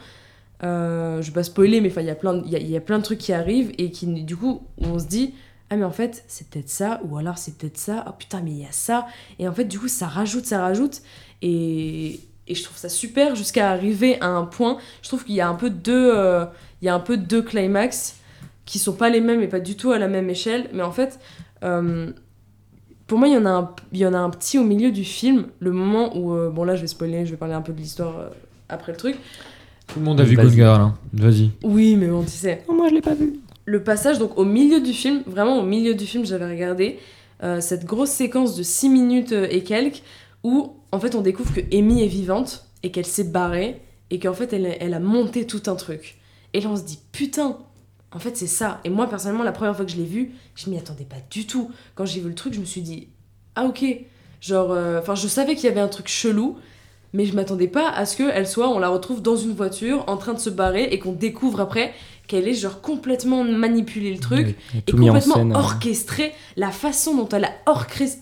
Euh, je vais pas spoiler, mais enfin, il y a plein, y a, il y a plein de trucs qui arrivent et qui, du coup, on se dit, ah mais en fait, c'est peut-être ça, ou alors c'est peut-être ça. Oh putain, mais il y a ça. Et en fait, du coup, ça rajoute, ça rajoute, et, et je trouve ça super jusqu'à arriver à un point. Je trouve qu'il y a un peu deux, euh, il y a un peu deux climax qui sont pas les mêmes et pas du tout à la même échelle. Mais en fait, euh, pour moi, il y, en a un, il y en a un petit au milieu du film, le moment où. euh, bon, là, je vais spoiler, je vais parler un peu de l'histoire euh, après le truc. Tout le monde a vu. Gone Girl. hein. Vas-y. Oui, mais bon, tu sais. moi, je l'ai pas vu. Le passage, donc au milieu du film, vraiment au milieu du film, j'avais regardé euh, cette grosse séquence de 6 minutes euh, et quelques où en fait on découvre que Amy est vivante et qu'elle s'est barrée et qu'en fait elle, a monté tout un truc. Et là on se dit putain, en fait c'est ça. Et moi personnellement, la première fois que je l'ai vu, je m'y attendais pas du tout. Quand j'ai vu le truc, je me suis dit ah ok. Genre, euh, enfin je savais qu'il y avait un truc chelou, mais je m'attendais pas à ce qu'elle soit, on la retrouve dans une voiture en train de se barrer et qu'on découvre après qu'elle est genre complètement manipulé le truc Oui, et complètement scène, hein. orchestré la façon dont elle a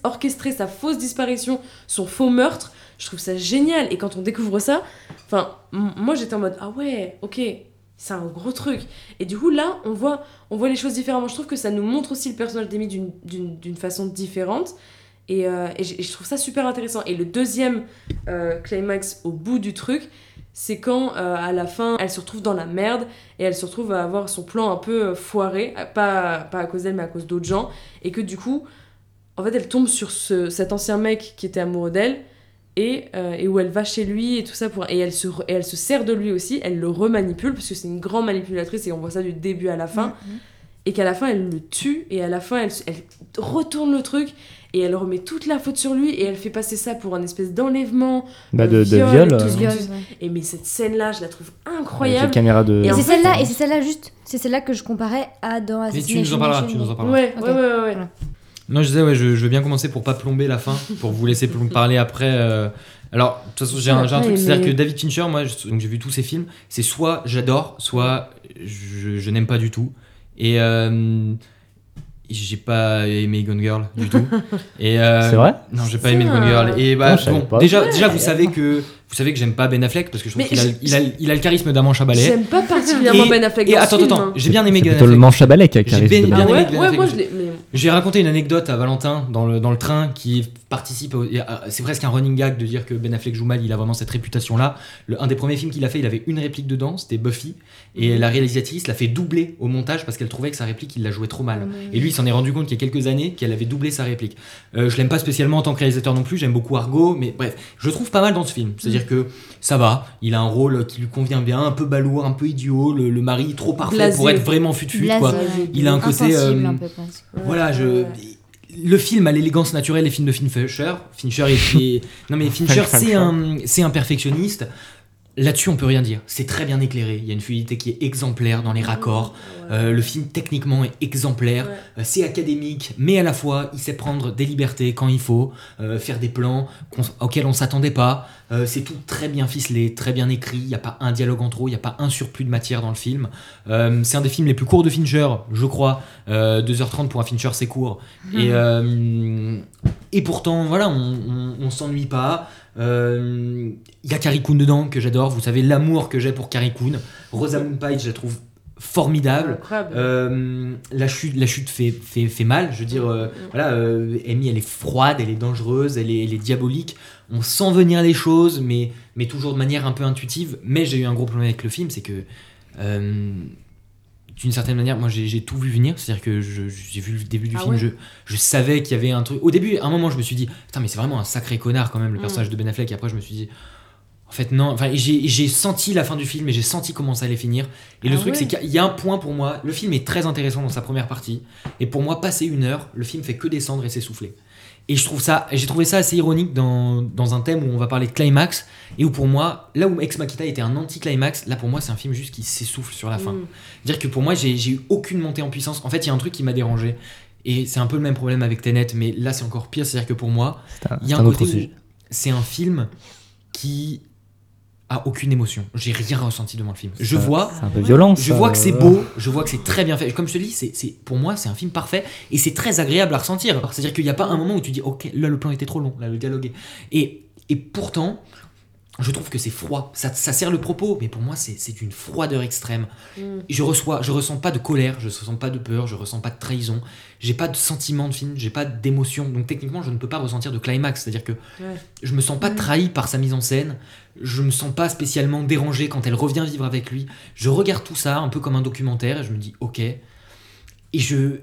orchestré sa fausse disparition, son faux meurtre. Je trouve ça génial et quand on découvre ça, enfin moi j'étais en mode ah ouais ok c'est un gros truc et du coup là on voit on voit les choses différemment. Je trouve que ça nous montre aussi le personnage d'Amy d'une- façon différente. Et, euh, et je trouve ça super intéressant. Et le deuxième euh, climax au bout du truc, c'est quand euh, à la fin elle se retrouve dans la merde et elle se retrouve à avoir son plan un peu euh, foiré, euh, pas, pas à cause d'elle mais à cause d'autres gens, et que du coup, en fait elle tombe sur ce, cet ancien mec qui était amoureux d'elle et, euh, et où elle va chez lui et tout ça pour et elle se et elle se sert de lui aussi, elle le remanipule parce que c'est une grande manipulatrice et on voit ça du début à la fin. Et qu'à la fin elle le tue et à la fin elle, elle retourne le truc et elle remet toute la faute sur lui et elle fait passer ça pour un espèce d'enlèvement Bah, de- de viol, viol, et, tout, euh. Viol, tout. ouais. et mais cette scène là je la trouve Avec incroyable les caméras de. Et c'est fait, celle-là, et c'est celle-là juste, c'est celle-là que je comparais à dans Mais tu nous en parleras, tu nous en parleras. ouais, ouais ouais ouais, ouais. Non, je disais, ouais, je, je veux bien commencer pour pas plomber la fin, pour vous laisser parler après. euh, Alors, de toute façon, j'ai un, truc, c'est-à-dire mais- que David Fincher, moi, j'ai vu tous ses films, c'est soit j'adore, soit je, je n'aime pas du tout. Et euh, j'ai pas aimé Gone Girl du tout. Et euh, C'est vrai Non, j'ai pas aimé Gone Girl. Et bah, Non, bon, déjà, déjà, vous savez que vous savez que j'aime pas Ben Affleck parce que je trouve qu'il a, il a, il a le charisme d'un manche à balai. j'aime pas particulièrement Et- Ben Affleck Et dans ce attends, film, attends, hein. j'ai bien aimé Ben plutôt le Affleck. manche à balai qui a J'ai charisme bien- bien ah aimé ouais Ben ouais Affleck. moi je l'ai mais J'ai raconté une anecdote à Valentin dans le, dans le train qui participe. euh, C'est presque un running gag de dire que Ben Affleck joue mal, il a vraiment cette réputation-là. Le- Un des premiers films qu'il a fait, il avait une réplique dedans, c'était Buffy. Et la réalisatrice l'a fait doubler au montage parce qu'elle trouvait que sa réplique, il la jouait trop mal. Et lui, il s'en est rendu compte il y a quelques années qu'elle avait doublé sa réplique. Euh, je l'aime pas spécialement en tant que réalisateur non plus, j'aime beaucoup Argo, mais bref, je trouve pas mal dans ce film. C'est-à-dire que ça va, il a un rôle qui lui convient bien, un peu balourd, un peu idiot, le, le mari trop parfait Blasé. pour être vraiment fut-fut, quoi. Il a un côté. Euh, un peu presque. voilà, je. Le film a l'élégance naturelle des films de Fincher. Fincher est. est- non mais Fincher, c'est un, c'est un perfectionniste. Là-dessus, on peut rien dire. C'est très bien éclairé. Il y a une fluidité qui est exemplaire dans les raccords. Euh, le film, techniquement, est exemplaire. Ouais. Euh, c'est académique, mais à la fois, il sait prendre des libertés quand il faut, euh, faire des plans auxquels on s'attendait pas. C'est tout très bien ficelé, très bien écrit. Il n'y a pas un dialogue en trop, il n'y a pas un surplus de matière dans le film. C'est un des films les plus courts de Fincher, je crois. Euh, 2h30 pour un Fincher, c'est court. Et, euh, et pourtant, voilà, on, on, on s'ennuie pas. Euh, Il y a Carrie Coon dedans que j'adore. Vous savez l'amour que j'ai pour Carrie Coon. Rosamund Pike, je la trouve formidable. Euh, la chute, la chute fait, fait, fait mal. Je veux dire, euh, voilà, euh, Amy, elle est froide, elle est dangereuse, elle est, elle est diabolique. On sent venir les choses, mais, mais toujours de manière un peu intuitive. Mais j'ai eu un gros problème avec le film, c'est que euh, d'une certaine manière, moi j'ai tout vu venir. C'est-à-dire que j'ai vu le début du Ah film, ouais. je, je savais qu'il y avait un truc. Au début, à un moment, je me suis dit, putain, mais c'est vraiment un sacré connard quand même, le Mm. personnage de Ben Affleck. Et après, je me suis dit, en fait, non. Enfin, j'ai senti la fin du film et j'ai senti comment ça allait finir. Et le Ah truc, ouais. c'est qu'il y a un point pour moi. Le film est très intéressant dans sa première partie. Et pour moi, passer une heure, le film fait que descendre et s'essouffler. Et je trouve ça, j'ai trouvé ça assez ironique dans, dans un thème où on va parler de climax et où pour moi, là où Ex Machina était un anti-climax, là pour moi c'est un film juste qui s'essouffle sur la fin. Mm. Dire que pour moi j'ai j'ai eu aucune montée en puissance. En fait, il y a un truc qui m'a dérangé et c'est un peu le même problème avec Tenet, mais là c'est encore pire. C'est-à-dire que pour moi, C'est un, il y a un un autre côté c'est un film qui aucune émotion. J'ai rien ressenti devant le film. Je vois, un peu violent. je vois que c'est beau, je vois que c'est très bien fait. Comme je te dis, c'est- pour moi, c'est un film parfait et c'est très agréable à ressentir. C'est-à-dire qu'il n'y a pas un moment où tu dis, ok, là le plan était trop long, là le dialogue est. Et, et pourtant, je trouve que c'est froid. Ça, ça sert le propos, mais pour moi, c'est d'une froideur extrême. Mm. Je reçois, je ressens pas de colère, je ressens pas de peur, je ressens pas de trahison. J'ai pas de sentiment de film, j'ai pas d'émotion. Donc techniquement, je ne peux pas ressentir de climax. C'est-à-dire que Ouais. je me sens pas Mm. trahi par sa mise en scène. Je me sens pas spécialement dérangé quand elle revient vivre avec lui. Je regarde tout ça un peu comme un documentaire et je me dis ok. Et je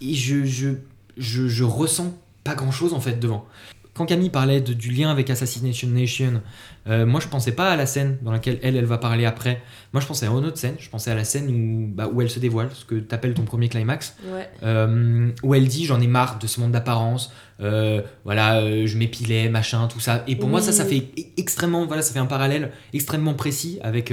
et je je je, je ressens pas grand chose en fait devant. Quand Camille parlait de- du lien avec Assassination Nation, euh, moi je pensais pas à la scène dans laquelle elle, elle va parler après. Moi je pensais à une autre scène, je pensais à la scène où, bah, où elle se dévoile, ce que t'appelles ton premier climax. Ouais. Euh, où elle dit j'en ai marre de ce monde d'apparence, euh, voilà, je m'épilais, machin, tout ça. Et pour moi ça, ça fait e- extrêmement, voilà, ça fait un parallèle extrêmement précis avec,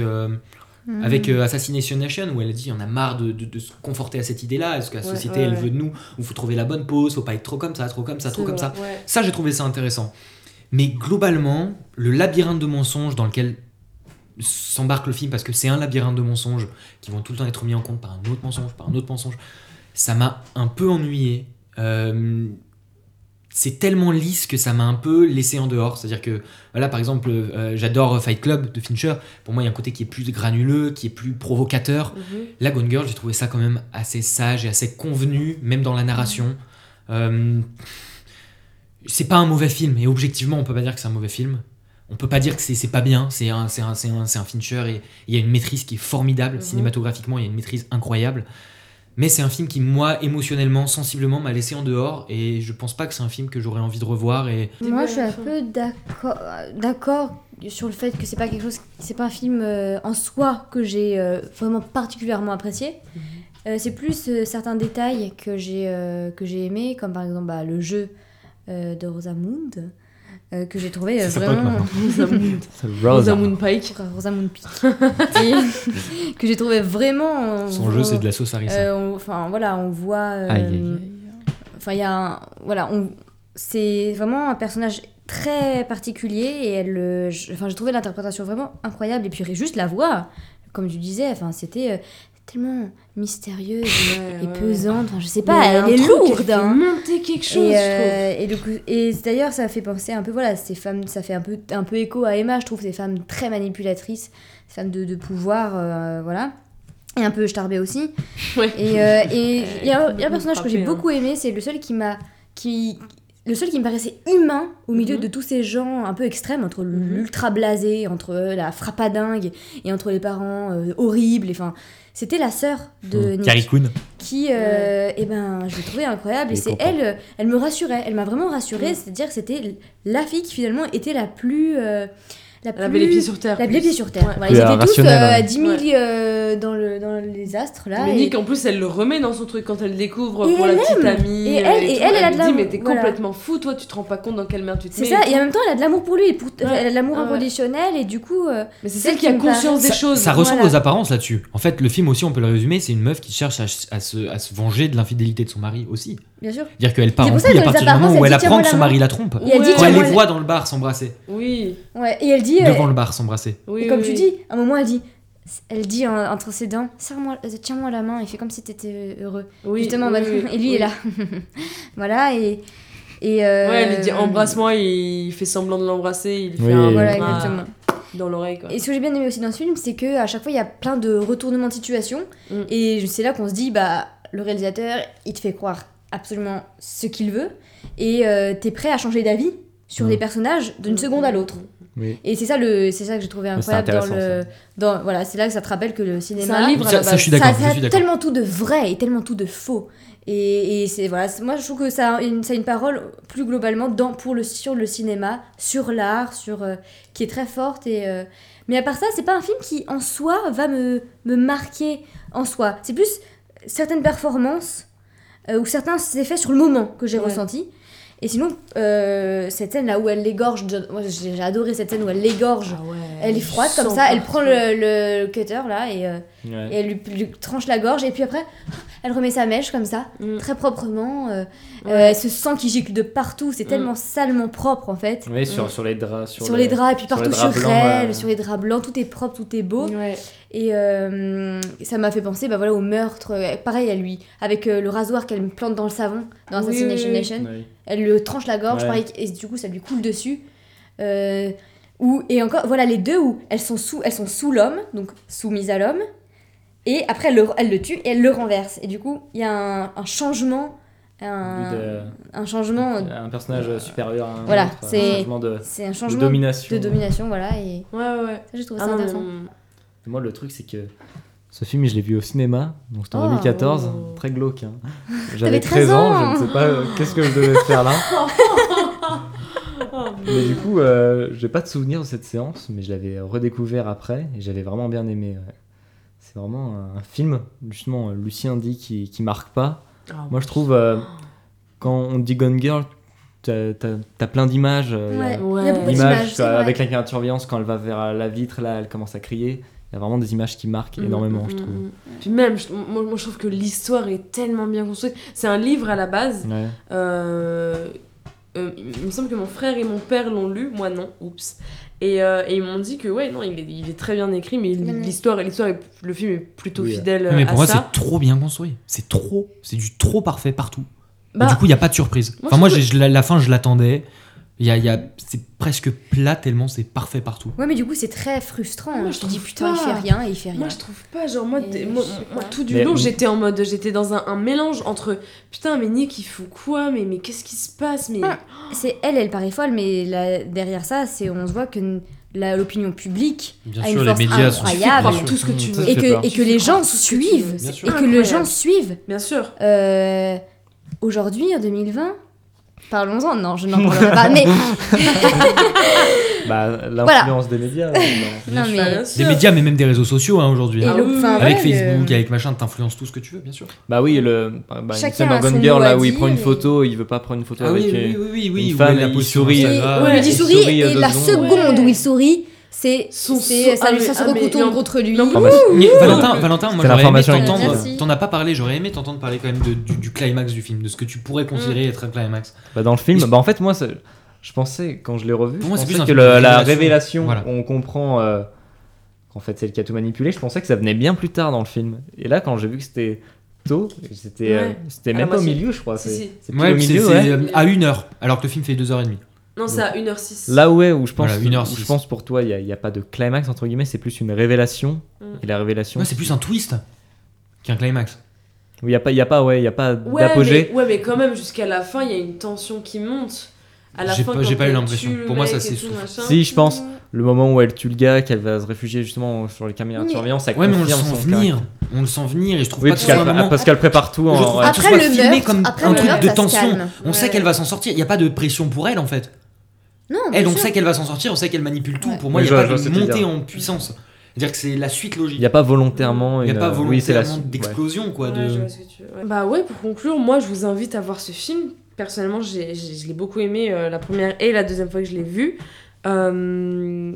Mhm. avec euh, Assassination Nation où elle dit on a marre de, de- de se conforter à cette idée-là, est-ce que la Ouais, société ouais, elle ouais. veut de nous, il faut trouver la bonne pose, faut pas être trop comme ça, trop comme ça, trop comme ça. Ça j'ai trouvé ça intéressant. Mais globalement, le labyrinthe de mensonges dans lequel s'embarque le film, parce que c'est un labyrinthe de mensonges qui vont tout le temps être mis en compte par un autre mensonge, par un autre mensonge, ça m'a un peu ennuyé. Euh, c'est tellement lisse que ça m'a un peu laissé en dehors. C'est-à-dire que, voilà, par exemple, euh, j'adore Fight Club de Fincher. Pour moi, il y a un côté qui est plus granuleux, qui est plus provocateur. Mhm. La Gone Girl, j'ai trouvé ça quand même assez sage et assez convenu, même dans la narration. Euh, c'est pas un mauvais film, et objectivement, on peut pas dire que c'est un mauvais film. On peut pas dire que c'est pas bien, c'est un, un Fincher, et il y a une maîtrise qui est formidable. Mhm. Cinématographiquement, il y a une maîtrise incroyable. Mais c'est un film qui, moi, émotionnellement, sensiblement, m'a laissé en dehors, et je pense pas que c'est un film que j'aurais envie de revoir. Et Moi, je suis un peu d'accord, d'accord sur le fait que c'est pas quelque chose, c'est pas un film euh, en soi que j'ai euh, vraiment particulièrement apprécié. Euh, c'est plus euh, certains détails que j'ai euh, que j'ai aimé, comme par exemple bah, le jeu euh, de Rosamund. Euh, que j'ai trouvé euh, vraiment. Rosamund. Pike. Rosamund Pike Et que j'ai trouvé vraiment Son jeu, c'est de la sauce harissa. euh, on- enfin voilà on voit euh, Aïe, aïe, enfin il y a un, voilà on c'est vraiment un personnage très particulier et elle euh, enfin j'ai trouvé l'interprétation vraiment incroyable et puis juste la voix comme tu disais enfin c'était euh, tellement mystérieuse et, et ouais. pesante enfin je sais pas elle est elle lourde fait hein. monter quelque chose, et, je euh, et, coup- et d'ailleurs ça fait penser un peu voilà ces femmes ça fait un peu un peu écho à Emma je trouve ces femmes très manipulatrices ces femmes de, de pouvoir euh, voilà et un peu starbé aussi et euh, et il y, a un- il y a un personnage que j'ai hein. beaucoup aimé c'est le seul qui m'a qui le seul qui me paraissait humain au milieu Mhm. de tous ces gens un peu extrêmes entre l'ultra blasé entre la frappadingue et entre les parents euh, horribles enfin c'était la sœur de Mmh. Nick Carrie Coon. qui euh, eh ben je l'ai trouvée incroyable et c'est elle elle me rassurait elle m'a vraiment rassurée Mm. c'est-à-dire que c'était la fille qui finalement était la plus euh, la Elle avait les pieds sur terre, la plus. les pieds sur terre Ouais. Voilà, Plus ils étaient tous euh, à ouais. 10 000 euh, dans, le, dans les astres là Mais et- Nick, en plus, elle le remet dans son truc quand elle découvre Et pour la elle petite aime. amie. Et euh, elle- et tout. elle, elle a lui de la- dit, mais t'es voilà. complètement fou, toi, tu te rends pas compte dans quelle merde tu te c'est mets. ça et et en même temps elle a de l'amour pour lui et pour, elle a de l'amour Ouais. inconditionnel et du coup euh, Mais c'est celle qui a conscience des choses. ça ressemble aux apparences là-dessus. En fait, le film aussi, on peut le résumer, c'est une meuf qui cherche à se venger de l'infidélité de son mari aussi. Bien sûr Dire qu'elle part en couille à partir du moment où elle apprend que son mari la trompe. Et elle dit, Quand elle les voit dans le bar s'embrasser. Oui. ouais et elle dit euh, Devant le bar s'embrasser. Oui, et comme oui, tu dis, à un moment, elle dit, elle dit euh, entre ses dents, serre-moi, euh, tiens-moi la main, et fais comme si t'étais heureux. Oui, Justement, oui, bah, oui, et lui oui. est là. voilà, et. et euh, Ouais, elle lui dit embrasse-moi, il fait semblant de l'embrasser, il fait un Voilà, exactement. dans l'oreille, quoi. Et ce que j'ai bien aimé aussi dans ce film, c'est que à chaque fois, il y a plein de retournements de situation, Mm. et c'est là qu'on se dit, bah, le réalisateur, il te fait croire absolument ce qu'il veut, et euh, t'es prêt à changer d'avis sur Mm. les personnages d'une seconde à l'autre. Oui. Et c'est ça, le, c'est ça que j'ai trouvé incroyable dans le. Dans, voilà, c'est là que ça te rappelle que le cinéma. C'est un livre Ça- ça, base. je suis d'accord, Ça, je ça suis a tellement tout de vrai et tellement tout de faux. Et, et c'est voilà, moi je trouve que ça a une, ça a une parole plus globalement dans, pour le, sur le cinéma, sur l'art, sur euh, qui est très forte. Et, euh, mais à part ça, c'est pas un film qui en soi va me, me marquer en soi. C'est plus certaines performances euh, ou certains effets sur le moment que j'ai Ouais. ressenti. Et sinon, euh, cette scène là où elle l'égorge, moi j'ai adoré cette scène où elle l'égorge. Ah ouais, Elle est froide comme ça, elle prend le, le cutter là et, euh, Ouais. et elle lui, lui tranche la gorge et puis après elle remet sa mèche comme ça, Mm. très proprement. euh, Ouais. euh, elle se sent qui gicle de partout, c'est Mm. tellement salement propre en fait. Oui, sur, sur les draps. Sur, Sur, le- les draps et puis sur les partout sur, draps blancs, elle, sur les draps blancs, tout est propre, tout est beau. Ouais. Et euh, ça m'a fait penser bah, voilà, au meurtre, pareil à lui, avec euh, le rasoir qu'elle me plante dans le savon, dans Oui, Assassination oui, oui. Nation. Elle le tranche la gorge, Ouais. pareil, et du coup ça lui coule dessus. Euh, Où, et encore, voilà les deux où elles sont sous, elles sont sous l'homme, donc soumises à l'homme, et après elle le, elle le tue et elle le renverse. Et du coup, il y a un, un changement, un, De- un changement. un personnage supérieur à un Voilà, autre, un c'est changement de- c'est un de changement domination. de domination, voilà. Et Ouais, ouais, ouais. ça, j'ai trouvé Ah ça non, intéressant. Moi, le truc, c'est que ce film, je l'ai vu au cinéma, donc c'était en Oh. 2014, Oh. très glauque. hein. J'avais 13 13 ans, ans. je ne sais pas euh, qu'est-ce que je devais faire là. Mais du coup, euh, j'ai pas de souvenir de cette séance, mais je l'avais redécouvert après et j'avais vraiment bien aimé. ouais. C'est vraiment un film, justement, Lucien dit qui, qui marque pas. Ah, Moi, je trouve, euh, quand on dit Gone Girl, t'as t'as plein d'images. euh, Ouais, il y a beaucoup L'image avec la caméra de surveillance quand elle va vers la vitre, là, elle commence à crier. Il y a vraiment des images qui marquent Mm, énormément, je mm, trouve. mm. Puis même, je- moi, moi, je trouve que l'histoire est tellement bien construite. C'est un livre à la base. Ouais. Euh, euh, il me semble que mon frère et mon père l'ont lu, moi non, oups. Et, euh, et ils m'ont dit que ouais, non, il est, il est très bien écrit, mais l'histoire, l'histoire, le film est plutôt Oui, fidèle mais à pour moi, c'est trop bien construit. C'est trop. C'est du trop parfait partout. Bah, du coup, il n'y a pas de surprise. moi, enfin, moi, la fin, je l'attendais. Il y a, y a, c'est presque plat tellement c'est parfait partout. Ouais, mais du coup, c'est très frustrant. Moi, hein. je te dis putain, il fait rien et il fait rien. Moi, je trouve pas, genre, moi, Et je moi, moi, tout du Mais- long, j'étais en mode, j'étais dans un, un mélange entre putain, mais Nick, il fout quoi Mais, mais qu'est-ce qui se passe Mais Ah, C'est elle, elle paraît folle, mais là, derrière ça, c'est on se voit que l'opinion publique Bien a sûr, une les force médias sont- incroyable. tout ce que tu veux. et que, peur. et que les gens suivent et que les gens suivent. Bien sûr. Euh, Aujourd'hui, en 2020, parlons-en. Non, je n'en parlerai pas. Mais Bah, l'influence des médias. non, mais Des médias, mais même des réseaux sociaux hein, aujourd'hui. hein. enfin. Avec ouais, le- Facebook, avec machin, t'influences tout ce que tu veux, bien sûr. Bah oui, le, bah, une Chacun a Gone Girl là où il prend une et- photo, il veut pas prendre une photo Ah avec oui, oui, oui, oui, une femme, il sourit. On Ouais, lui dit sourit, et la seconde où il sourit, c'est Son c'est- sou- ça, ah, lui- mais- ça se ah, retourne contre lui. Non, Ah, bah, Valentin, Valentin, moi j'aurais aimé t'entendre. T'en as pas parlé, j'aurais aimé t'entendre parler quand même de- du, du climax du film, de ce que tu pourrais considérer être un climax. Bah, dans le film, bah en fait moi je pensais quand je l'ai revu, Pour je moi, pensais que le- la révélation. Voilà. on comprend euh, qu'en fait c'est le qui a tout manipulé. Je pensais que ça venait bien plus tard dans le film. Et là quand j'ai vu que c'était tôt, c'était euh, Ouais. la même pas au milieu je crois. C'est si. Ouais, au milieu. ouais. euh, à une heure, alors que le film fait deux heures et demie. Non, c'est à 1h06. Là où, est, où je pense, Voilà, où je six. pense pour toi il n'y a, il y a pas de climax entre guillemets, c'est plus une révélation. Mm. Et la révélation, Ouais, c'est plus un twist qu'un climax. il y a pas, il y a pas, ouais, il y a pas Ouais d'apogée. mais, ouais, mais quand même, jusqu'à la fin, il y a une tension qui monte. À la J'ai fin, pas- j'ai pas eu l'impression. Pour moi, ça tout, machin. Si je pense le moment où elle tue le gars, qu'elle va se réfugier justement sur les caméras de surveillance, ça Ouais, mais on le sent venir. caractère. On le sent venir et je trouve Oui, pas parce qu'elle moment. parce qu'elle prépare tout en. Après soit le filmé meurtre, comme après un le truc meurtre, de tension. On sait qu'elle va s'en sortir. Il y a pas de pression pour elle en fait. Non, Elle, bien on sûr. sait qu'elle va s'en sortir. On sait qu'elle manipule tout. Ouais. Pour moi, Oui, il je y a pas de montée en puissance. C'est-à-dire que c'est la suite logique. Il n'y a pas volontairement Il n'y une. a pas oui, c'est la volontairement suite, ouais. d'explosion quoi. Ouais, De... tu. Ouais. Bah ouais, pour conclure, moi je vous invite à voir ce film. Personnellement, je l'ai beaucoup aimé euh, la première et la deuxième fois que je l'ai vu. Euh,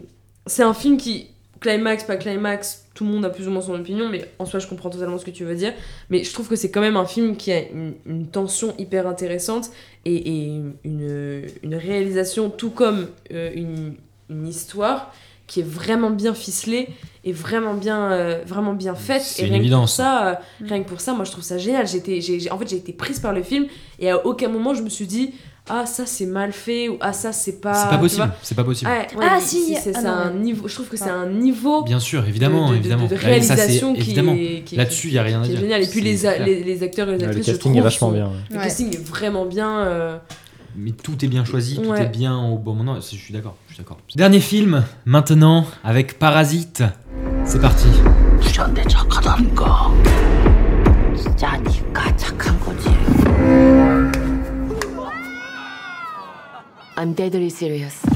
c'est un film qui, climax, pas climax, tout le monde a plus ou moins son opinion, mais en soi je comprends totalement ce que tu veux dire. Mais je trouve que c'est quand même un film qui a une, une tension hyper intéressante et, et une, une réalisation, tout comme euh, une, une histoire qui est vraiment bien ficelée et vraiment bien, euh, vraiment bien faite. C'est et une rien que pour évidence. ça, euh, rien que pour ça, moi je trouve ça génial. J'étais, en fait, j'ai été prise par le film et à aucun moment je me suis dit ah ça c'est mal fait ou ah ça c'est pas. C'est pas possible. C'est pas possible. Ouais, ouais, Ah, si, c'est, ah un ouais. niveau. Je trouve que c'est un niveau. Bien sûr, évidemment, de- de- évidemment. de ça, c'est- réalisation qui évidemment. est- qui est- Là-dessus, il y a rien à dire. génial. Et puis les, a- les, les acteurs et les Ouais, actrices, le je casting trouve, est vachement sont- bien. ouais. Le Ouais. casting est vraiment bien. euh, Mais tout est bien choisi, tout Ouais. est bien au bon moment. Je suis d'accord, je suis d'accord. Dernier film, maintenant, avec Parasite. C'est parti. I'm deadly serious.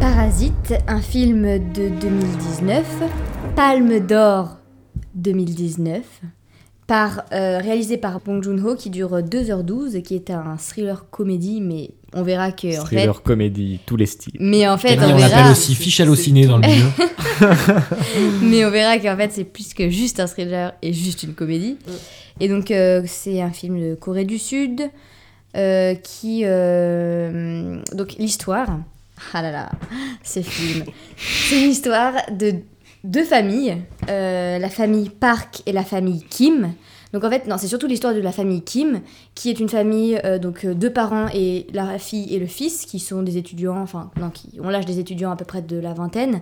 Parasite, un film de 2019, Palme d'or 2019, par, euh, réalisé par Bong Joon-ho qui dure 2h12, qui est un thriller comédie, mais on verra que en fait, Thriller, comédie, tous les styles. mais en fait, Et on on verra, l'appelle aussi fiche hallucinée dans le milieu. mais on verra qu'en fait c'est plus que juste un thriller et juste une comédie. Et donc euh, c'est un film de Corée du Sud euh, qui euh, donc l'histoire. Ah là là, ce film. C'est une histoire de deux familles, euh, la famille Park et la famille Kim. Donc en fait, non, c'est surtout l'histoire de la famille Kim, qui est une famille, euh, donc euh, deux parents et la fille et le fils, qui sont des étudiants, enfin, non, qui ont l'âge des étudiants à peu près de la vingtaine,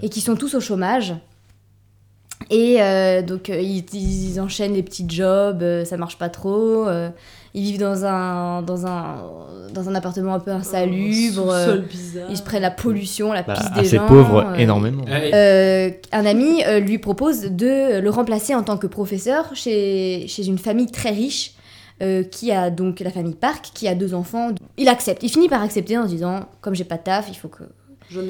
et qui sont tous au chômage. Et euh, donc ils, ils enchaînent les petits jobs, ça marche pas trop. Ils vivent dans un, dans un, dans un appartement un peu insalubre. sous-sol euh, bizarre. ils se prennent la pollution, la Bah, pisse des gens. pauvre, euh, énormément. euh, un ami euh, lui propose de le remplacer en tant que professeur chez, chez une famille très riche. euh, qui a donc la famille Park, qui a deux enfants. Il accepte, il finit par accepter en se disant comme j'ai pas de taf, il faut que.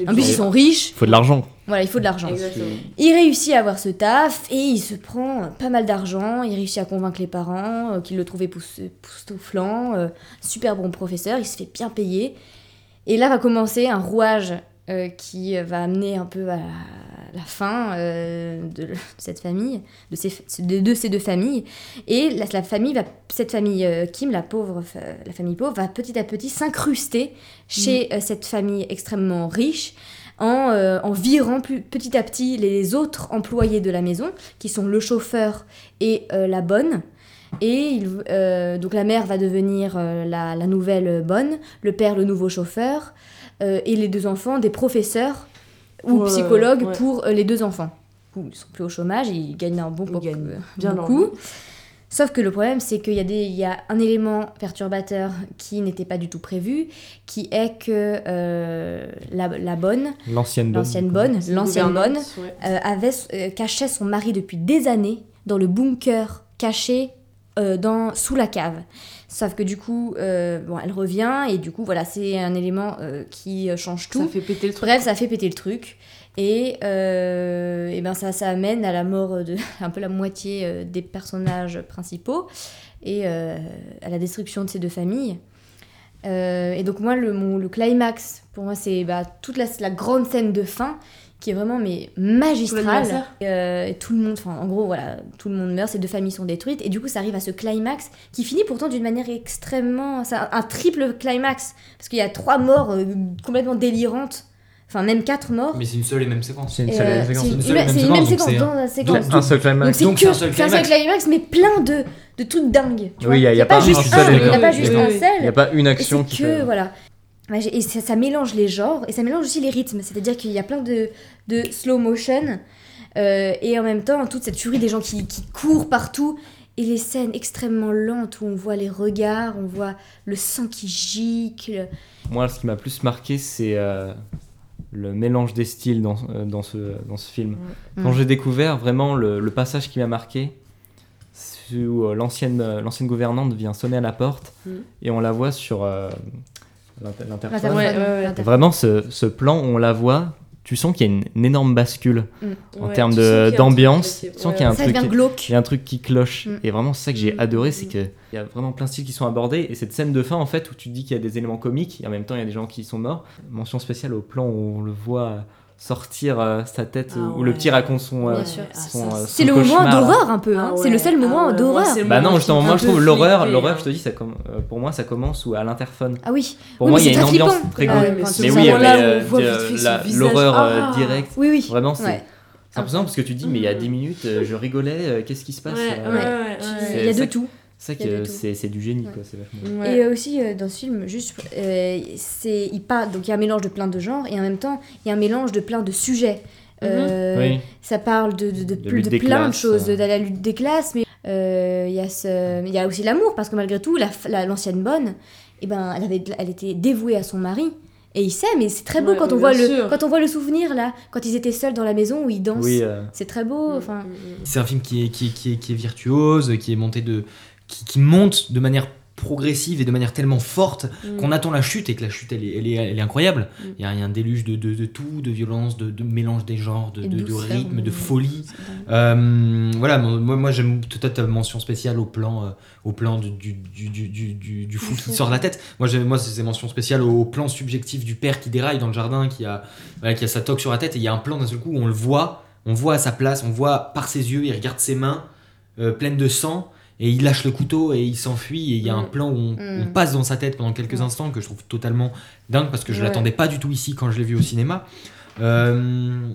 En plus, ils sont riches. Il faut de l'argent. Voilà, il faut de l'argent. Exactement. Il réussit à avoir ce taf et il se prend pas mal d'argent. Il réussit à convaincre les parents euh, qu'ils le trouvaient pousse- époustouflant. euh, super bon professeur, il se fait bien payer. Et là va commencer un rouage euh, qui va amener un peu à la fin euh, de, de cette famille, de ces, de, de ces deux familles. Et la, la famille va, cette famille euh, Kim, la pauvre, fa- la famille pauvre, va petit à petit s'incruster chez euh, cette famille extrêmement riche en, euh, en virant plus- petit à petit les autres employés de la maison, qui sont le chauffeur et euh, la bonne. Et il- euh, donc la mère va devenir euh, la, la nouvelle bonne, le père le nouveau chauffeur, euh, et les deux enfants des professeurs ou Pour, euh, psychologues ouais. pour euh, les deux enfants. Du coup, Ils sont plus au chômage, ils gagnent un bon gagnent euh, bien beaucoup. Sauf que le problème, c'est qu'il y, a des- il y a un élément perturbateur qui n'était pas du tout prévu, qui est que euh, la, la bonne, L'ancienne bonne. l'ancienne bonne, l'ancienne bonne, ouais. euh, avait, euh, cachait son mari depuis des années dans le bunker caché euh, dans, sous la cave. Sauf que du coup, euh, bon, elle revient et du coup, voilà, c'est un élément euh, qui euh, change tout. Ça fait péter le truc. Bref, ça fait péter le truc. Et, euh, et ben ça, ça amène à la mort de un peu la moitié des personnages principaux et à la destruction de ces deux familles. Et donc moi, le, mon- le climax, pour moi, c'est bah, toute la, la grande scène de fin qui est vraiment mais magistrale. Euh, et tout le monde, enfin en gros voilà, tout le monde meurt, ces deux familles sont détruites et du coup ça arrive à ce climax qui finit pourtant d'une manière extrêmement, c'est un, un triple climax parce qu'il y a trois morts euh, complètement délirantes, enfin même quatre morts. Mais c'est une seule et même séquence. C'est une seule et euh, même séquence. c'est une, seule et c'est même une même séquence, donc dans la c'est séquence. Donc, un seul climax. Donc c'est c'est un seul c'est un seul climax. climax, mais plein de, de trucs dingues. tu. Oui, il y a- y a pas pas juste un un, seul il n'y a pas juste un seul. Il n'y a pas une Et action c'est qui que, fait. voilà. Et ça, ça mélange les genres et ça mélange aussi les rythmes. C'est-à-dire qu'il y a plein de, de slow motion euh, et en même temps toute cette furie des gens qui, qui courent partout et les scènes extrêmement lentes où on voit les regards, on voit le sang qui gicle. Moi, ce qui m'a plus marqué, c'est euh, le mélange des styles dans, euh, dans, ce, dans ce film. Quand Mm. j'ai découvert vraiment le, le passage qui m'a marqué, où l'ancienne l'ancienne gouvernante vient sonner à la porte Mm. et on la voit sur Ouais, ouais, Vraiment, ce, ce plan où on la voit, tu sens qu'il y a une, une énorme bascule Mm. en Ouais, termes d'ambiance. Tu sens qu'il a un truc, y a un truc qui cloche. Mm. Et vraiment, c'est ça que j'ai Mm. adoré, c'est qu'il y a vraiment plein de styles qui sont abordés. Et cette scène de fin, en fait, où tu te dis qu'il y a des éléments comiques, et en même temps, il y a des gens qui sont morts. Mention spéciale au plan où on le voit sortir euh, sa tête, Ah où le ouais. petit raconte son. euh, son, Ah, euh, C'est le moment d'horreur un peu. hein. Ah C'est le ouais. seul moment Ah ouais, d'horreur. Bah non, justement, moi je trouve l'horreur, l'horreur, hein. je te dis, ça euh, pour moi ça commence où à l'interphone. Ah oui. Pour Oui, moi, il y a c'est une très ambiance flippant. très Ah ouais, ce mais oui, mais, euh, visage. l'horreur euh, directe. Oui, oui. Vraiment, c'est Ouais. c'est impressionnant parce que tu dis, mais il y a 10 minutes, euh, je rigolais, euh, qu'est-ce qui se passe Ouais, euh, ouais, Ouais. ouais, ouais. Il y a de tout. C'est ça que c'est c'est du génie, Ouais. quoi. C'est vachement. Ouais. Et euh, aussi euh, dans ce film, juste, euh, c'est il parle donc il y a un mélange de plein de genres et en même temps il y a un mélange de plein de sujets. Euh, Oui. Ça parle de, de, plein de classes, choses, de, euh. de la lutte des classes, mais euh, il y a ce, il y a aussi l'amour parce que malgré tout, la, la- l'ancienne bonne, eh ben, elle avait, la- elle était dévouée à son mari. Et il s'aime, et c'est très beau Ouais, quand on voit le, quand on voit le souvenir là, quand ils étaient seuls dans la maison où ils dansent. Oui, euh, C'est très beau. Enfin, C'est un film qui est, qui, est, qui, est, qui est virtuose, qui est monté de. Qui, qui monte de manière progressive et de manière tellement forte Mm. qu'on attend la chute et que la chute elle est, elle est, elle est incroyable. Mm. Il y, a, il y a un déluge de, de, de tout, de violence, de, de mélange des genres, de, douceur, rythme, de folie. Euh, voilà, moi, moi j'aime peut-être ta mention spéciale au plan, euh, au plan du, du, du, du, du, du- du fou qui sort de la tête. Moi, j'aime- moi c'est ces mentions spéciales au plan subjectif du père qui déraille dans le jardin, qui a, voilà, qui a sa toque sur la tête, et il y a un plan d'un seul coup où on le voit, on voit à sa place, on voit par ses yeux, il regarde ses mains euh, pleines de sang, et il lâche le couteau et il s'enfuit, et il y a un Mm. plan où on, Mm. on passe dans sa tête pendant quelques instants que je trouve totalement dingue parce que je Ouais. l'attendais pas du tout ici quand je l'ai vu au cinéma. Euh,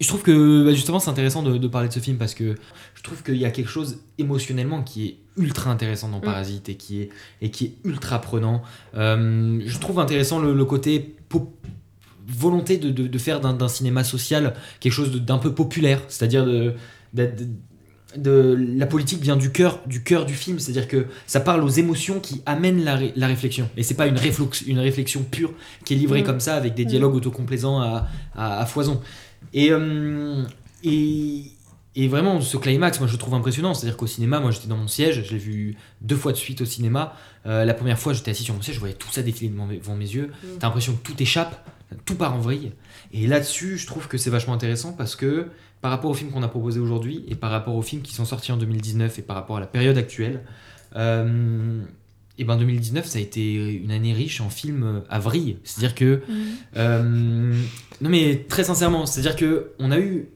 je trouve que bah, justement c'est intéressant de, de parler de ce film parce que je trouve qu'il y a quelque chose émotionnellement qui est ultra intéressant dans Mm. Parasite et qui est, et qui est ultra prenant. Euh, je trouve intéressant le, le côté volonté de, de- de faire d'un cinéma social quelque chose d'un peu populaire, c'est-à-dire de, de- la politique vient du cœur du cœur du film, c'est-à-dire que ça parle aux émotions qui amènent la, ré- la réflexion et c'est pas une, réflex- une réflexion pure qui est livrée Mm. comme ça avec des Mm. dialogues autocomplaisants à, à- à foison. Et, euh, et, et vraiment, ce climax, moi je le trouve impressionnant. C'est-à-dire qu'au cinéma, moi j'étais dans mon siège, je l'ai vu deux fois de suite au cinéma. Euh, la première fois, j'étais assis sur mon siège, je voyais tout ça défiler devant mes, yeux. Mm. T'as l'impression que tout échappe, tout part en vrille. Et là-dessus, je trouve que c'est vachement intéressant parce que par rapport aux films qu'on a proposés aujourd'hui et par rapport aux films qui sont sortis en 2019 et par rapport à la période actuelle, euh, et ben 2019 ça a été une année riche en films à vrille. C'est-à-dire que euh, non mais très sincèrement, c'est-à-dire que on a eu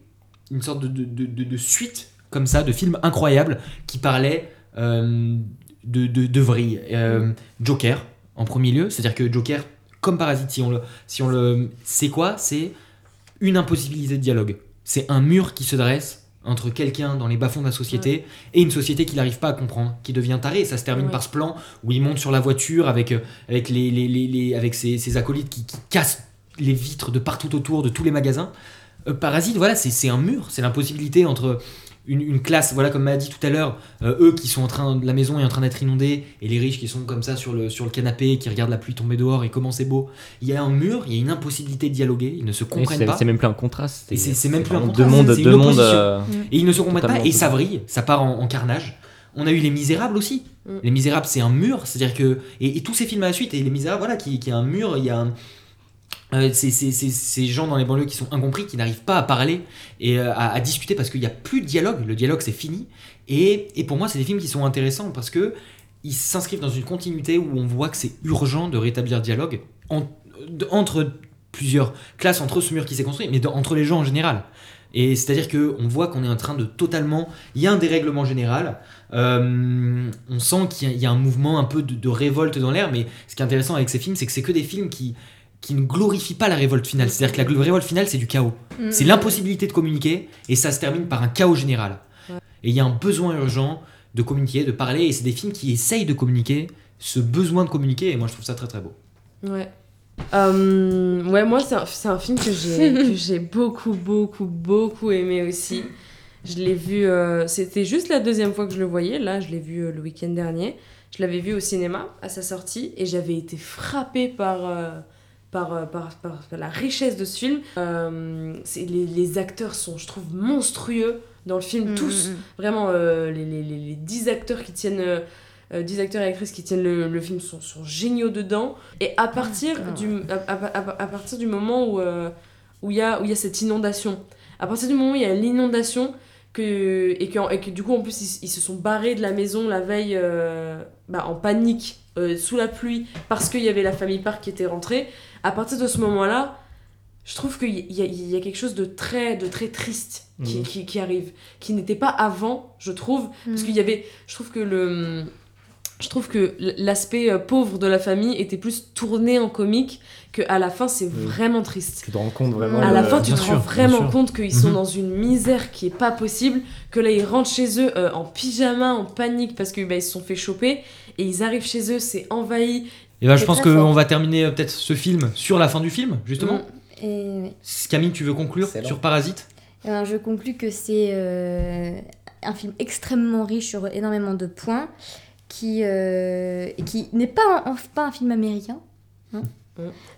une sorte de, de, de- suite comme ça de films incroyables qui parlaient euh, de, de, de vrille. Euh, Joker en premier lieu, c'est-à-dire que Joker comme Parasite, si on le, si on le, c'est quoi? C'est une impossibilité de dialogue. C'est un mur qui se dresse entre quelqu'un dans les bas-fonds de la société et une société qui n'arrive pas à comprendre, qui devient taré. Ça se termine Ouais. par ce plan où il monte sur la voiture avec, euh, avec, les, les, les- les- avec ses, ses acolytes qui, qui cassent les vitres de partout autour de tous les magasins. Euh, Parasite, voilà, c'est c'est un mur, c'est l'impossibilité entre une, une classe, voilà, comme m'a dit tout à l'heure, euh, eux qui sont en train, la maison est en train d'être inondée, et les riches qui sont comme ça sur le, sur le canapé, qui regardent la pluie tomber dehors et comment c'est beau. Il y a un mur, il y a une impossibilité de dialoguer, ils ne se comprennent pas. C'est même plus un contraste. Et c'est c'est même plus un contraste, Deux mondes, deux euh, Et ils ne se comprennent pas, et ça vrille, ça part en, en carnage. On a eu Les Misérables aussi. Mm. Les Misérables, c'est un mur, c'est-à-dire que. Et, et tous ces films à la suite, et Les Misérables, voilà, qui, qui est un mur, il y a un. Euh, ces gens dans les banlieues qui sont incompris, qui n'arrivent pas à parler et euh, à, discuter parce qu'il n'y a plus de dialogue, le dialogue c'est fini. Et, et pour moi, c'est des films qui sont intéressants parce que ils s'inscrivent dans une continuité où on voit que c'est urgent de rétablir dialogue entre plusieurs classes, entre ce mur qui s'est construit, mais entre les gens en général. Et c'est-à-dire que on voit qu'on est en train de totalement. Il y a un dérèglement général. euh, on sent qu'il y, a- un mouvement un peu de révolte dans l'air. Mais ce qui est intéressant avec ces films, c'est que c'est que des films qui qui ne glorifient pas la révolte finale. C'est-à-dire que la révolte finale, c'est du chaos. Mm. C'est l'impossibilité de communiquer et ça se termine par un chaos général. Ouais. Et il y a un besoin urgent de communiquer, de parler. Et c'est des films qui essayent de communiquer ce besoin de communiquer. Et moi, je trouve ça très très beau. Ouais. Euh, ouais, moi, c'est un, c'est un film que j'ai que j'ai beaucoup, beaucoup, beaucoup aimé aussi. Je l'ai vu, euh, c'était juste la deuxième fois que je le voyais. Là, je l'ai vu euh, le week-end dernier. Je l'avais vu au cinéma à sa sortie et j'avais été frappée par, euh, par, euh, par, par- la richesse de ce film. Euh, les, les acteurs sont, je trouve, monstrueux dans le film, Mm, tous. mm, mm. Vraiment, euh, les, les, les, les 10 acteurs qui tiennent. euh, euh, 10 acteurs et actrices qui tiennent le, le film sont, sont géniaux dedans. Et à partir, Ah. du, à, à- à- à partir du moment où où il y, a, où y a cette inondation, à partir du moment où il y a l'inondation, que, et, que, et que du coup en plus ils, ils se sont barrés de la maison la veille bah, en panique, sous la pluie, parce qu'il y avait la famille Park qui était rentrée, à partir de ce moment-là, je trouve qu'il y, y a quelque chose de très, de très triste qui, Mhm. qui, qui arrive, qui n'était pas avant, je trouve, parce Mhm. qu'il y avait, je trouve que le, je trouve que l'aspect euh, pauvre de la famille était plus tourné en comique que à la fin c'est Oui. vraiment triste. Tu te rends compte vraiment. À la fin, tu bien te sûr, rends vraiment compte qu'ils sont Mhm. dans une misère qui est pas possible, que là ils rentrent chez eux euh, en pyjama, en panique parce qu'ils se sont fait choper et ils arrivent chez eux, c'est envahi. Et ben, je pense qu'on va terminer euh, peut-être ce film sur la fin du film, justement. Mm. Et, oui. Camille, tu veux conclure Excellent. sur Parasite? Alors, je conclus que c'est euh, un film extrêmement riche sur énormément de points, qui, euh, qui n'est pas, un- pas un film américain,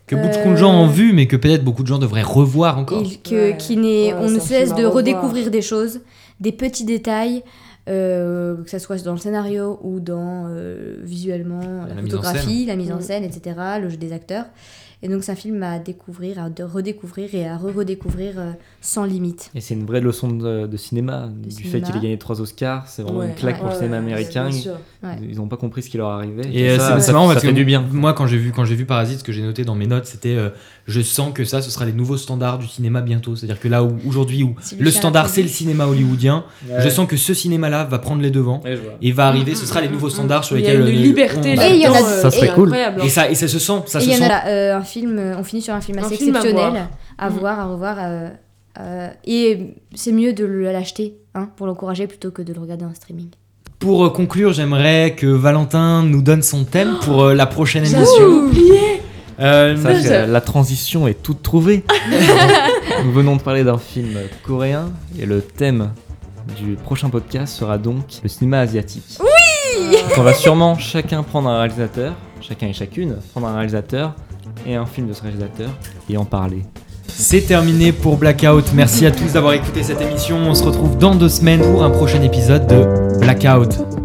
Que beaucoup Euh, de gens ont vu, mais que peut-être beaucoup de gens devraient revoir encore. et que, Ouais. qui n'est, Ouais, on ne cesse de revoir. redécouvrir des choses, des petits détails, euh, que ce soit dans le scénario ou dans euh, visuellement la, La mise en photographie, la mise en Mm. scène, etc., le jeu des acteurs. Et donc c'est un film à découvrir, à redécouvrir et à re-redécouvrir euh, sans limite. Et c'est une vraie leçon de, de cinéma, du fait qu'il ait gagné trois Oscars. C'est vraiment Ouais, une claque ouais, pour le cinéma américain. bien Ils- sûr. Ouais. Ils n'ont pas compris ce qui leur arrivait. Et euh, ça, c'est marrant ça parce fait que du bien. moi quand j'ai vu quand j'ai vu Parasite, ce que j'ai noté dans mes notes, c'était euh, je sens que ça, ce sera les nouveaux standards du cinéma bientôt. C'est-à-dire que là où aujourd'hui où le standard c'est le cinéma hollywoodien, Ouais. je sens que ce cinéma-là va prendre les devants Ouais, je vois. et va arriver. Ce sera les nouveaux standards sur Il y a lesquels une liberté Et Ça serait cool. incroyable. hein. Et ça et ça se sent, ça et se sent. Euh, film, on finit sur un film Un assez film à exceptionnel, voir. à Mm. voir, à revoir, euh, Euh, et c'est mieux de le- l'acheter hein, pour l'encourager plutôt que de le regarder en streaming. Pour conclure, j'aimerais que Valentin nous donne son thème pour la prochaine émission. oublié Euh, Ça, la transition est toute trouvée. Nous venons de parler d'un film coréen et le thème du prochain podcast sera donc le cinéma asiatique. Oui on va sûrement chacun prendre un réalisateur, chacun et chacune prendre un réalisateur et un film de ce réalisateur et en parler. C'est terminé pour Blackout. Merci à tous d'avoir écouté cette émission. On se retrouve dans deux semaines pour un prochain épisode de Blackout.